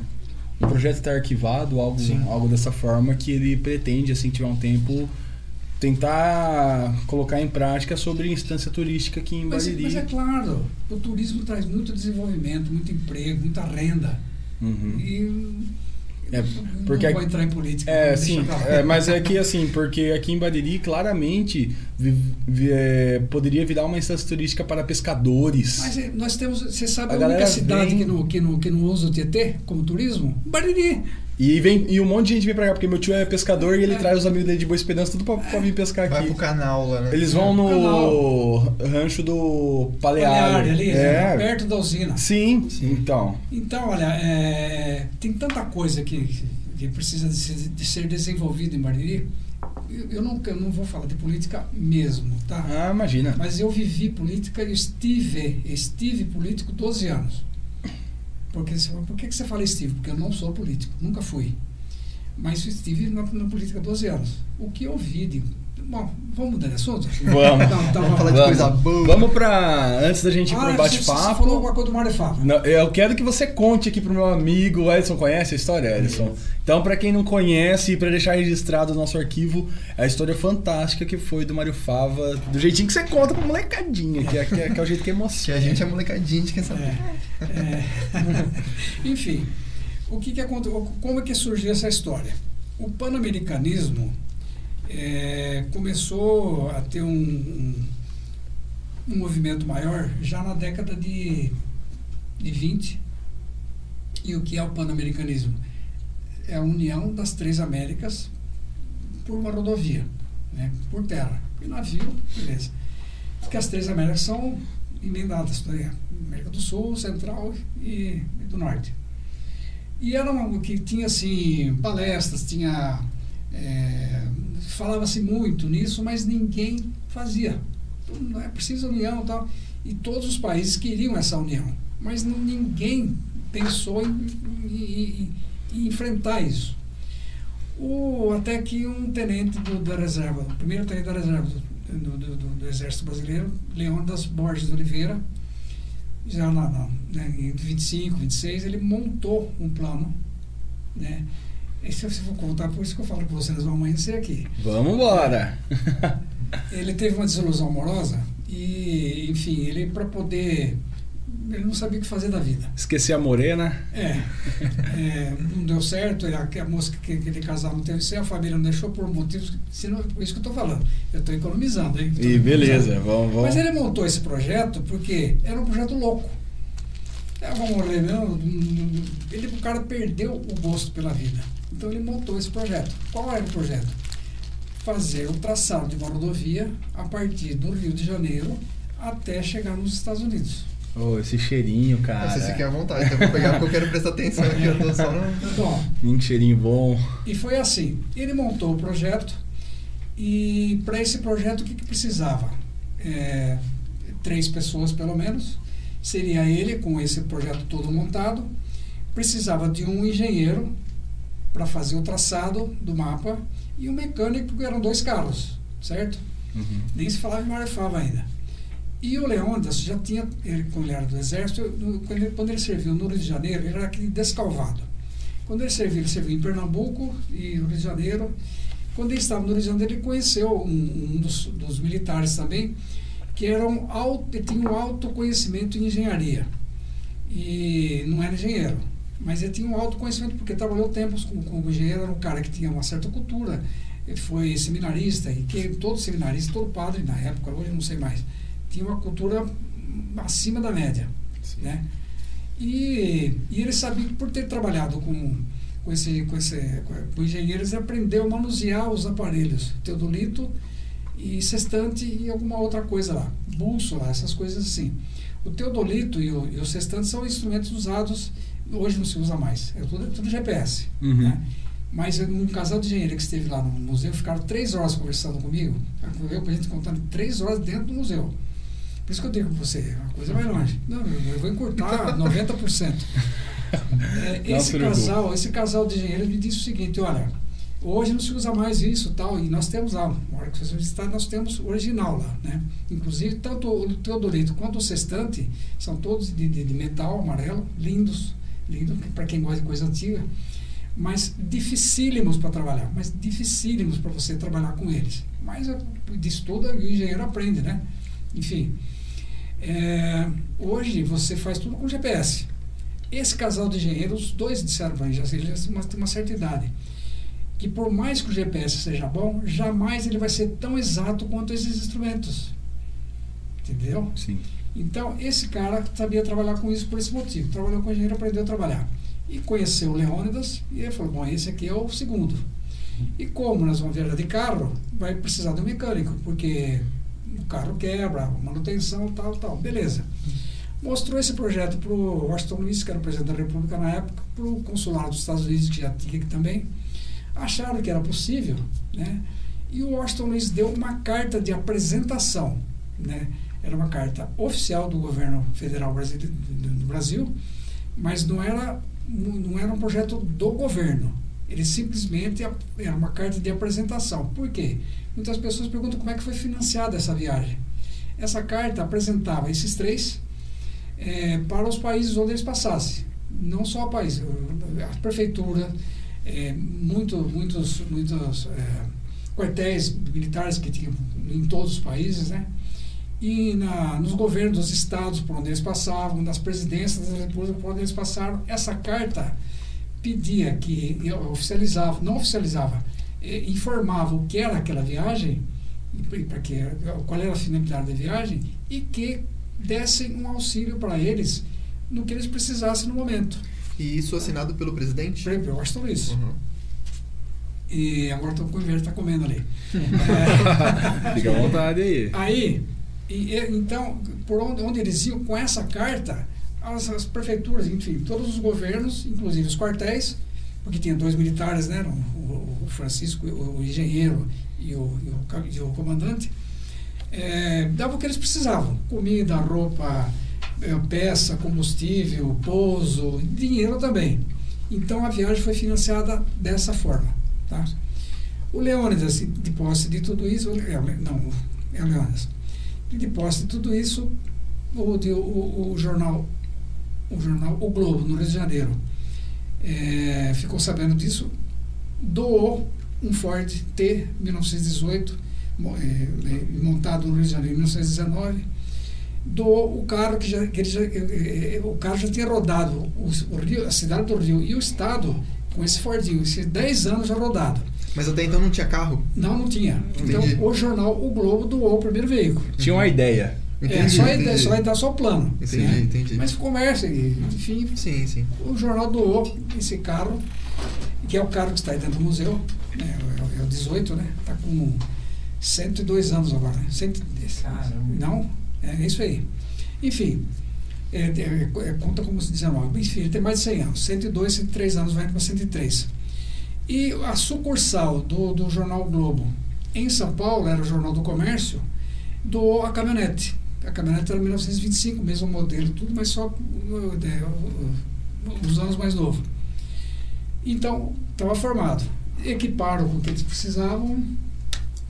um projeto está arquivado, algo, algo dessa forma que ele pretende, assim, tiver um tempo tentar colocar em prática sobre a instância turística aqui em mas, Bariri. Mas é claro, o turismo traz muito desenvolvimento, muito emprego, muita renda. Uhum. E é, porque não vou entrar em política. É, sim, é, mas é que assim, porque aqui em Bariri claramente vi, vi, é, poderia virar uma instância turística para pescadores. Mas é, nós temos, você sabe a, a única cidade vem... que, não, que, não, que não usa o Tietê como turismo? Bariri. E, vem, e um monte de gente vem pra cá, porque meu tio é pescador e ele é. traz os amigos dele de Boa Esperança tudo pra, pra vir pescar aqui. Vai pro canal lá, né? Eles vão no rancho do Paleário. ali, é. perto da usina. Sim, Sim. então. Então, olha, é, tem tanta coisa que, que precisa de ser, de ser desenvolvida em Bariri. Eu, eu, não, eu não vou falar de política mesmo, tá? Ah, imagina. Mas eu vivi política e estive, estive político 12 anos. Porque por que, que você fala estive? Porque eu não sou político, nunca fui. Mas estive na, na política há 12 anos. O que eu vi de Bom, vamos mudar de assunto? Vamos. Não, tá, vamos falar de coisa boa. Vamos para Antes da gente ir ah, pro bate-papo. Você falou alguma coisa do Mário Fábio. Não, eu quero que você conte aqui pro meu amigo. O Edson conhece a história, Edson? Então, para quem não conhece, para deixar registrado no nosso arquivo, é a história fantástica que foi do Mário Fava, do jeitinho que você conta pra molecadinha, que é, que é, que é o jeito que emociona. Que a gente é molecadinha, a gente quer saber. É, é. Enfim, o que que aconteceu? Como é que surgiu essa história? O pan-americanismo é, começou a ter um, um, um, movimento maior já na década de, de 20. E o que é o pan-americanismo? É a união das três Américas por uma rodovia, né, por terra. E navio, beleza. Porque as três Américas são emendadas, né? América do Sul, Central e, e do Norte. E era uma que tinha assim palestras, tinha é, falava-se muito nisso, mas ninguém fazia. Não é preciso união, tal. E todos os países queriam essa união, mas ninguém pensou em, em enfrentar isso. O, até que um tenente do, da reserva, o primeiro tenente da reserva do, do, do, do Exército Brasileiro, Leônidas Borges de Oliveira, já na, na, né, em 25, 26, ele montou um plano. Né? E se eu for contar, por isso que eu falo que vocês vão amanhecer aqui. Vamos embora! ele teve uma desilusão amorosa e, enfim, ele para poder ele não sabia o que fazer da vida. Esqueci a morena. É, é não deu certo, a, a moça que, que ele casava não teve certo, a família não deixou por motivos, senão, por isso que eu estou falando. Eu estou economizando, hein? e beleza, vamos, vamos. Mas ele montou esse projeto porque era um projeto louco. É, vamos ler, não, ele, o cara perdeu o gosto pela vida. Então ele montou esse projeto. Qual era o projeto? Fazer o traçado de uma rodovia a partir do Rio de Janeiro até chegar nos Estados Unidos. Oh, esse cheirinho, cara. Se você quer à vontade, então eu vou pegar porque eu quero prestar atenção aqui, eu tô só no... Bom, um cheirinho bom. E foi assim, ele montou o projeto e para esse projeto o que, que precisava? É, três pessoas pelo menos, seria ele com esse projeto todo montado, precisava de um engenheiro para fazer o traçado do mapa e um mecânico, porque eram dois carros, certo? Uhum. Nem se falava em Marefava ainda. E o Leônidas já tinha, ele, quando ele era do exército, quando ele, quando ele serviu no Rio de Janeiro, ele era aquele descalvado. Quando ele serviu, ele serviu em Pernambuco e no Rio de Janeiro. Quando ele estava no Rio de Janeiro, ele conheceu um, um dos, dos, militares também, que era um alto, ele tinha um alto conhecimento em engenharia. E não era engenheiro, mas ele tinha um alto conhecimento porque trabalhou tempos como, como engenheiro, era um cara que tinha uma certa cultura. Ele foi seminarista, e que todo seminarista, todo padre na época, hoje não sei mais tinha uma cultura acima da média, Sim. né? E, e ele sabia que por ter trabalhado com com esse com esse com engenheiros ele aprendeu a manusear os aparelhos, teodolito e sextante e alguma outra coisa lá, bússola, essas coisas assim. O teodolito e o, e o sextante são instrumentos usados hoje não se usa mais, é tudo, tudo GPS, uhum. né? Mas um casal de engenheiro que esteve lá no museu ficaram três horas conversando comigo, eu a gente contando três horas dentro do museu. Por isso que eu digo para você, a coisa vai longe. Não, eu vou encurtar 90%. É, esse, casal, esse casal de engenheiros me disse o seguinte, olha, hoje não se usa mais isso tal, e nós temos lá, na hora que você visitar, nós temos original lá, né? Inclusive, tanto o teodolito quanto o sextante são todos de, de, de metal amarelo, lindos, lindos para quem gosta de coisa antiga, mas dificílimos para trabalhar, mas dificílimos para você trabalhar com eles. Mas de estudo o engenheiro aprende, né? Enfim, é, hoje você faz tudo com GPS. Esse casal de engenheiros, os dois disseram para mim, já têm uma certa idade, que por mais que o GPS seja bom, jamais ele vai ser tão exato quanto esses instrumentos. Entendeu? Sim. Então, esse cara sabia trabalhar com isso por esse motivo. Trabalhou com engenheiro, aprendeu a trabalhar. E conheceu o Leônidas, e ele falou: Bom, esse aqui é o segundo. E como nós vamos viajar de carro, vai precisar de um mecânico, porque o carro quebra, manutenção, tal, tal. Beleza. Mostrou esse projeto para o Washington Luiz, que era o presidente da República na época, para o consulado dos Estados Unidos, que já tinha aqui também. Acharam que era possível, né? E o Washington Luiz deu uma carta de apresentação, né? Era uma carta oficial do governo federal brasileiro, do Brasil, mas não era, não era um projeto do governo. Ele simplesmente era uma carta de apresentação. Por quê? Muitas pessoas perguntam como é que foi financiada essa viagem. Essa carta apresentava esses três é, para os países onde eles passassem. Não só o país, a prefeitura, é, muito, muitos, muitos é, quartéis militares que tinham em todos os países, né? e na, nos governos dos estados por onde eles passavam, nas presidências das repúblicas por onde eles passaram, essa carta pedia que oficializava, não oficializava, eh, informava o que era aquela viagem, para que, qual era a finalidade da viagem, e que dessem um auxílio para eles no que eles precisassem no momento. E isso assinado pelo presidente? Pelo Washington Luiz. Uhum. E agora estou com inveja, está comendo ali. É, Fica à vontade aí. Aí, e, e, então, por onde, onde eles iam com essa carta, as, as prefeituras, enfim, todos os governos, inclusive os quartéis, porque tinha dois militares, né, o, o Francisco, o, o, engenheiro e o, e o, comandante, é, davam o que eles precisavam: comida, roupa, é, peça, combustível, pouso, dinheiro também. Então a viagem foi financiada dessa forma. Tá? O Leônidas, de posse de tudo isso, não, é o Leônidas, de posse de tudo isso, o, o, o jornal, o jornal O Globo, no Rio de Janeiro, é, ficou sabendo disso, doou um Ford T 1918, é, montado no Rio de Janeiro em 1919, doou o carro que, já, que ele já, é, é, o carro já tinha rodado o, o, Rio, a cidade do Rio e o estado com esse Fordinho, esses 10 anos já rodado. Mas até então não tinha carro? Não, não tinha. Então Entendi. o jornal O Globo doou o primeiro veículo. Tinha uma ideia. É, Entendi, só, a entendi. só a ideia, só o plano. Entendi, né? entendi. Mas conversa, enfim, Sim, sim. o jornal doou esse carro, que é o carro que está aí dentro do museu, né? é, o- é o 18, né? Está com 102 anos agora. Né? Cento-. Não, é isso aí. Enfim, é, é, é, conta como se 19. Enfim, ele tem mais de 100 anos. 102, 103 anos, vai para 103. E a sucursal do, do Jornal Globo em São Paulo, era o Jornal do Comércio, doou a caminhonete. A caminhonete era 1925, mesmo modelo, tudo, mas só uh, é, uh, uh, os anos mais novos. Então, estava formado. Equiparam com o que eles precisavam.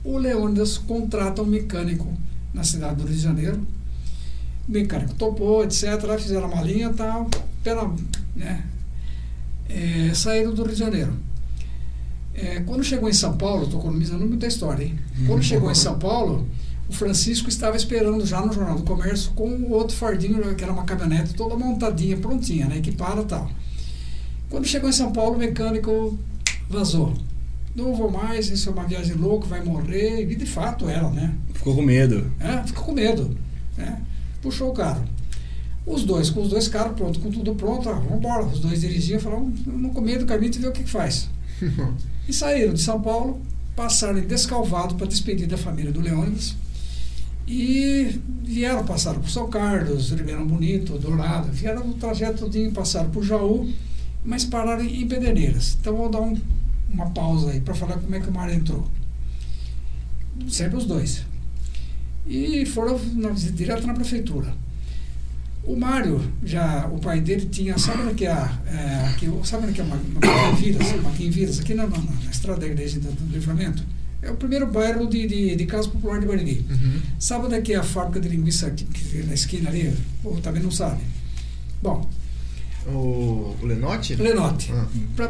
O Leônidas contrata um mecânico na cidade do Rio de Janeiro. O mecânico topou, etc. Fizeram a malinha e tal. Pela, né, é, saíram do Rio de Janeiro. É, quando chegou em São Paulo, estou economizando muita história, hein? Quando chegou em São Paulo, o Francisco estava esperando já no Jornal do Comércio com o outro Fordinho, que era uma caminhonete toda montadinha, prontinha, né? Equipada e tal. Quando chegou em São Paulo, o mecânico vazou. Não vou mais, isso é uma viagem louca, vai morrer. E de fato era, né? Ficou com medo. É, ficou com medo. Né? Puxou o carro. Os dois, com os dois carros pronto, com tudo pronto, ah, vamos embora. Os dois dirigiam e falaram, vamos comer do caminho e ver o que, que faz. E saíram de São Paulo, passaram em Descalvado para despedir da família do Leônidas. E vieram, passaram por São Carlos, Ribeirão Bonito, Dourado, vieram o trajeto todinho, passaram por Jaú, mas pararam em Pederneiras. Então vou dar um- uma pausa aí para falar como é que o mar entrou. Sempre os dois. E foram na, direto na prefeitura. O Mário, já, o pai dele tinha, sabe onde que é, é, aqui, sabe onde que é uma, uma Viras, Maquim Viras, aqui na, na, na estrada da igreja do, do livramento? É o primeiro bairro de, de, de casa popular de Bariri. Uhum. Sabe onde é que é a fábrica de linguiça é na esquina ali? Ou também não sabe? Bom, O, o Lenotti? Lenote. Ah.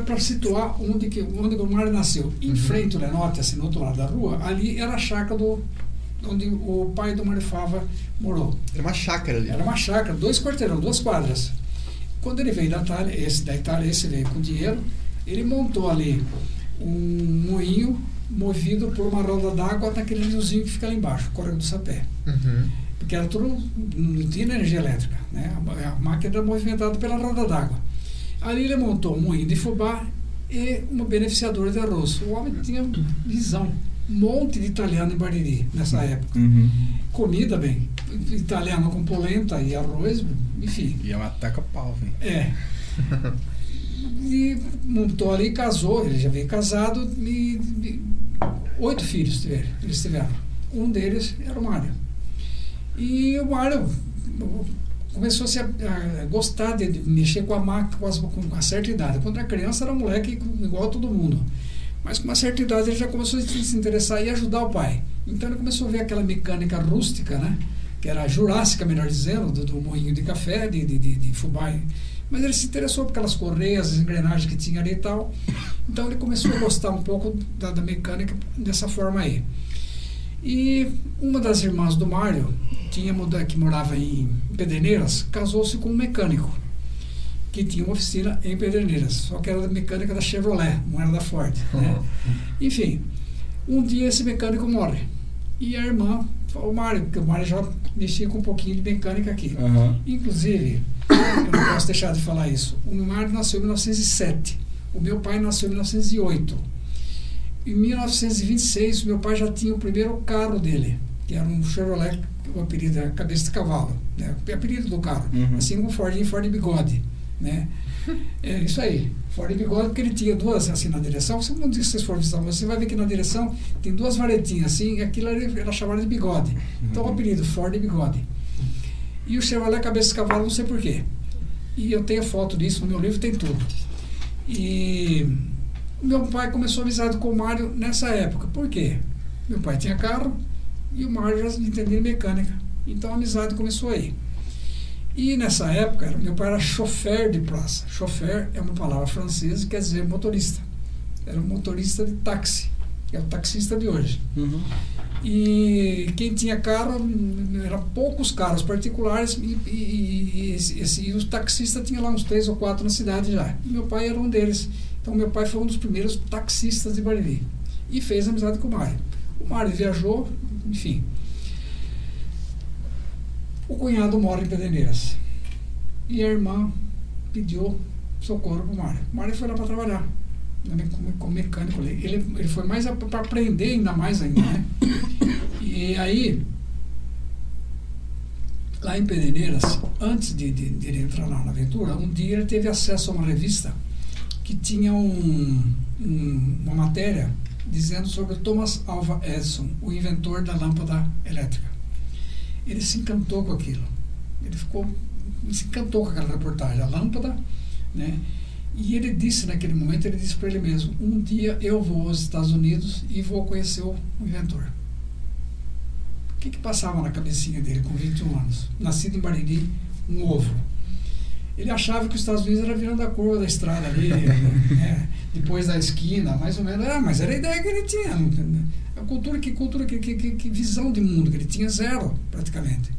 Para situar onde, que, onde o Mário nasceu. Em Uhum. frente ao Lenote, assim, no outro lado da rua, ali era a chácara do, onde o pai do Mário Fava morou. Era uma chácara ali. Era uma chácara, dois quarteirão, duas quadras. Quando ele veio da Itália, esse da Itália, esse veio com dinheiro, ele montou ali um moinho movido por uma roda d'água naquele riozinho que fica ali embaixo, o Córrego do Sapé. Uhum. Porque era tudo, não tinha energia elétrica, né? A, a máquina era movimentada pela roda d'água. Ali ele montou um moinho de fubá e uma beneficiadora de arroz. O homem tinha visão. Um monte de italiano em Bariri nessa época. Uhum. Comida, bem, italiano com polenta e arroz, enfim. Ia matar com a pau, velho. É. E montou ali, casou, ele já veio casado e, e oito filhos tiveram, eles tiveram. Um deles era o Mário. E o Mário começou a, se, a gostar de, mexer com a máquina com, com uma certa idade. Quando era criança era moleque igual a todo mundo. Mas com uma certa idade ele já começou a se interessar e ajudar o pai. Então ele começou a ver aquela mecânica rústica, né? que era jurássica, melhor dizendo, do, do moinho de café, de, de, de, de fubá. Mas ele se interessou por aquelas correias, as engrenagens que tinha ali e tal. Então ele começou a gostar um pouco da, da mecânica dessa forma aí. E uma das irmãs do Mário, tinha, que morava em Pederneiras, casou-se com um mecânico. que tinha uma oficina em Pederneiras, só que era da mecânica da Chevrolet, não era da Ford. Né? Enfim, um dia esse mecânico morre. E a irmã, o Mário, porque o Mário já mexia com um pouquinho de mecânica aqui. Aham. Inclusive, eu não posso deixar de falar isso. O Mário nasceu em 1907. O meu pai nasceu em 1908. Em 1926, o meu pai já tinha o primeiro carro dele, que era um Chevrolet, o apelido era cabeça de cavalo, né? o apelido do carro. Uhum. Assim como o Ford e Ford Bigode. Né? É isso aí. Ford Bigode, porque ele tinha duas assim na direção. Se um dia vocês forem visitar, você vai ver que na direção tem duas varetinhas assim, e aquilo era, era chamado de bigode. Então o apelido, Ford Bigode. E o Chevrolet cabeça de cavalo, não sei porquê. E eu tenho foto disso, no meu livro tem tudo. E meu pai começou amizade com o Mário nessa época. Por quê? Meu pai tinha carro e o Mário já entendia mecânica. Então a amizade começou aí. E nessa época, meu pai era chofer de praça. Chofer é uma palavra francesa que quer dizer motorista. Era um motorista de táxi, é o taxista de hoje. Uhum. E quem tinha carro, eram poucos carros particulares e, e, e, e os taxistas tinham lá uns três ou quatro na cidade já. E meu pai era um deles. Então meu pai foi um dos primeiros taxistas de Bariri. E fez amizade com o Mário. O Mário viajou, enfim. O cunhado mora em Pederneiras. E a irmã pediu socorro para o Mário. O Mário foi lá para trabalhar. Né, Como, mecânico. Ele, ele foi mais para aprender ainda mais ainda, né? E aí, lá em Pederneiras, antes de, de, de ele entrar na aventura, um dia ele teve acesso a uma revista que tinha um, um- uma matéria dizendo sobre Thomas Alva Edison, o inventor da lâmpada elétrica. Ele se encantou com aquilo. Ele ficou, se encantou com aquela reportagem, a lâmpada, né? E ele disse naquele momento, ele disse para ele mesmo, um dia eu vou aos Estados Unidos e vou conhecer o inventor. O que, que passava na cabecinha dele com 21 anos? Nascido em Bariri, um ovo. Ele achava que os Estados Unidos era virando a curva da estrada ali, né? depois da esquina, mais ou menos. Ah, mas era a ideia que ele tinha. não- A cultura, que cultura, que, que- que visão de mundo que ele tinha zero, praticamente.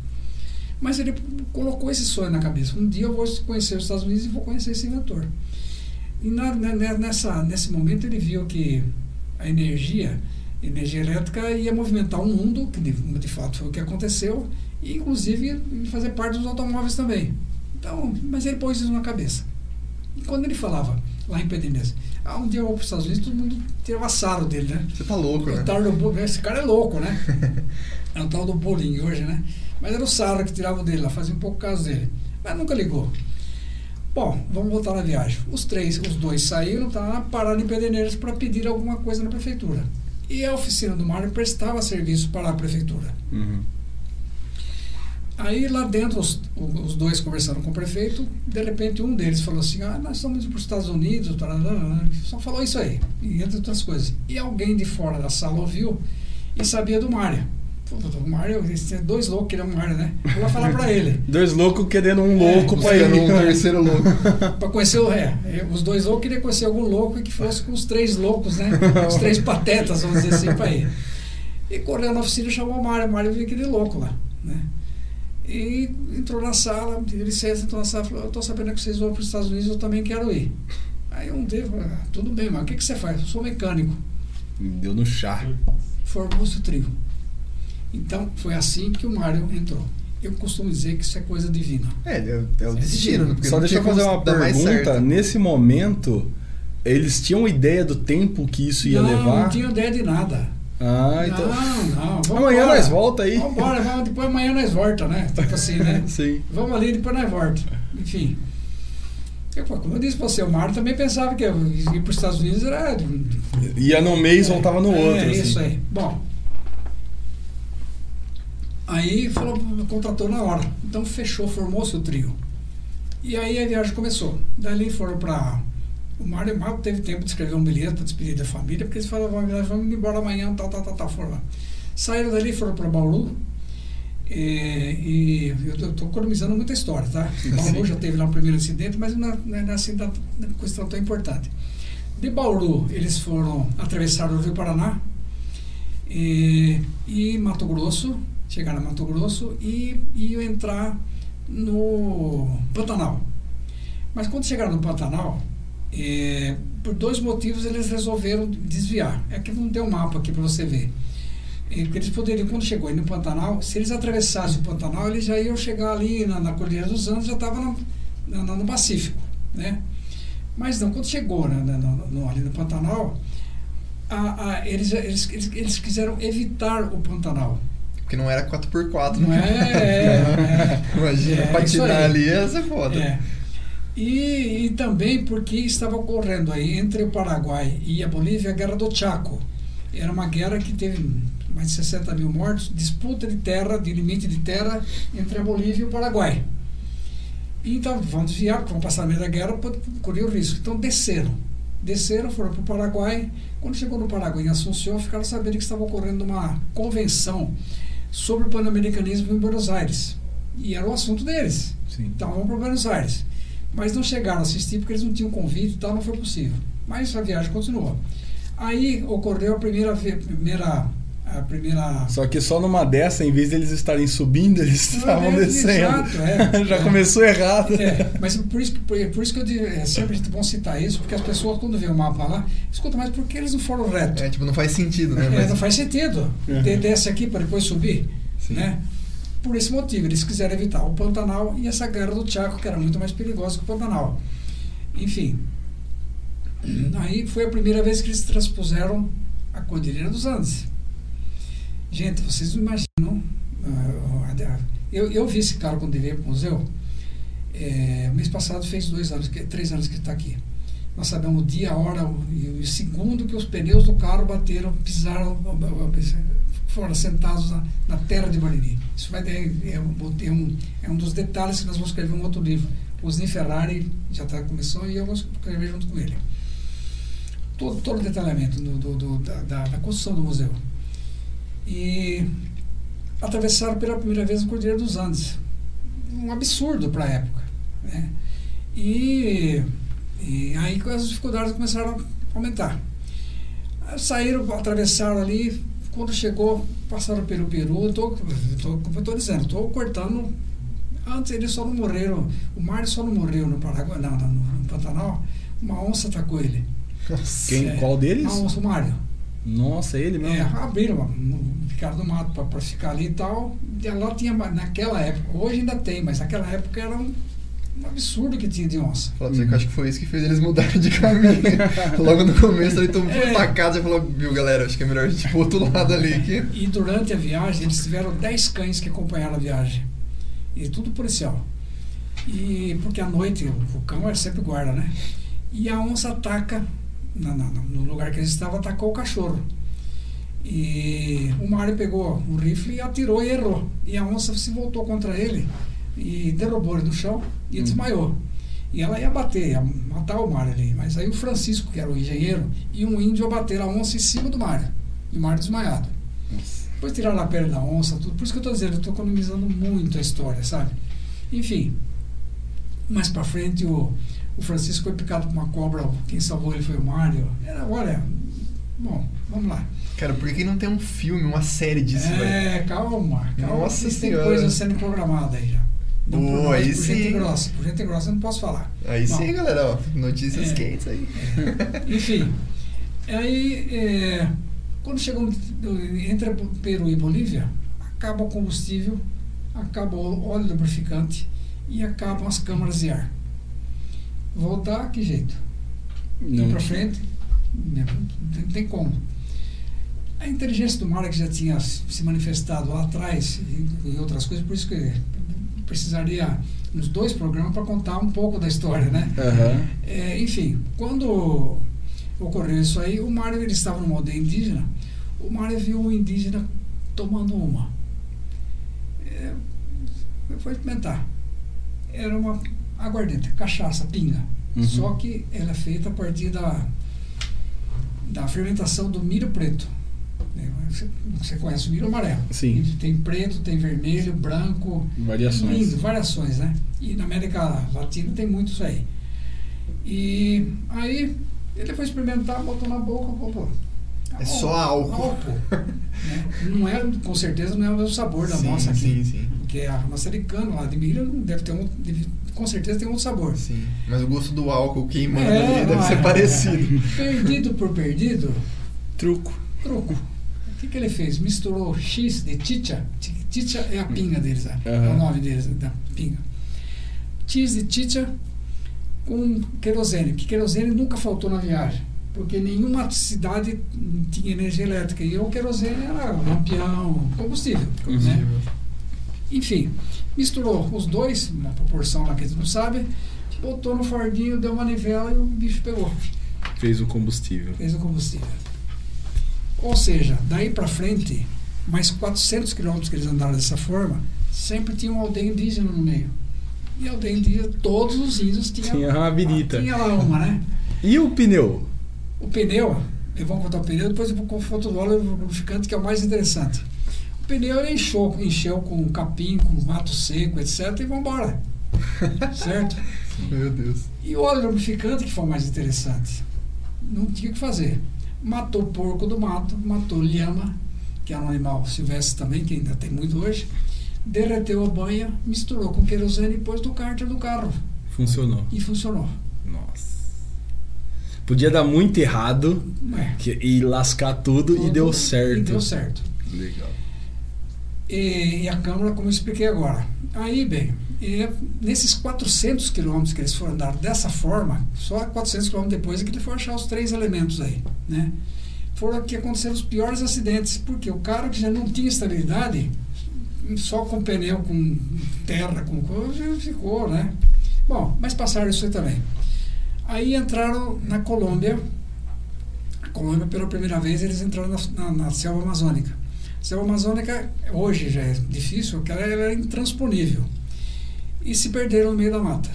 Mas ele colocou esse sonho na cabeça. Um dia eu vou conhecer os Estados Unidos e vou conhecer esse inventor. E na, né, nessa, nesse momento ele viu que a energia, energia elétrica ia movimentar o mundo, que de, de fato foi o que aconteceu, e inclusive fazer parte dos automóveis também. Então, mas ele pôs isso na cabeça. E quando ele falava lá em Pederneiras, ah, um dia eu vou para os Estados Unidos, todo mundo tirava sarro dele, né? Você tá louco, O né? tal do esse cara é louco, né? é o tal do bullying hoje, né? Mas era o Sarra que tirava dele lá, fazia um pouco caso dele. Mas nunca ligou. Bom, vamos voltar na viagem. Os três, os dois saíram, tá, pararam em Pederneiras para pedir alguma coisa na prefeitura. E a oficina do Mário prestava serviço para a prefeitura. Uhum. Aí lá dentro, os, os dois conversaram com o prefeito, de repente um deles falou assim, ah, nós estamos indo para os Estados Unidos, tarará", só falou isso aí, e entre outras coisas. E alguém de fora da sala ouviu e sabia do Mário. O Mário, tinham dois loucos que ele é o Mário, né? Eu vou falar para ele. Dois loucos querendo um É, louco pra Buscando ele. um terceiro louco. para conhecer o ré. Os dois loucos queriam conhecer algum louco e que fosse com os três loucos, né? Os três patetas, vamos dizer assim, para ir. E correu na oficina e chamou o Mário. O Mário viu aquele louco lá, né? E entrou na sala, pediu licença, entrou na sala e falou, eu estou sabendo que vocês vão para os Estados Unidos, eu também quero ir. Aí um deles falou, ah, tudo bem, mas o que, que você faz? Eu sou mecânico. Deu no chá. Formou-se o trio. Então, foi assim que o Mário entrou. Eu costumo dizer que isso é coisa divina. É, é, é o destino. né? Porque Só não deixa eu fazer uma pergunta. Nesse momento, eles tinham ideia do tempo que isso ia não, levar? não tinha ideia de nada. Ah, então. Não, não. Amanhã embora. nós volta aí. Vamos embora, depois amanhã nós volta, né? Tipo assim, né? Sim. Vamos ali, depois nós volta. Enfim. Eu, como eu disse pra você, o Mário também pensava que ir para os Estados Unidos era. Ia num mês, voltava no é, outro. É, assim. isso aí. Bom. Aí falou, contratou na hora. Então fechou, formou-se o trio. E aí a viagem começou. Dali foram para. O Mário mal teve tempo de escrever um bilhete para despedir da família, porque eles falavam, vamos embora amanhã, tal, tal, tal, tal. Foram lá. Saíram dali, foram para Bauru. E, e eu estou economizando muita história, tá? Bauru já teve lá o primeiro incidente, mas não é, não é assim da, da questão tão importante. De Bauru, eles foram atravessar o Rio Paraná e, e Mato Grosso, chegaram a Mato Grosso e iam entrar no Pantanal. Mas quando chegaram no Pantanal, eh, por dois motivos eles resolveram desviar. É que não tem um mapa aqui para você ver. Eh, Eles poderiam, quando chegou aí no Pantanal, se eles atravessassem o Pantanal, eles já iam chegar ali na, na Cordilheira dos Andes, já estava no, na- no Pacífico, né? Mas não, quando chegou né, no- no- no- ali no Pantanal, a- a- eles, eles, eles, eles quiseram evitar o Pantanal. Porque não era 4x4, Não né? é, é, Imagina, É, patinar ali ser foda. É. E, e também porque estava ocorrendo aí entre o Paraguai e a Bolívia a Guerra do Chaco. Era uma guerra que teve mais de 60 mil mortos, disputa de terra, de limite de terra entre a Bolívia e o Paraguai. Então, vão desviar, porque vão passar no meio da guerra correr o risco. Então, desceram. Desceram, foram para o Paraguai. Quando chegou no Paraguai, em Assunção, ficaram sabendo que estava ocorrendo uma convenção sobre o pan-americanismo em Buenos Aires. E era o assunto deles. Sim. Então vamos para Buenos Aires. Mas não chegaram a assistir porque eles não tinham convite e tal, não foi possível. Mas a viagem continuou. Aí ocorreu a primeira, ve- primeira, a primeira Só que só numa dessa, em vez deles estarem subindo, eles estavam é, descendo. exato, é. Já É. começou errado. É, mas por isso, que- por, por isso que eu digo, é sempre bom citar isso, porque as pessoas, quando vê o mapa lá, escuta, mas por que eles não foram reto? É, tipo, não faz sentido, né? É, Mas- não faz sentido. Uhum. De- Desce aqui para depois subir. Sim. Né? Por esse motivo, eles quiseram evitar o Pantanal e essa guerra do Chaco, que era muito mais perigosa que o Pantanal. Enfim, aí foi a primeira vez que eles transpuseram a Cordilheira dos Andes. Gente, vocês não imaginam. ah, a- eu, eu vi esse cara quando ele veio para o museu. É, mês passado fez dois anos, três anos que ele está aqui. Nós sabemos o dia, a hora e o segundo que os pneus do carro bateram, pisaram, foram sentados na, na terra de Bariri. Isso vai ter, é, um, é um- é um dos detalhes que nós vamos escrever um outro livro. Osni Ferrari já está começando e eu vou escrever junto com ele. Todo, todo o detalhamento do, do- do- da- da construção do museu. E atravessaram pela primeira vez a Cordilheira dos Andes. Um absurdo para a época. Né? E, e aí as dificuldades começaram a aumentar. Aí Saíram, atravessaram ali, quando chegou, passaram pelo Peru, estou dizendo, estou cortando. Antes eles só não morreram, o Mário só não morreu no Paraguai, não, não, no Pantanal, uma onça atacou ele. Quem, É, qual deles? Uma onça, o Mário. Nossa, ele mesmo. É, abriram, um- ficaram no mato para ficar ali e tal. E lá tinha, naquela época, hoje ainda tem, mas naquela época era um, um absurdo que tinha de onça. Falar pra você que eu acho que foi isso que fez eles mudarem de caminho. Logo no começo, mundo foi É. pra casa e falou, viu galera, acho que é melhor a gente ir pro outro lado ali. Que... E durante a viagem, eles tiveram 10 cães que acompanharam a viagem. E tudo policial. E porque à noite o cão é sempre guarda, né? E a onça ataca, na- na- no lugar que eles estavam, atacou o cachorro. E o Mário pegou um rifle e atirou e errou. E a onça se voltou contra ele e derrubou ele no chão e Hum. desmaiou. E ela ia bater, ia matar o Mário ali. Mas aí o Francisco, que era o engenheiro, e um índio abateram a onça em cima do Mário. E o Mário desmaiado. Nossa. Depois tiraram a pele da onça, tudo. Por isso que eu estou dizendo, eu estou economizando muito a história, sabe? Enfim, mais para frente o, o Francisco foi picado por uma cobra, quem salvou ele foi o Mário. Era, olha, bom, vamos lá. Cara, por que não tem um filme, uma série disso, velho? é, calma, calma. Nossa Senhora. coisa sendo programada aí já. Não por Boa, nós, aí por gente sim. grossa. Por gente grossa eu não posso falar. Aí Bom. sim, galera, ó, notícias É. quentes aí. Enfim, aí é, quando chegou entre Peru e Bolívia, acaba o combustível, acaba o óleo lubrificante e acabam as câmaras de ar. Voltar, que jeito? Ir Não. para frente, né, não tem, como. A inteligência do mar que já tinha se manifestado lá atrás e, e outras coisas, por isso que precisaria uns dois programas para contar um pouco da história, né? Aham. É, enfim, quando ocorreu isso aí, o Mário ele estava numa aldeia indígena, o Mário viu um indígena tomando uma. É, foi experimentar. Era uma aguardente, cachaça, pinga. Uhum. Só que ela é feita a partir da, da fermentação do milho preto. É, Você, você conhece o milho amarelo. Sim. Tem preto, tem vermelho, branco, Variações. Lindo, variações, né? E na América Latina tem muito isso aí. E aí ele foi experimentar, botou na boca, botou. É só álcool. né? Não é, com certeza não é o mesmo sabor da sim, nossa aqui. sim, sim. Porque a massa de cana lá de milho deve ter um, deve- com certeza tem um outro sabor. Sim. Mas o gosto do álcool queimando É, ali deve não ser é, parecido. Perdido por perdido, Truco. truco. O que, que ele fez? Misturou X de chicha. Chi- Chicha é a pinga deles, né? é o nome deles, da pinga. X de chicha com querosene, que querosene nunca faltou na viagem, porque nenhuma cidade tinha energia elétrica e o querosene era lampião, combustível. Né? Enfim, misturou os dois, uma proporção lá que eles não sabem, botou no fordinho, deu uma manivela e o bicho pegou Fez o combustível. fez o combustível. Ou seja, daí para frente, mais 400 quilômetros que eles andaram dessa forma, sempre tinha uma aldeia indígena no meio. E aldeia indígena, todos os índios tinham. Tinha uma birita. Tinha lá uma, né? E o pneu? O pneu, eu vou contar o pneu, depois eu vou confronto do óleo lubrificante, que é o mais interessante. O pneu ele encheu, encheu com capim, com mato seco, etc. E vamos embora. certo? Meu Deus. E o óleo lubrificante, que foi o mais interessante, não tinha o que fazer. Matou porco do mato, matou lhama, que é um animal silvestre também, que ainda tem muito hoje, derreteu a banha, misturou com querosene e pôs no cárter do carro. Funcionou. E funcionou. Nossa. Podia dar muito errado É, que- e lascar tudo, e tudo- deu certo. E deu certo. Legal. E, e a Câmara, como eu expliquei agora. Aí, bem, e nesses 400 quilômetros que eles foram andar dessa forma, só 400 quilômetros depois é que ele foi achar os três elementos aí, né? Foram que aconteceram os piores acidentes, porque o cara que já não tinha estabilidade, só com pneu, com terra, com coisa, ficou, né? Bom, mas passaram isso aí também. Aí entraram na Colômbia. A Colômbia, pela primeira vez, eles entraram na, na, na selva amazônica. Selva amazônica, hoje já é difícil, porque ela era intransponível. E se perderam no meio da mata.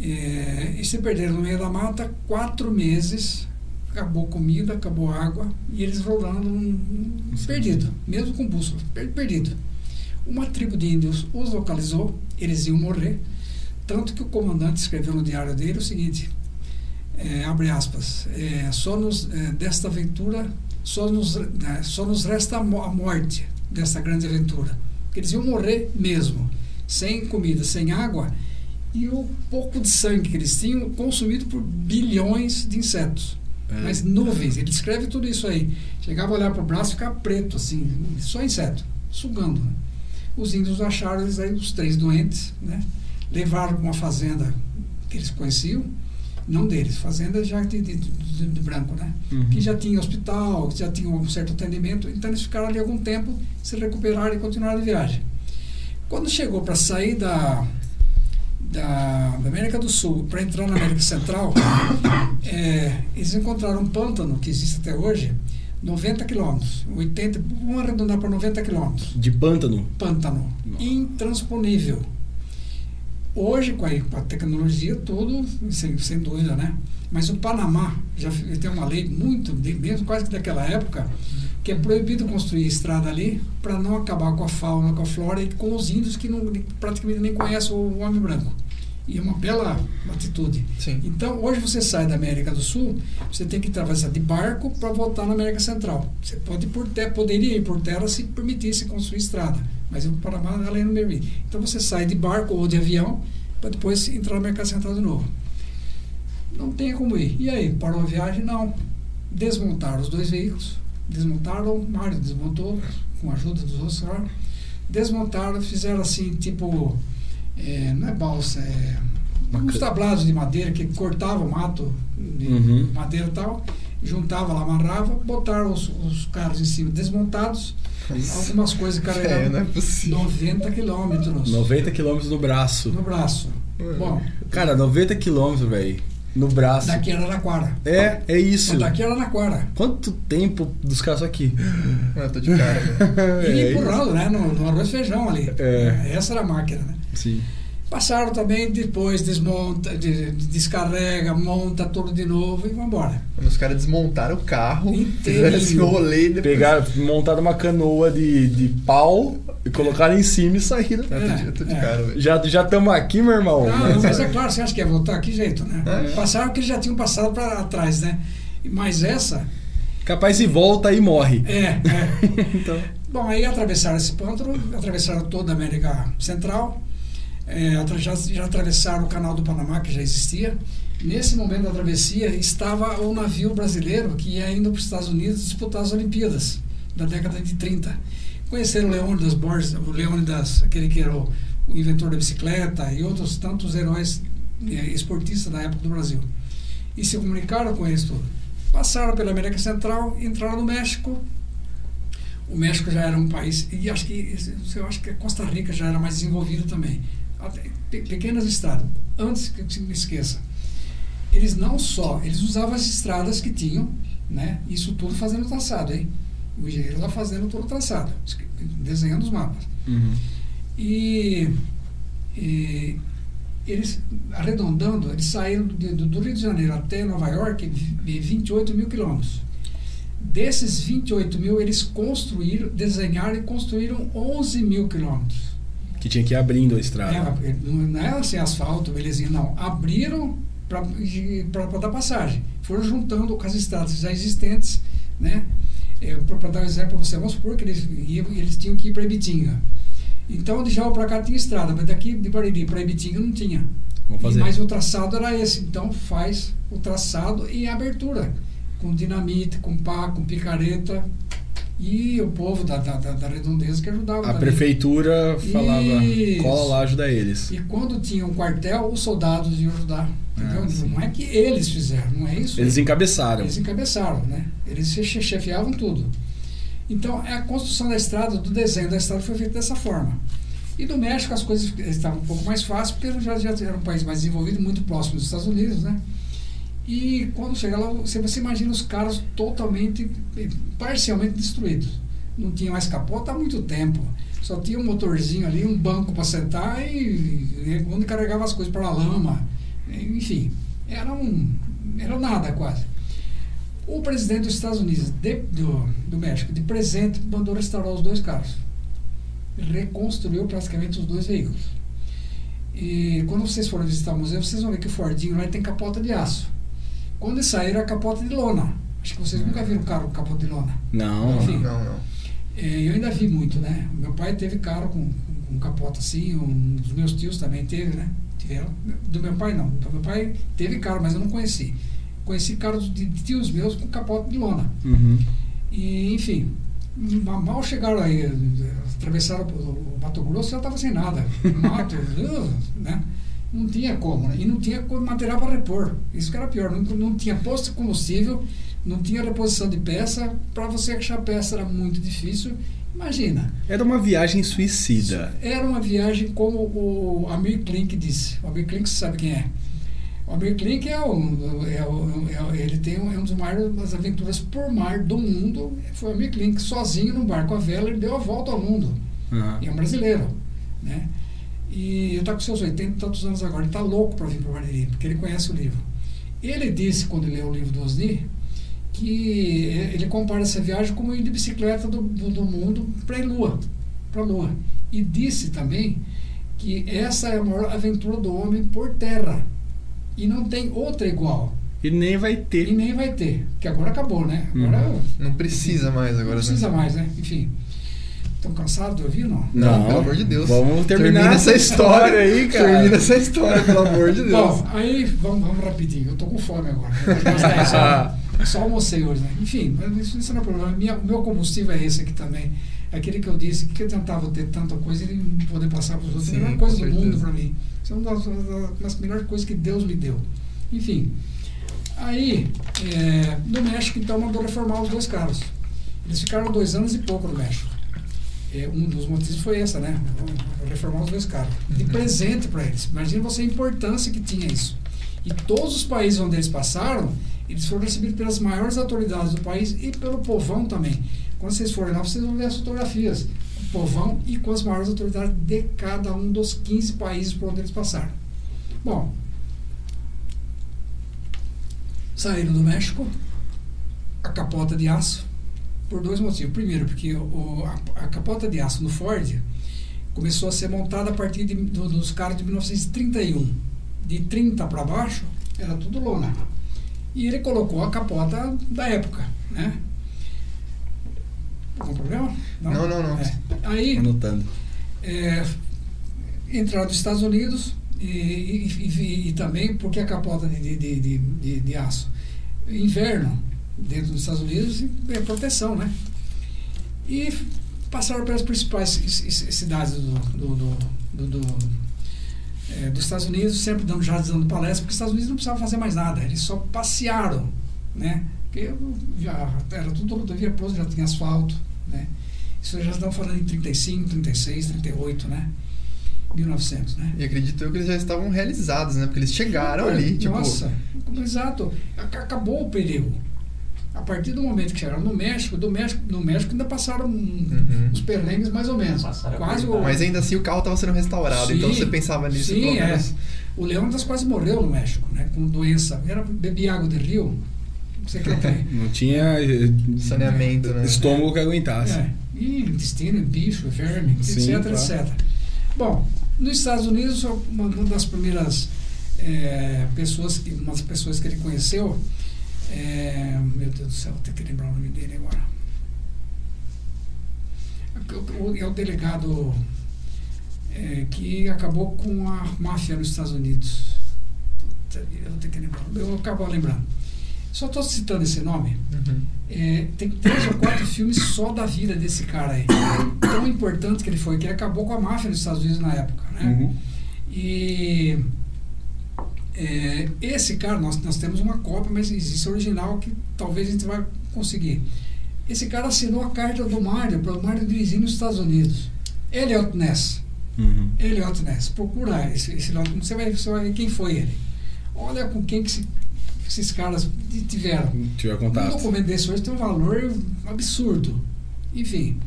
É, e se perderam no meio da mata quatro meses, acabou comida, acabou água, e eles rolando um, um perdido, mesmo com bússola, per- perdido. Uma tribo de índios os localizou, eles iam morrer, tanto que o comandante escreveu no diário dele o seguinte, é, abre aspas, é, só nos, é, desta aventura, só nos, né, só nos resta a mo- a morte desta grande aventura. Porque eles iam morrer mesmo, sem comida, sem água, e o pouco de sangue que eles tinham consumido por bilhões de insetos. É. Mas nuvens, ele escreve tudo isso aí. Chegava a olhar para o braço e ficava preto, assim, só inseto, sugando. né? Os índios acharam eles aí, os três doentes, né? levaram para uma fazenda que eles conheciam, não deles, fazenda já de, de, de- de branco, né? Uhum. Que já tinha hospital, que já tinha um certo atendimento, então eles ficaram ali algum tempo, se recuperaram e continuaram a viagem. Quando chegou para sair da, da, da América do Sul para entrar na América Central, é, eles encontraram um pântano que existe até hoje, 90 quilômetros, 80, vamos arredondar para 90 quilômetros De pântano. pântano, Nossa. intransponível. Hoje, com a, tecnologia, tudo, sem, sem dúvida, né? Mas o Panamá já tem uma lei muito, mesmo quase que daquela época, que é proibido construir estrada ali para não acabar com a fauna, com a flora e com os índios que não, praticamente nem conhecem o homem branco. E é uma bela atitude. Sim. Então, hoje você sai da América do Sul, você tem que atravessar de barco para voltar na América Central. Você pode por terra, poderia ir por terra se permitisse construir estrada, mas o Panamá ela não permite. Então você sai de barco ou de avião para depois entrar na América Central de novo. Não tem como ir. E aí, parou a viagem? Não. Desmontaram os dois veículos, desmontaram, o Mário desmontou com a ajuda dos outros, claro. desmontaram, fizeram assim, tipo, é, não é balsa, é uns tablados de madeira que cortavam o mato de Uhum. madeira e tal, juntava lá, amarrava, botaram os, os carros em cima desmontados, algumas coisas É, não é possível. 90 quilômetros 90 quilômetros no braço. no braço. Bom, Cara, 90 quilômetros, velho. No braço. daqui era Araraquara. É, é isso. Daqui era Araraquara. Quanto tempo dos caras aqui? Eu tô de cara, velho. E É empurrando, né? No, no arroz e feijão ali. É. Essa era a máquina, né? Sim. Passaram também, depois desmonta, de- de- descarrega, monta tudo de novo e vão embora. Os caras desmontaram o carro, fizeram esse rolê depois... Pegaram, montaram uma canoa de, de pau e colocaram em cima e saíram. Eu tô de, eu tô de É, é. cara. Já já estamos aqui, meu irmão. Não, Mas- mas é claro, você acha que ia voltar? Que jeito, né? É. Passaram que eles já tinham passado para trás, né? Mas essa, Capaz se volta e morre. é, é. Então. Bom, aí atravessaram esse pântano, atravessaram toda a América Central, é, já, já atravessaram o canal do Panamá, que já existia. Nesse momento da travessia, estava o navio brasileiro que ia indo para os Estados Unidos disputar as Olimpíadas, da década de 30. Conheceram o Leônidas Borges, o Leônidas, aquele que era o, o inventor da bicicleta, e outros tantos heróis eh, esportistas da época do Brasil. E se comunicaram com eles tudo. Passaram pela América Central, entraram no México. O México já era um país, e acho que eu acho que a Costa Rica já era mais desenvolvida também. Pequenas estradas. Antes que se me esqueça, eles não só, eles usavam as estradas que tinham, né? Isso tudo fazendo traçado, hein? O engenheiro lá fazendo todo o traçado, desenhando os mapas. Uhum. E, e eles, arredondando, eles saíram do, do Rio de Janeiro até Nova York, vi- 28 mil quilômetros. Desses 28 mil, eles construíram, desenharam e construíram 11 mil quilômetros. Que tinha que ir abrindo a estrada. É, não não é assim asfalto, belezinha, não. Abriram para dar passagem. Foram juntando com as estradas já existentes, né? para dar um exemplo para você, vamos supor que eles, iam- eles tinham que ir para Ibitinga. Então, de Jaú para cá tinha estrada, mas daqui de Bariri para Ibitinga não tinha. Mas o traçado era esse. Então, faz o traçado e a abertura. Com dinamite, com pá, com picareta. E o povo da, da, da, redondeza que ajudava. A também. prefeitura falava, Isso. cola lá, ajuda eles. E quando tinha um quartel, os soldados iam ajudar. Entendeu? Ah, não é que eles fizeram, não é isso? Eles encabeçaram. Eles encabeçaram, né? Eles che- chefiavam tudo. Então, a construção da estrada, do desenho da estrada foi feita dessa forma. E no México as coisas estavam um pouco mais fáceis, porque já, já era um país mais desenvolvido, muito próximo dos Estados Unidos, né? E quando chega lá, você, você imagina os carros totalmente, parcialmente destruídos. Não tinha mais capota há muito tempo. Só tinha um motorzinho ali, um banco para sentar e, e onde carregava as coisas para a lama. Enfim, era um era nada quase. O presidente dos Estados Unidos, de- do, do México, de presente, mandou restaurar os dois carros. Reconstruiu praticamente os dois veículos. E quando vocês forem visitar o museu, vocês vão ver que o Fordinho lá tem capota de aço. Quando eles saíram, a capota de lona. Acho que vocês nunca viram carro com capota de lona. Não. Enfim. Não, não. É, eu ainda vi muito, né? Meu pai teve carro com, com, com capota assim, um dos meus tios também teve, né? Tiveram. Do meu pai não. Do meu pai teve carro, mas eu não conheci. Conheci carros de, de tios meus com capota de lona. Uhum. E, enfim, ma- mal chegaram aí, eh, atravessaram o, Mato Grosso, já estava sem nada. Mato, né? Não tinha como, né? E não tinha material para repor. Isso que era pior. Não, não tinha posto de combustível, não tinha reposição de peça. Para você achar peça era muito difícil. Imagina. Era uma viagem suicida. Era uma viagem como o Amir Klink disse. O Amir Klink, você sabe quem é? O Amir Klink é um, é, um- é ele tem um, é um dos maiores aventuras por mar do mundo. Foi o Amir Klink, sozinho no barco à vela, ele deu a volta ao mundo. Uhum. E é um brasileiro, né? E ele está com seus 80 e tantos anos agora, ele está louco para vir para o Bariri, porque ele conhece o livro. Ele disse, quando leu o livro do Osni, que ele compara essa viagem como ir de bicicleta do, do, do mundo para a Lua, para a Lua. E disse também que essa é a maior aventura do homem por terra. E não tem outra igual. E nem vai E ter. nem vai ter, que agora acabou, né? Agora Uhum. Não precisa mais agora. não precisa né? mais, né? Enfim. Estão cansados de ouvir, não? Não, pelo amor de Deus. Vamos terminar Termina essa história aí, cara. Termina essa história, pelo amor de Deus. Bom, aí vamos, vamos rapidinho. Eu tô com fome agora. 10 horas. Só almocei hoje, né? Enfim, mas isso, isso não é problema. Minha, o meu combustível é esse aqui também. É aquele que eu disse que eu tentava ter tanta coisa e não poder passar para os outros. Sim, é a melhor coisa do mundo para mim. Isso é uma das, das- das melhores coisas que Deus me deu. Enfim, aí, é, no México, então, mandou reformar os dois carros. Eles ficaram dois anos e pouco no México. É, um dos motivos foi essa, né? Reformar os dois carros. De Uhum. presente para eles. Imagina você a importância que tinha isso. E todos os países onde eles passaram, eles foram recebidos pelas maiores autoridades do país e pelo povão também. Quando vocês forem lá, vocês vão ver as fotografias. O povão e com as maiores autoridades de cada um dos 15 países por onde eles passaram. Bom, saíram do México, a capota de aço, por dois motivos. Primeiro, porque o, a, a capota de aço no Ford começou a ser montada a partir de- do- dos carros de 1931. De 30 para baixo, era tudo lona. E ele colocou a capota da época, né? Algum problema? Não, não, não. É. Aí, Anotando. é, entraram dos Estados Unidos e, e- e- e também porque a capota de, de- de- de aço. Inverno dentro dos Estados Unidos é proteção, né? E passaram pelas principais ci- ci- cidades do, do, do, do- é, dos Estados Unidos, sempre dando, já dando palestra, porque os Estados Unidos não precisavam fazer mais nada, eles só passearam, né? Porque já era tudo rodovia pronta, já tinha asfalto, né? Isso já estamos falando em 35, 36, 38, né? 1900, né? E acredito eu que eles já estavam realizados, né? Porque eles chegaram ali, tipo. Nossa, exato. Ac- Acabou o perigo. A partir do momento que chegaram no México, do México, no México ainda passaram um- Uhum. uns perrengues mais ou menos. Passaram Quase o, Mas ainda assim o carro estava sendo restaurado, então Sim, você pensava nisso sim, pelo é. o Leônidas quase morreu no México, né? Com doença. Era beber água de rio. Não sei o que é. tem. Não tinha eh, Saneamento, né? estômago que aguentasse. É, e intestino, bicho, verme, Sim, etc, claro. etc. Bom, nos Estados Unidos, uma, uma das primeiras é, pessoas, que, uma das pessoas que ele conheceu, é, meu Deus do céu, vou ter que lembrar o nome dele agora. O- o- É o delegado é, que acabou com a máfia nos Estados Unidos. Puta eu vou ter que lembrar. Eu acabo lembrando. Só estou citando esse nome. Uhum. É, tem três ou quatro filmes só da vida desse cara aí. Tão importante que ele foi, que ele acabou com a máfia nos Estados Unidos na época, né? Uhum. E é, esse cara, nós, nós temos uma cópia, mas existe original que talvez a gente vai conseguir. Esse cara assinou a carta do Mário para o Mário dirigir nos Estados Unidos. Elliot Ness. Uhum. Elliot Ness. Procura esse, esse nome, você vai, você vai ver quem foi ele. Olha com quem que se- esses caras tiveram. Tiver Um contato. documento desse hoje tem um valor absurdo. Enfim.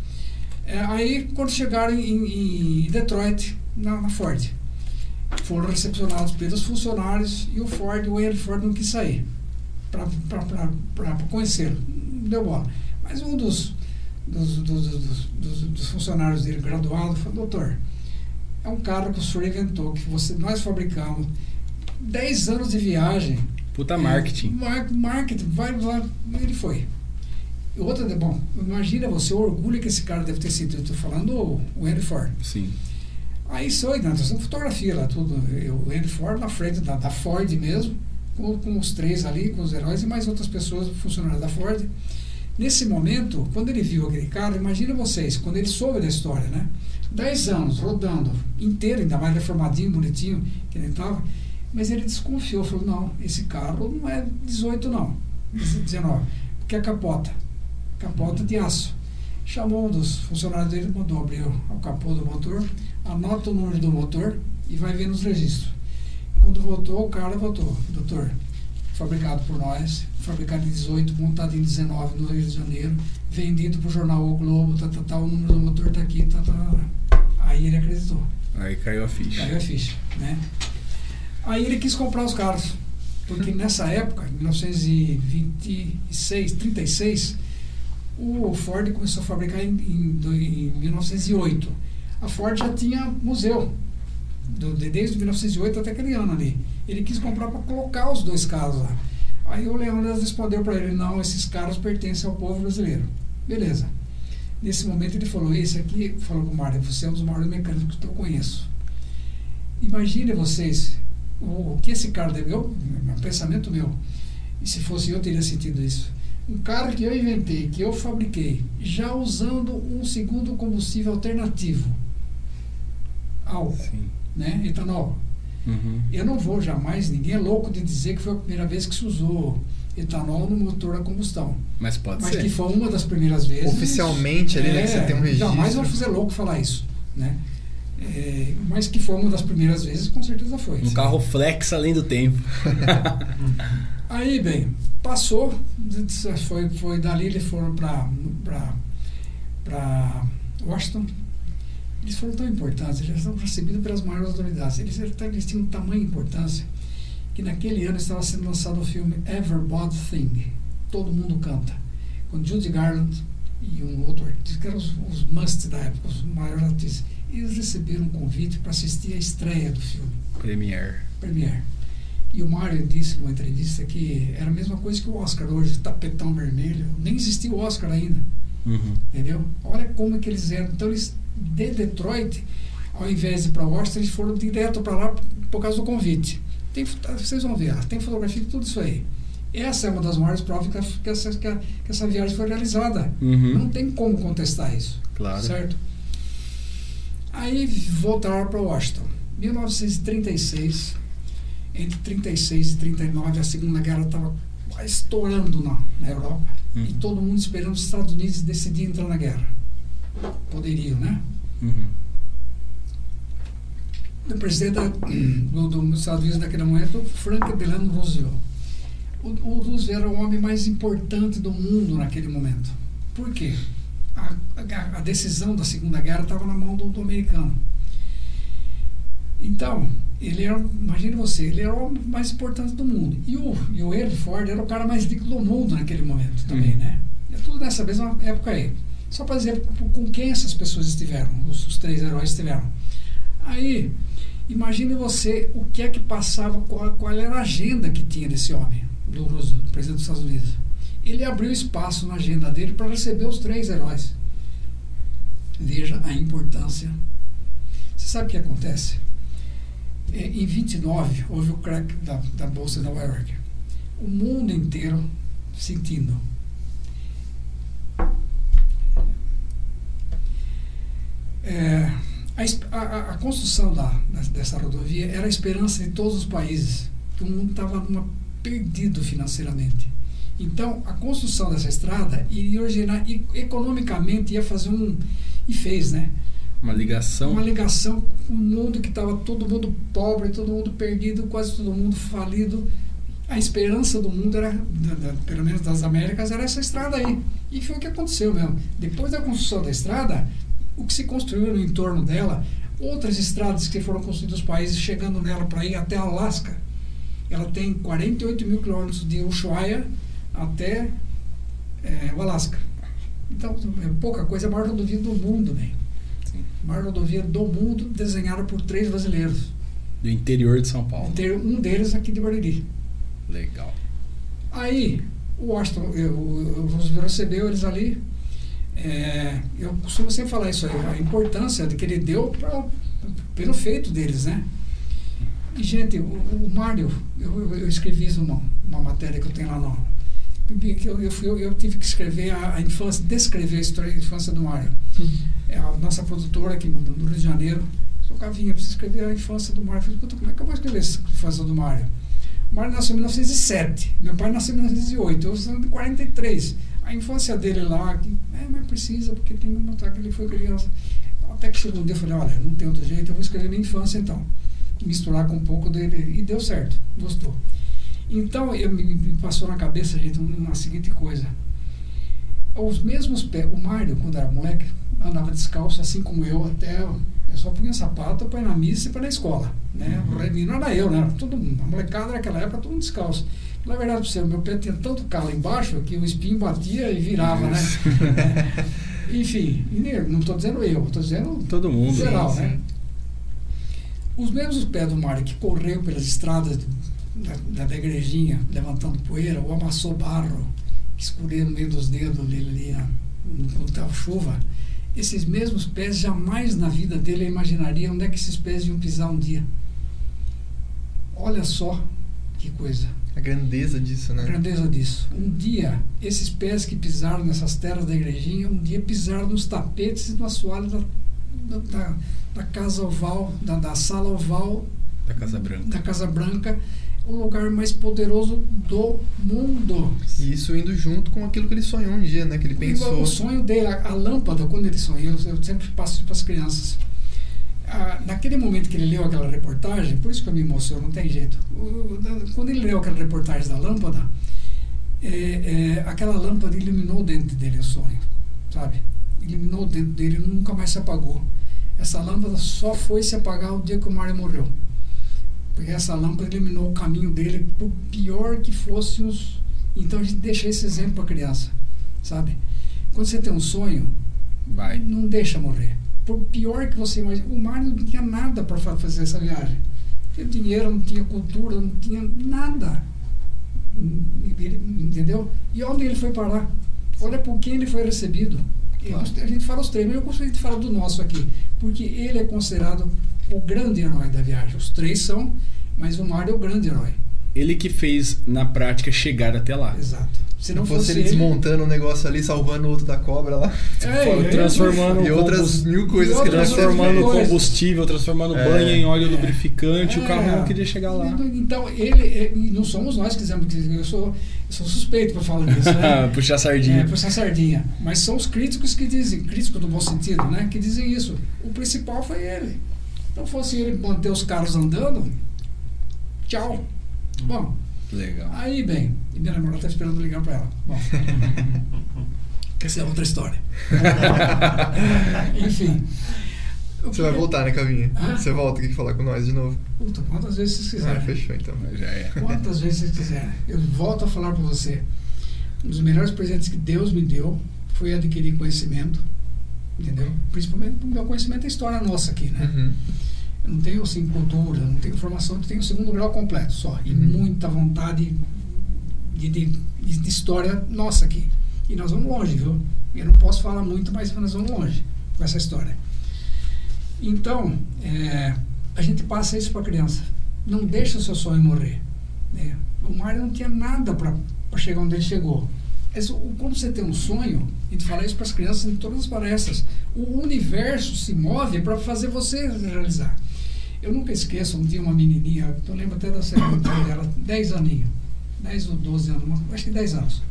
É, aí, quando chegaram em, em Detroit, na, na Ford, foram recepcionados pelos funcionários e o Ford, o Henry Ford não quis sair para conhecê-lo. Não deu bola. Mas um dos, dos, dos, dos- funcionários dele, graduado, falou: Doutor, é um carro que o senhor inventou, que você, nós fabricamos. 10 anos de viagem, Puta marketing. Mar- marketing, vai lá. Ele foi. Outra, bom, imagina você o orgulho que esse cara deve ter sentido. Estou falando o, o Henry Ford. Sim. Aí né, nós temos fotografia lá, tudo. Eu, Henry Ford na frente da, da Ford mesmo, com, com os três ali, com os heróis e mais outras pessoas, funcionários da Ford. Nesse momento, quando ele viu aquele carro, imagina vocês, quando ele soube da história, né? Dez anos rodando inteiro, ainda mais reformadinho, bonitinho, que ele estava. Mas ele desconfiou, falou: não, esse carro não é 18, não, 19, porque é capota, capota de aço. Chamou um dos funcionários dele, mandou abrir o capô do motor, anota o número do motor e vai ver nos registros. Quando voltou, o cara voltou: doutor, fabricado por nós, fabricado em 18, montado em 19 no Rio de Janeiro, vendido para o jornal O Globo, tá, tá, tá, o número do motor está aqui, tá, tá. Aí ele acreditou. Aí caiu a ficha. Caiu a ficha, né? Aí ele quis comprar os carros, porque nessa época, em 1926, 36, o Ford começou a fabricar em, em, em 1908. A Ford já tinha museu, do- de- desde 1908 até aquele ano ali. Ele quis comprar para colocar os dois carros lá. Aí o Leônidas respondeu para ele: não, esses carros pertencem ao povo brasileiro. Beleza. Nesse momento ele falou: esse aqui, falou com o Mário, você é um dos maiores mecânicos que eu conheço. Imagine vocês o, o que esse cara deve. Eu, um pensamento meu. E se fosse eu, teria sentido isso. Um carro que eu inventei, que eu fabriquei, já usando um segundo combustível alternativo. Álcool, Sim. né? Etanol. Uhum. Eu não vou jamais, ninguém é louco de dizer que foi a primeira vez que se usou etanol no motor a combustão. Mas pode Mas ser. que foi uma das primeiras vezes. Oficialmente ali, né, que você tem um registro. Jamais vão fazer louco falar isso, né? É, mas que foi uma das primeiras vezes, com certeza foi. Um carro flex além do tempo. Aí, bem, passou, foi, foi dali, eles foram para Washington. Eles foram tão importantes, eles foram recebidos pelas maiores autoridades. Eles, eles tinham tamanha importância que naquele ano estava sendo lançado o filme Everybody Thing. Todo mundo canta. Com Judy Garland e um outro artista, que eram os, os must da época, os maiores artistas. Eles receberam um convite para assistir a estreia do filme. Premiere. Premiere. E o Mário disse numa entrevista que era a mesma coisa que o Oscar hoje, tapetão vermelho. Nem existia o Oscar ainda. Uhum. Entendeu? Olha como é que eles eram. Então, eles, de Detroit, ao invés de ir para Washington, eles foram direto para lá por causa do convite. Tem, vocês vão ver, tem fotografia de tudo isso aí. Essa é uma das maiores provas que, a, que, essa, que, a, que essa viagem foi realizada. Uhum. Não tem como contestar isso. Claro. Certo? Aí voltaram para Washington. 1936, entre 36 e 39, a Segunda Guerra estava estourando na, na Europa. Uhum. E todo mundo esperando os Estados Unidos decidir entrar na guerra. Poderiam, né? Uhum. O presidente da, do, dos Estados Unidos naquele momento, Franklin Delano Roosevelt. O, o Roosevelt era o homem mais importante do mundo naquele momento. Por quê? A, a, a decisão da Segunda Guerra estava na mão do, do, americano. Então, ele era, imagine você, ele era o homem mais importante do mundo. E o, e o Henry Ford era o cara mais rico do mundo naquele momento também, Uhum. né? É tudo nessa mesma época aí. Só para dizer com quem essas pessoas estiveram, os, os três heróis estiveram. Aí, imagine você o que é que passava, qual, qual era a agenda que tinha desse homem, do do presidente dos Estados Unidos. Ele abriu espaço na agenda dele para receber os três heróis. Veja a importância. Você sabe o que acontece? É, em 29, houve o crack da, da Bolsa de Nova York. O mundo inteiro sentindo. É, a, a, a, construção da, dessa rodovia era a esperança de todos os países. O mundo estava perdido financeiramente. Então, a construção dessa estrada iria originar, economicamente, ia fazer um. E fez, né? Uma ligação. Uma ligação com o mundo que estava todo mundo pobre, todo mundo perdido, quase todo mundo falido. A esperança do mundo era, da, da, pelo menos das Américas, era essa estrada aí. E foi o que aconteceu mesmo. Depois da construção da estrada, o que se construiu no entorno dela, outras estradas que foram construídas nos países, chegando nela para ir até Alasca. Ela tem 48 mil quilômetros de Ushuaia até é, o Alasca. Então, é pouca coisa, é a maior rodovia do mundo, né? Maior rodovia do mundo, desenhada por três brasileiros. Do interior de São Paulo. Um deles aqui de Bariri. Legal. Aí, o Washington, o Roosevelt recebeu eles ali. É, eu costumo sempre falar isso aí, a importância que ele deu pra, pelo feito deles, né? E, gente, o, o Mário, eu, eu, eu, escrevi isso numa, numa matéria que eu tenho lá no, eu, eu, fui, eu, tive que escrever a, a, infância, descrever a história da infância do Mário. Uhum. É a nossa produtora aqui no, no Rio de Janeiro. Sou Cavinha, preciso escrever a infância do Mário. Eu falei, como é que eu vou escrever a infância do Mário? O Mário nasceu em 1907, meu pai nasceu em 1908, eu sou de 43. A infância dele lá, que, é, mas precisa, porque tem que mostrar que ele foi criança. Até que chegou um dia eu falei, olha, não tem outro jeito, eu vou escrever minha infância então. Misturar com um pouco dele. E deu certo, gostou. Então, eu, me, me, passou na cabeça, gente, uma seguinte coisa. Os mesmos pés, o Mário, quando era moleque, andava descalço, assim como eu, até. Eu só punha sapato para ir na missa e para ir na escola. Né? Uhum. Não era eu, né? Era todo mundo. A molecada naquela época, todo mundo descalço. Na verdade, para você, meu pé tinha tanto calo embaixo que o espinho batia e virava, né? é. Enfim, não estou dizendo eu, estou dizendo. Todo mundo. Geral, né? Os mesmos pés do Mário que correu pelas estradas da, da, igrejinha, levantando poeira, ou amassou barro, que no meio dos dedos dele ali, quando estava chuva. Esses mesmos pés, jamais na vida dele eu imaginaria onde é que esses pés iam pisar um dia. Olha só que coisa. A grandeza disso, né? A grandeza disso. Um dia, esses pés que pisaram nessas terras da igrejinha, um dia pisaram nos tapetes e no assoalho da, da, da casa oval, da, da sala oval da Casa Branca. Da Casa Branca o lugar mais poderoso do mundo. E isso indo junto com aquilo que ele sonhou um dia, né? Que ele pensou. O sonho dele, a, a lâmpada, quando ele sonhou, eu, eu sempre passo para as crianças. Ah, naquele momento que ele leu aquela reportagem, por isso que eu me emociono, não tem jeito. O, da, quando ele leu aquela reportagem da lâmpada, é, é, aquela lâmpada iluminou dentro dele o sonho, sabe? Iluminou dentro dele nunca mais se apagou. Essa lâmpada só foi se apagar o dia que o Mário morreu. Porque essa lâmpada eliminou o caminho dele, por pior que fosse os. Então a gente deixa esse exemplo para a criança, sabe? Quando você tem um sonho, Vai. não deixa morrer. Por pior que você imagine. O Mário não tinha nada para fazer essa viagem. Não tinha dinheiro, não tinha cultura, não tinha nada. Ele, entendeu? E onde ele foi parar? Olha por quem ele foi recebido. Eu gost- a gente fala os três, mas eu gostaria de falar do nosso aqui, porque ele é considerado o grande herói da viagem. Os três são, mas o Mário é o grande herói. Ele que fez, na prática, chegar até lá. Exato. Se não Se fosse fosse ele ele, desmontando um negócio ali, salvando o outro da cobra lá. É, Foi é, transformando e o outras mil coisas que transformando coisas. combustível, transformando É. banha em óleo É. lubrificante, o É. carro não queria chegar lá. Então, ele, é- e não somos nós que dizemos que eu sou, eu sou suspeito para falar disso, né? Puxar a sardinha. É, puxar sardinha. Mas são os críticos que dizem, críticos no bom sentido, né? Que dizem isso. O principal foi ele. Então fosse ele manter os carros andando, tchau. Bom, Legal. aí bem, e minha namorada está esperando ligar para ela. Bom, essa é outra história. Enfim. Você vai voltar, né, Cavinha? Hã? Você volta aqui falar com nós de novo. Puta, quantas vezes vocês Ah, quiserem. fechou então. Já é. Quantas vezes vocês quiserem. Eu volto a falar para você. Um dos melhores presentes que Deus me deu foi adquirir conhecimento. Entendeu? Principalmente o meu conhecimento é história nossa aqui, né? Uhum. Eu não tenho assim cultura, não tenho formação, eu tenho o segundo grau completo só. E Uhum. muita vontade de, de, de- história nossa aqui. E nós vamos longe, viu? Eu não posso falar muito, mas nós vamos longe com essa história. Então, é, a gente passa isso para a criança. Não deixa o seu sonho morrer. né? O Mário não tinha nada para chegar onde ele chegou. Mas quando você tem um sonho, a gente fala isso para as crianças em todas as palestras, o universo se move para fazer você realizar. Eu nunca esqueço, um dia uma menininha, eu lembro até da secretária dela, 10 aninhos, 10 ou 12 anos, acho que 10 anos.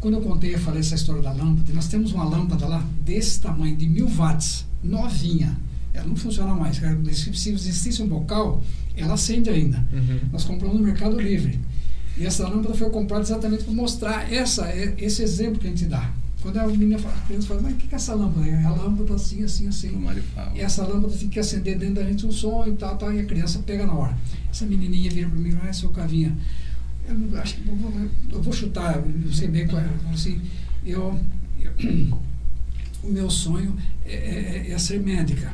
Quando eu contei, eu falei essa história da lâmpada, nós temos uma lâmpada lá desse tamanho, de mil watts, novinha. Ela não funciona mais. Se se existisse um bocal, ela acende ainda. Uhum. Nós compramos no Mercado Livre. E essa lâmpada foi comprada exatamente para mostrar essa, é- esse exemplo que a gente dá. Quando a menina fala, a criança fala, mas o que que é essa lâmpada? É a lâmpada assim, assim, assim. Fala. E essa lâmpada tem que acender dentro da gente um som e tal, tal, e a criança pega na hora. Essa menininha vira para mim, ah, seu Cavinha, eu acho que eu vou, eu vou chutar, não sei bem qual é. Assim, eu, eu- o meu sonho é, é- é ser médica.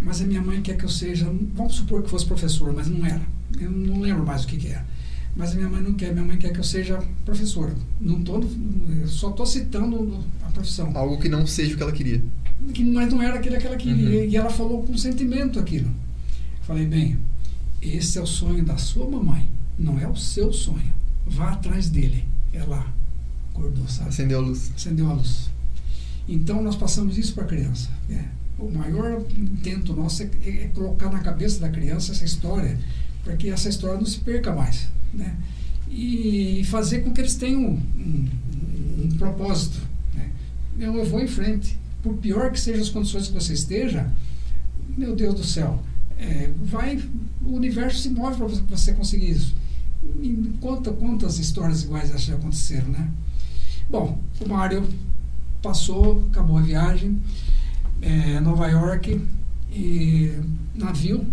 Mas a minha mãe quer que eu seja, vamos supor que fosse professora, mas não era. Eu não lembro mais o que, que era. Mas minha mãe não quer, minha mãe quer que eu seja professora. Não tô, eu só estou citando a profissão Algo que não seja o que ela queria. que mas não era aquilo que ela queria. Uhum. E ela falou com sentimento aquilo. Falei, bem, esse é o sonho da sua mamãe, não é o seu sonho. Vá atrás dele. Ela acordou, sabe? Acendeu a luz. Acendeu a luz. Então nós passamos isso para a criança. né? O maior intento nosso é, é- é colocar na cabeça da criança essa história, para que essa história não se perca mais. Né? E fazer com que eles tenham um, um- um propósito. Né? Eu, eu vou em frente. Por pior que sejam as condições que você esteja, meu Deus do céu, é, vai, o universo se move para você conseguir isso. E quanta, quantas histórias iguais já aconteceram, né? Bom, o Mário passou, acabou a viagem, é, Nova York e navio,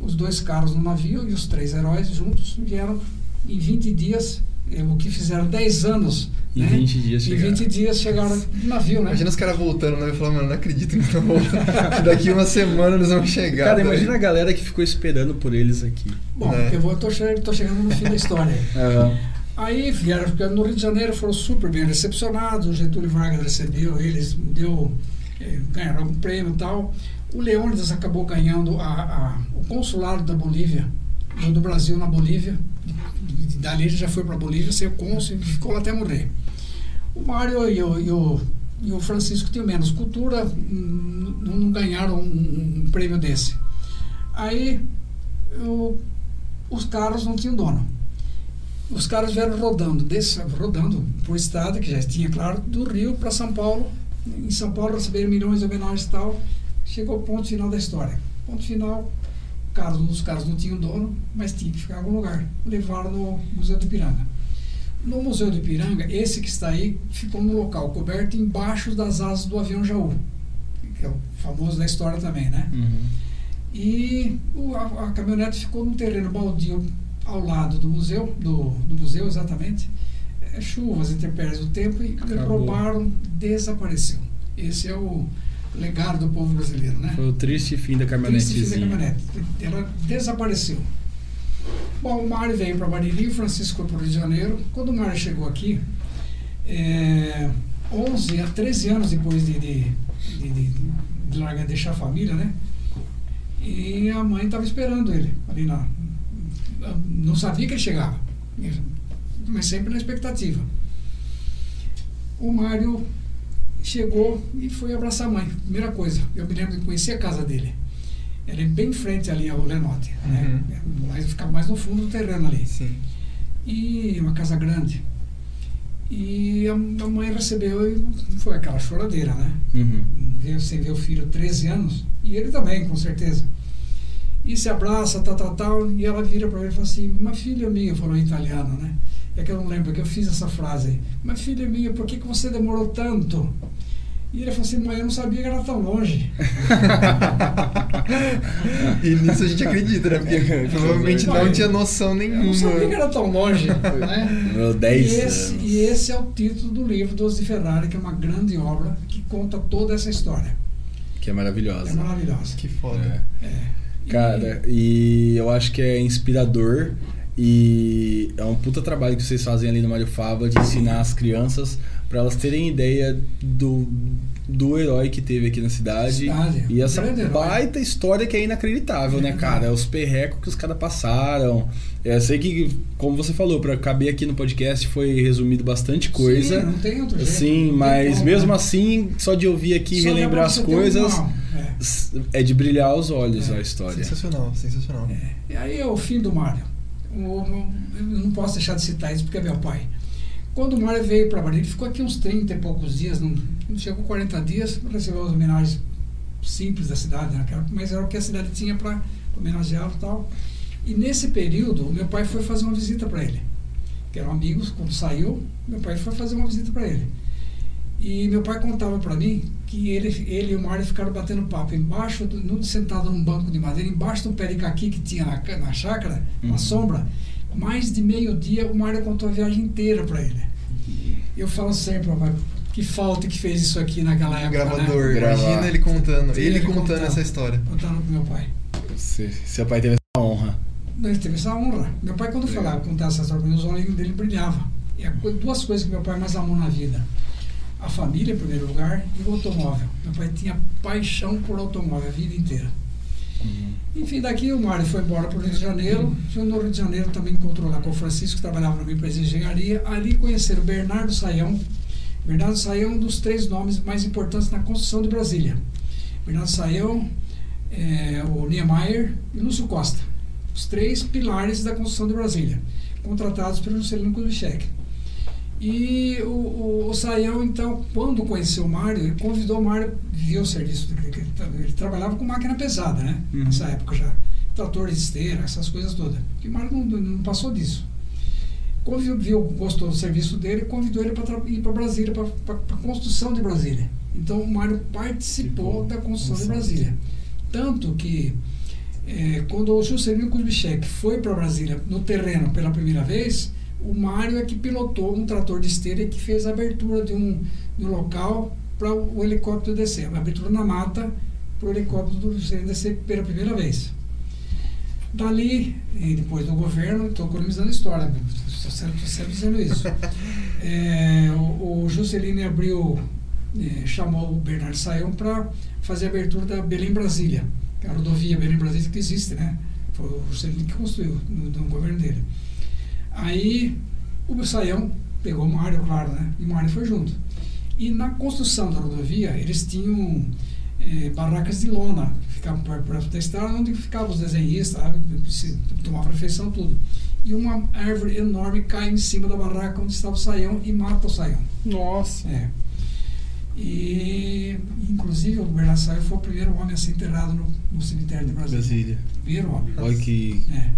os dois carros no navio e os três heróis juntos vieram em 20 dias, é, o que fizeram 10 anos. Em né? 20 dias Em chegaram. 20 dias chegaram no navio, né? Imagina os caras voltando, né? E falando, mano, não acredito que eles estão voltando. Que Daqui uma semana eles vão chegar. Cara, imagina a galera que ficou esperando por eles aqui. Bom, né? eu vou, tô, tô chegando no fim da história. Aham. Aí vieram ficando no Rio de Janeiro, foram super bem recepcionados. O Getúlio Vargas recebeu eles, deu, eh, ganharam algum prêmio e tal. O Leônidas acabou ganhando a, a- o consulado da Bolívia, do, Brasil na Bolívia. Dali ele já foi para a Bolívia, ser cônsul e ficou lá até morrer. O Mário e o, e o, e o Francisco tinham menos cultura, não, ganharam um, um prêmio desse. Aí os carros não tinham dono os caras vieram rodando, desse, rodando por estrada, que já tinha, claro, do Rio para São Paulo. Em São Paulo receberam milhões de homenagens e tal. Chegou ao ponto final da história. Ponto final, carros, os carros não tinham dono, mas tinha que ficar em algum lugar. Levaram no Museu do Ipiranga. No Museu do Ipiranga, esse que está aí ficou no local, coberto embaixo das asas do avião Jaú, que é o famoso da história também, né? Uhum. E o- a, a caminhonete ficou num terreno baldio ao lado do museu, do, do museu exatamente. É, chuvas, intempéries do tempo e Acabou. roubaram, desapareceu. Esse é o legado do povo brasileiro, né? Foi o triste fim da Triste fim da caminhonete. Ela desapareceu. Bom, o Mário veio para Bariri, o Francisco foi para o Rio de Janeiro. Quando o Mário chegou aqui, é, 11 a 13 anos depois de, de, de, de, de largar, deixar a família, né? E a mãe estava esperando ele ali na. Não sabia que ele chegava, mas sempre na expectativa. O Mário chegou e foi abraçar a mãe. Primeira coisa, eu me lembro de conhecer a casa dele. Era bem em frente ali ao Lenote, né? Mas ficava mais no fundo do terreno ali. Sim. E uma casa grande. E a, mãe recebeu e foi aquela choradeira, né? Uhum. Ver, sem ver o filho 13 anos, e ele também, com certeza. E se abraça, tal, tal, tal, e ela vira para ele e fala assim: Uma filha minha, falou em italiano, né? É que eu não lembro que eu fiz essa frase. Uma filha minha, por que, que você demorou tanto? E ele falou assim: Mãe, eu não sabia que era tão longe. E nisso a gente acredita, né? Porque provavelmente não tinha noção Eu nenhuma. não sabia que era tão longe. né? Meu, E 10 esse, anos. e esse é o título do livro Dos de Ferrari, que é uma grande obra que conta toda essa história. Que é maravilhosa. É maravilhosa. Que foda. É. É. E- Cara, e eu acho que é inspirador e é um puta trabalho que vocês fazem ali no Mário Fava de ensinar as crianças para elas terem ideia do, do herói que teve aqui na cidade. Cidade, E essa baita história que é inacreditável, né, cara? Os perrecos que os caras passaram. Eu sei que, como você falou, para caber aqui no podcast foi resumido bastante coisa. Sim, não tem outro jeito. Sim, mas como, mesmo né? assim, só de ouvir aqui e Só relembrar as coisas, é. é de brilhar os olhos É. a história. Sensacional, sensacional. E aí é o fim do Mário. Eu não posso deixar de citar isso porque é meu pai. Quando o Mário veio para Bahia, ele ficou aqui uns 30 e poucos dias, não, não chegou 40 dias, recebeu as homenagens simples da cidade, né, mas era o que a cidade tinha para homenageá-lo e tal. E nesse período, meu pai foi fazer uma visita para ele, que eram amigos, quando saiu, meu pai foi fazer uma visita para ele. E meu pai contava para mim que ele, ele e o Mário ficaram batendo papo embaixo, do, sentado num banco de madeira, embaixo do pé de caqui que tinha na, na chácara, Uhum. na sombra. Mais de meio-dia, o Mário contou a viagem inteira para ele. Eu falo sempre, papai, que falta que fez isso aqui naquela época. Gravador, Né? Gravar. imagina ele contando, ele ele contando contando. essa história. Contando pro meu pai. Se, seu pai teve essa honra. Ele teve essa honra. Meu pai, quando Legal. falava, contava essa história, pra mim, os olhos dele brilhavam. E a co- duas coisas que meu pai mais amou na vida: a família, em primeiro lugar, e o automóvel. Meu pai tinha paixão por automóvel a vida inteira. Enfim, daqui o Mário foi embora para o Rio de Janeiro. Foi no Rio de Janeiro também encontrou lá com o Francisco, que trabalhava numa empresa de engenharia. Ali conheceram o Bernardo Saião. Bernardo Saião é um dos três nomes mais importantes na construção de Brasília. Bernardo Saião, é, o Niemeyer e o Lúcio Costa. Os três pilares da construção de Brasília, contratados pelo Juscelino Kubitschek. E o, o, o Saião, então, quando conheceu o Mário, ele convidou o Mário, viu o serviço dele, ele, ele trabalhava com máquina pesada, né? Uhum. Nessa época já. Trator de esteira, essas coisas todas. E o Mário não, não passou disso. Convidou, viu, gostou do serviço dele e convidou ele para ir para Brasília, para a construção de Brasília. Então o Mário participou da construção de Brasília. Tanto que eh, quando o Juscelino Kubitschek foi para Brasília no terreno pela primeira vez, o Mário é que pilotou um trator de esteira e que fez a abertura de um, de um local para o, helicóptero descer. Uma abertura na mata para o helicóptero do Juscelino descer pela primeira vez. Dali, e depois do governo, estou economizando história, estou sempre, sempre dizendo isso. É, o, o Juscelino abriu, eh, chamou o Bernardo Saião para fazer a abertura da Belém Brasília, que é a rodovia Belém Brasília que existe, né? Foi o Juscelino que construiu no, no governo dele. Aí o Saião pegou o Mário, claro, né? E o Mário foi junto. E na construção da rodovia, eles tinham eh, barracas de lona, que ficavam per- perto da estrada, onde ficavam os desenhistas, sabe? Se tomava refeição, tudo. E uma árvore enorme cai em cima da barraca onde estava o Saião e mata o Saião. Nossa. É. E, inclusive, o Bernardo Saião foi o primeiro homem a ser enterrado no, no cemitério de Brasília. Brasília. Primeiro homem. Olha que É.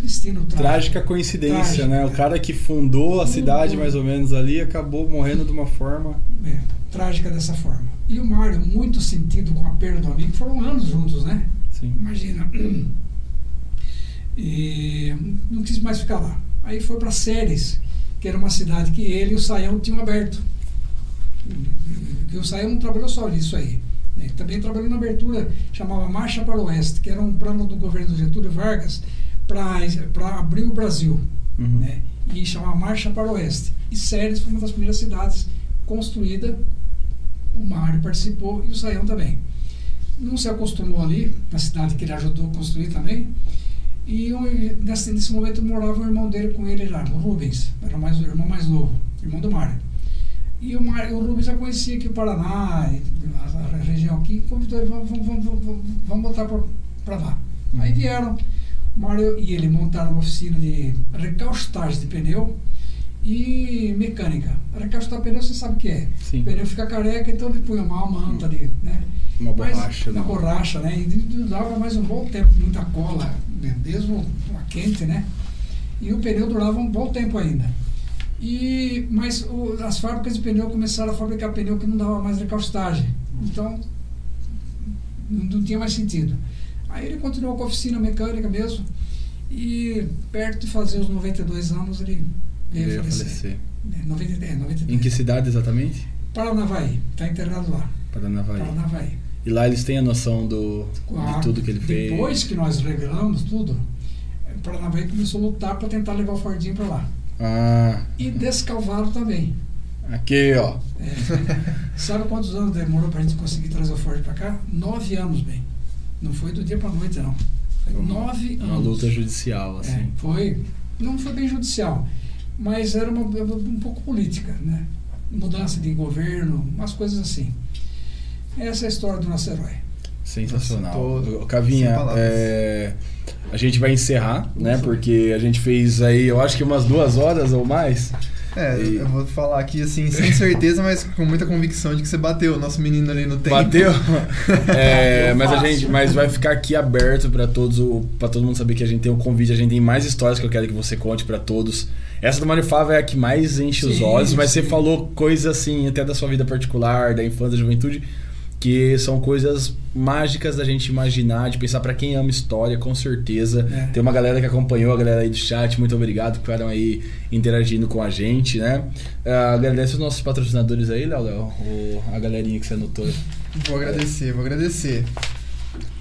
Destino trágico. trágica coincidência, Trágico, né? O cara que fundou a cidade mais ou menos ali acabou morrendo de uma forma. É, trágica dessa forma. E o Mário, muito sentido com a perda do amigo, foram anos juntos, né? Sim. Imagina. E não quis mais ficar lá. Aí foi para Séries, que era uma cidade que ele e o Saião tinham aberto. E o Saião não trabalhou só nisso aí. né? Ele também trabalhou na abertura, chamava Marcha para o Oeste, que era um plano do governo do Getúlio Vargas para abrir o Brasil Uhum. né? e chamava Marcha para o Oeste. E Séries foi uma das primeiras cidades construída, o Mário participou e o Saião também. Não se acostumou ali, na cidade que ele ajudou a construir também. E eu, nesse, nesse momento morava o irmão dele com ele lá, o Rubens, era mais, o irmão mais novo, irmão do Mário. E o, Mário, o Rubens já conhecia aqui o Paraná, a, a região aqui, convidou ele, vamos, vamos, vamos, vamos, botar para lá. Aí vieram, o Mário e ele montaram uma oficina de recaustagem de pneu e mecânica. Recaustar pneu, você sabe o que é. Sim. O pneu fica careca, então ele põe uma manta de, né? Uma Mas, borracha. Na né? borracha, né? E durava mais um bom tempo, muita cola, né? mesmo a quente, né? E o pneu durava um bom tempo ainda. E, mas o, as fábricas de pneu começaram a fabricar pneu que não dava mais recaustagem. Então, não, não tinha mais sentido. Aí ele continuou com a oficina mecânica mesmo. E perto de fazer os 92 anos, ele veio Veio a falecer. falecer. É, 90, é, 93. Em que cidade exatamente? Paranavaí. Está internado lá. Paranavaí. Paranavaí. E lá eles têm a noção do, Ah, de tudo que ele fez. Depois que nós revelamos tudo, o Paranavaí começou a lutar para tentar levar o Fordinho para lá. Ah, E Descalvado também. aqui, ó. É. Sabe quantos anos demorou para a gente conseguir trazer o Ford para cá? Nove anos, bem. Não foi do dia para noite, não. Foi nove Uma anos. luta judicial, É, assim. foi. Não foi bem judicial, mas era uma, um pouco política, né? Mudança de governo, umas coisas assim. Essa é a história do nosso herói. Sensacional. Nossa, tô Cavinha, é, a gente vai encerrar, né? Porque a gente fez aí, eu acho que umas duas horas ou mais. É, E- eu vou falar aqui assim, sem certeza, mas com muita convicção de que você bateu o nosso menino ali no tempo. Bateu? É, mas a gente, mas vai ficar aqui aberto para todos, para todo mundo saber que a gente tem um convite, a gente tem mais histórias que eu quero que você conte para todos. Essa do Mário Fava é a que mais enche os Sim, olhos, mas você sim. falou coisas assim, até da sua vida particular, da infância, da juventude, que são coisas mágicas da gente imaginar, de pensar para quem ama história, com certeza. É. Tem uma galera que acompanhou, a galera aí do chat, muito obrigado por ficaram aí interagindo com a gente, né? Ah, agradece os nossos patrocinadores aí, Léo, Léo, a galerinha que você anotou. Vou agradecer, vou agradecer.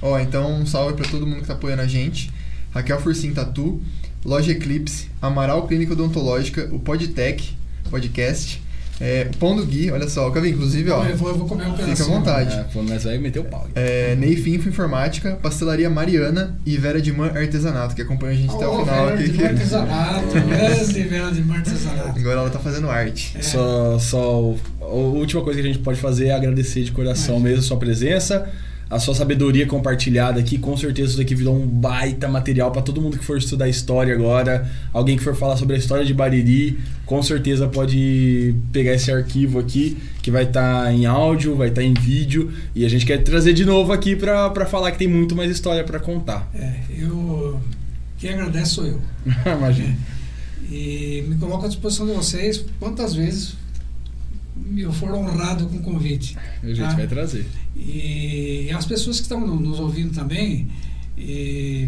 Ó, então um salve pra todo mundo que tá apoiando a gente. Raquel Fursim Tatu, Loja Eclipse, Amaral Clínica Odontológica, o Podtech, podcast, é, Pão do Gui, olha só, Cavim, inclusive, ó, eu, vou, eu vou comer um fica à vontade. É, pô, mas aí meteu o pau. É, Neif Info Informática, Pastelaria Mariana e Vera de Man Artesanato, que acompanha a gente até o Oh, final Vera aqui. de artesanato, grande Vera de artesanato. Agora ela tá fazendo arte. É. Só, só a última coisa que a gente pode fazer é agradecer de coração Imagina. mesmo a sua presença, a sua sabedoria compartilhada aqui. Com certeza isso daqui virou um baita material para todo mundo que for estudar história agora, alguém que for falar sobre a história de Bariri, com certeza pode pegar esse arquivo aqui que vai estar em áudio, vai estar em vídeo e a gente quer trazer de novo aqui para falar que tem muito mais história para contar. É, eu. Quem agradece sou eu. Imagina. E me coloco à disposição de vocês quantas vezes eu for honrado com o convite. A gente Ah. vai trazer. E as pessoas que estão no- nos ouvindo também, e,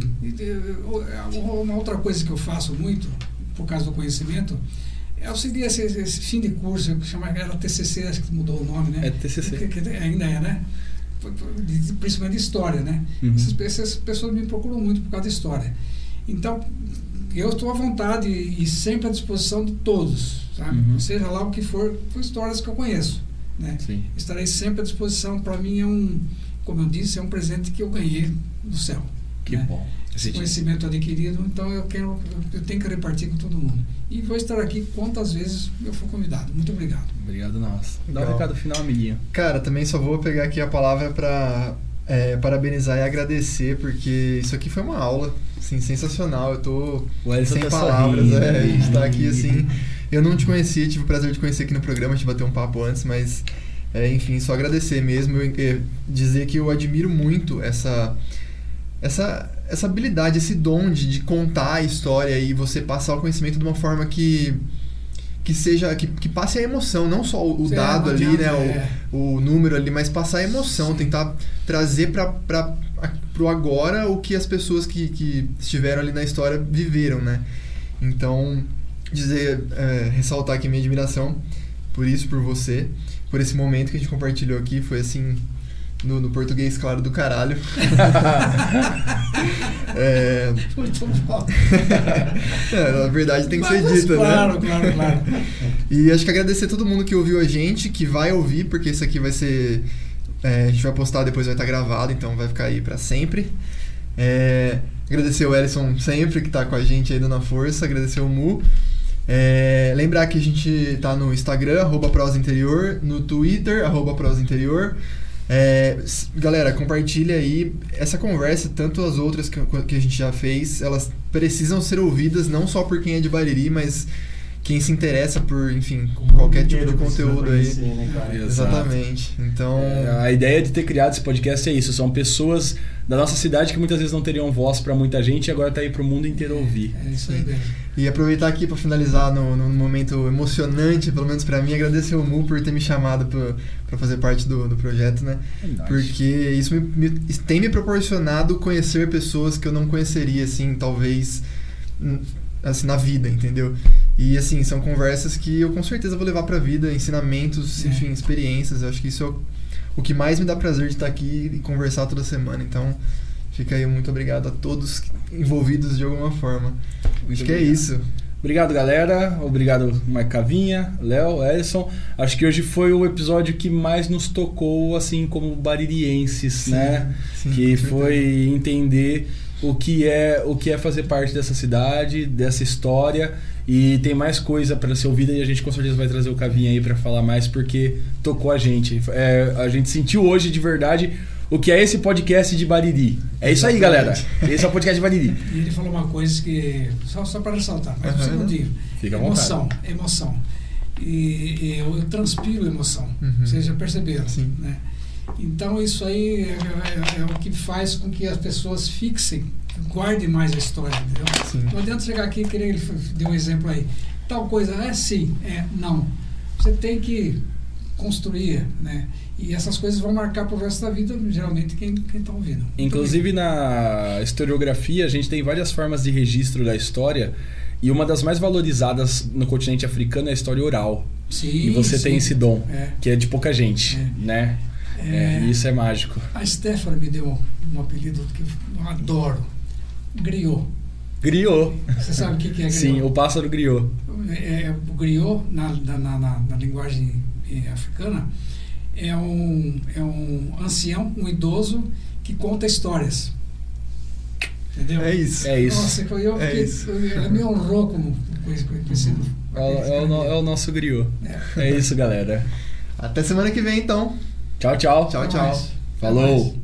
uma outra coisa que eu faço muito, por causa do conhecimento, é o seguinte, esse, esse fim de curso, que chama era TCC, acho que mudou o nome, né? É TCC. Que, que ainda é, né? Principalmente de história, né? Uhum. Essas, essas pessoas me procuram muito por causa da história. Então, eu estou à vontade e sempre à disposição de todos, sabe? Uhum. Seja lá o que for, por histórias que eu conheço, né? Sim. Estarei sempre à disposição. Para mim é um, como eu disse, é um presente que eu ganhei do céu. Que né? bom. Esse conhecimento adquirido, então eu quero, eu tenho que repartir com todo mundo. E vou estar aqui quantas vezes eu for convidado. Muito obrigado. Obrigado, nossa. Dá o Legal. recado final, amiguinho. Cara, também só vou pegar aqui a palavra pra é, parabenizar e agradecer, porque isso aqui foi uma aula, assim, sensacional. Eu tô sem tá palavras, sorrindo. é, a gente tá aqui assim. Eu não te conhecia, tive o prazer de conhecer aqui no programa, a gente bateu um papo antes, mas é, enfim, só agradecer mesmo, eu, é, dizer que eu admiro muito essa essa essa habilidade, esse dom de, de contar a história e você passar o conhecimento de uma forma que que seja que, que passe a emoção, não só o, o dado ali, né, é. o, o número ali, mas passar a emoção, tentar trazer para para pro agora o que as pessoas que, que estiveram ali na história viveram, né? Então, dizer, é, ressaltar aqui minha admiração por isso, por você, por esse momento que a gente compartilhou aqui, foi assim no, no português, claro, do caralho. é, Muito bom. é, a verdade tem que ser Mas, dita, claro, né? Claro, claro, E acho que agradecer a todo mundo que ouviu a gente, que vai ouvir, porque isso aqui vai ser. é, a gente vai postar, depois vai estar gravado, então vai ficar aí pra sempre. É, agradecer o Ellison sempre, que tá com a gente aí dando a força. Agradecer o Mu. É, lembrar que a gente tá no Instagram, arroba Prosa Interior, no Twitter, arroba Prosa Interior. É, galera, compartilha aí essa conversa, tanto as outras que, que a gente já fez, elas precisam ser ouvidas não só por quem é de Bariri, mas quem se interessa por, enfim, qualquer tipo de conteúdo aí. né. Exatamente. Então, É, a ideia de ter criado esse podcast é isso. São pessoas da nossa cidade que muitas vezes não teriam voz pra muita gente e agora tá aí pro mundo inteiro ouvir. É isso aí e aproveitar aqui para finalizar no, num momento emocionante, pelo menos para mim, agradecer o Mu por ter me chamado para fazer parte do, do projeto, né? Porque isso me, me- tem me proporcionado conhecer pessoas que eu não conheceria, assim, talvez, hum, assim, na vida, entendeu? E, assim, são conversas que eu com certeza vou levar pra vida, ensinamentos, É. enfim, experiências. Eu acho que isso é o, que mais me dá prazer de estar aqui e conversar toda semana. Então, fica aí muito obrigado a todos envolvidos de alguma forma. Muito acho que é obrigado. isso. Obrigado, galera. Obrigado, Mike Cavinha, Léo, Ellison. Acho que hoje foi o episódio que mais nos tocou, assim, como baririenses, Sim, né? sim, que foi entender o que é o que é fazer parte dessa cidade, dessa história e tem mais coisa para ser ouvida e a gente com certeza vai trazer o Cavinha aí para falar mais porque tocou a gente. É, a gente sentiu hoje de verdade o que é esse podcast de Bariri. É isso aí, galera. Esse é o podcast de Bariri. E ele falou uma coisa que. Só, só para ressaltar, mas um Aham. segundinho. Fica à emoção, emoção. E, e eu, eu transpiro emoção. Uhum. Vocês já perceberam, Sim. né? Então isso aí é, é- é o que faz com que as pessoas fixem, guardem mais a história, entendeu? Sim. Não adianta chegar aqui e querer, ele deu um exemplo aí. Tal coisa, é sim, é não. Você tem que construir, né? E essas coisas vão marcar pro resto da vida, geralmente, quem está ouvindo. Muito Inclusive na historiografia, a gente tem várias formas de registro da história e uma das mais valorizadas no continente africano é a história oral. Sim, e você sim. tem esse dom, É. que é de pouca gente, É. né? É, É. e isso é mágico. A Stephanie me deu um apelido que eu adoro. Griot. Griot. Você sabe o que, que é griot? Sim, o pássaro griot. É, é, o griot, na, na, na, na- na linguagem eh, africana, é um, é um ancião, um idoso que conta histórias. Entendeu? É isso. É isso. Nossa, eu, eu É fiquei, isso. eu- ela me honrou como coisa conhecido. É, o- é o, no- é o nosso griot. É. É isso, galera. Até semana que vem, então. Tchau, tchau. Tchau, tchau. Falou. Até mais.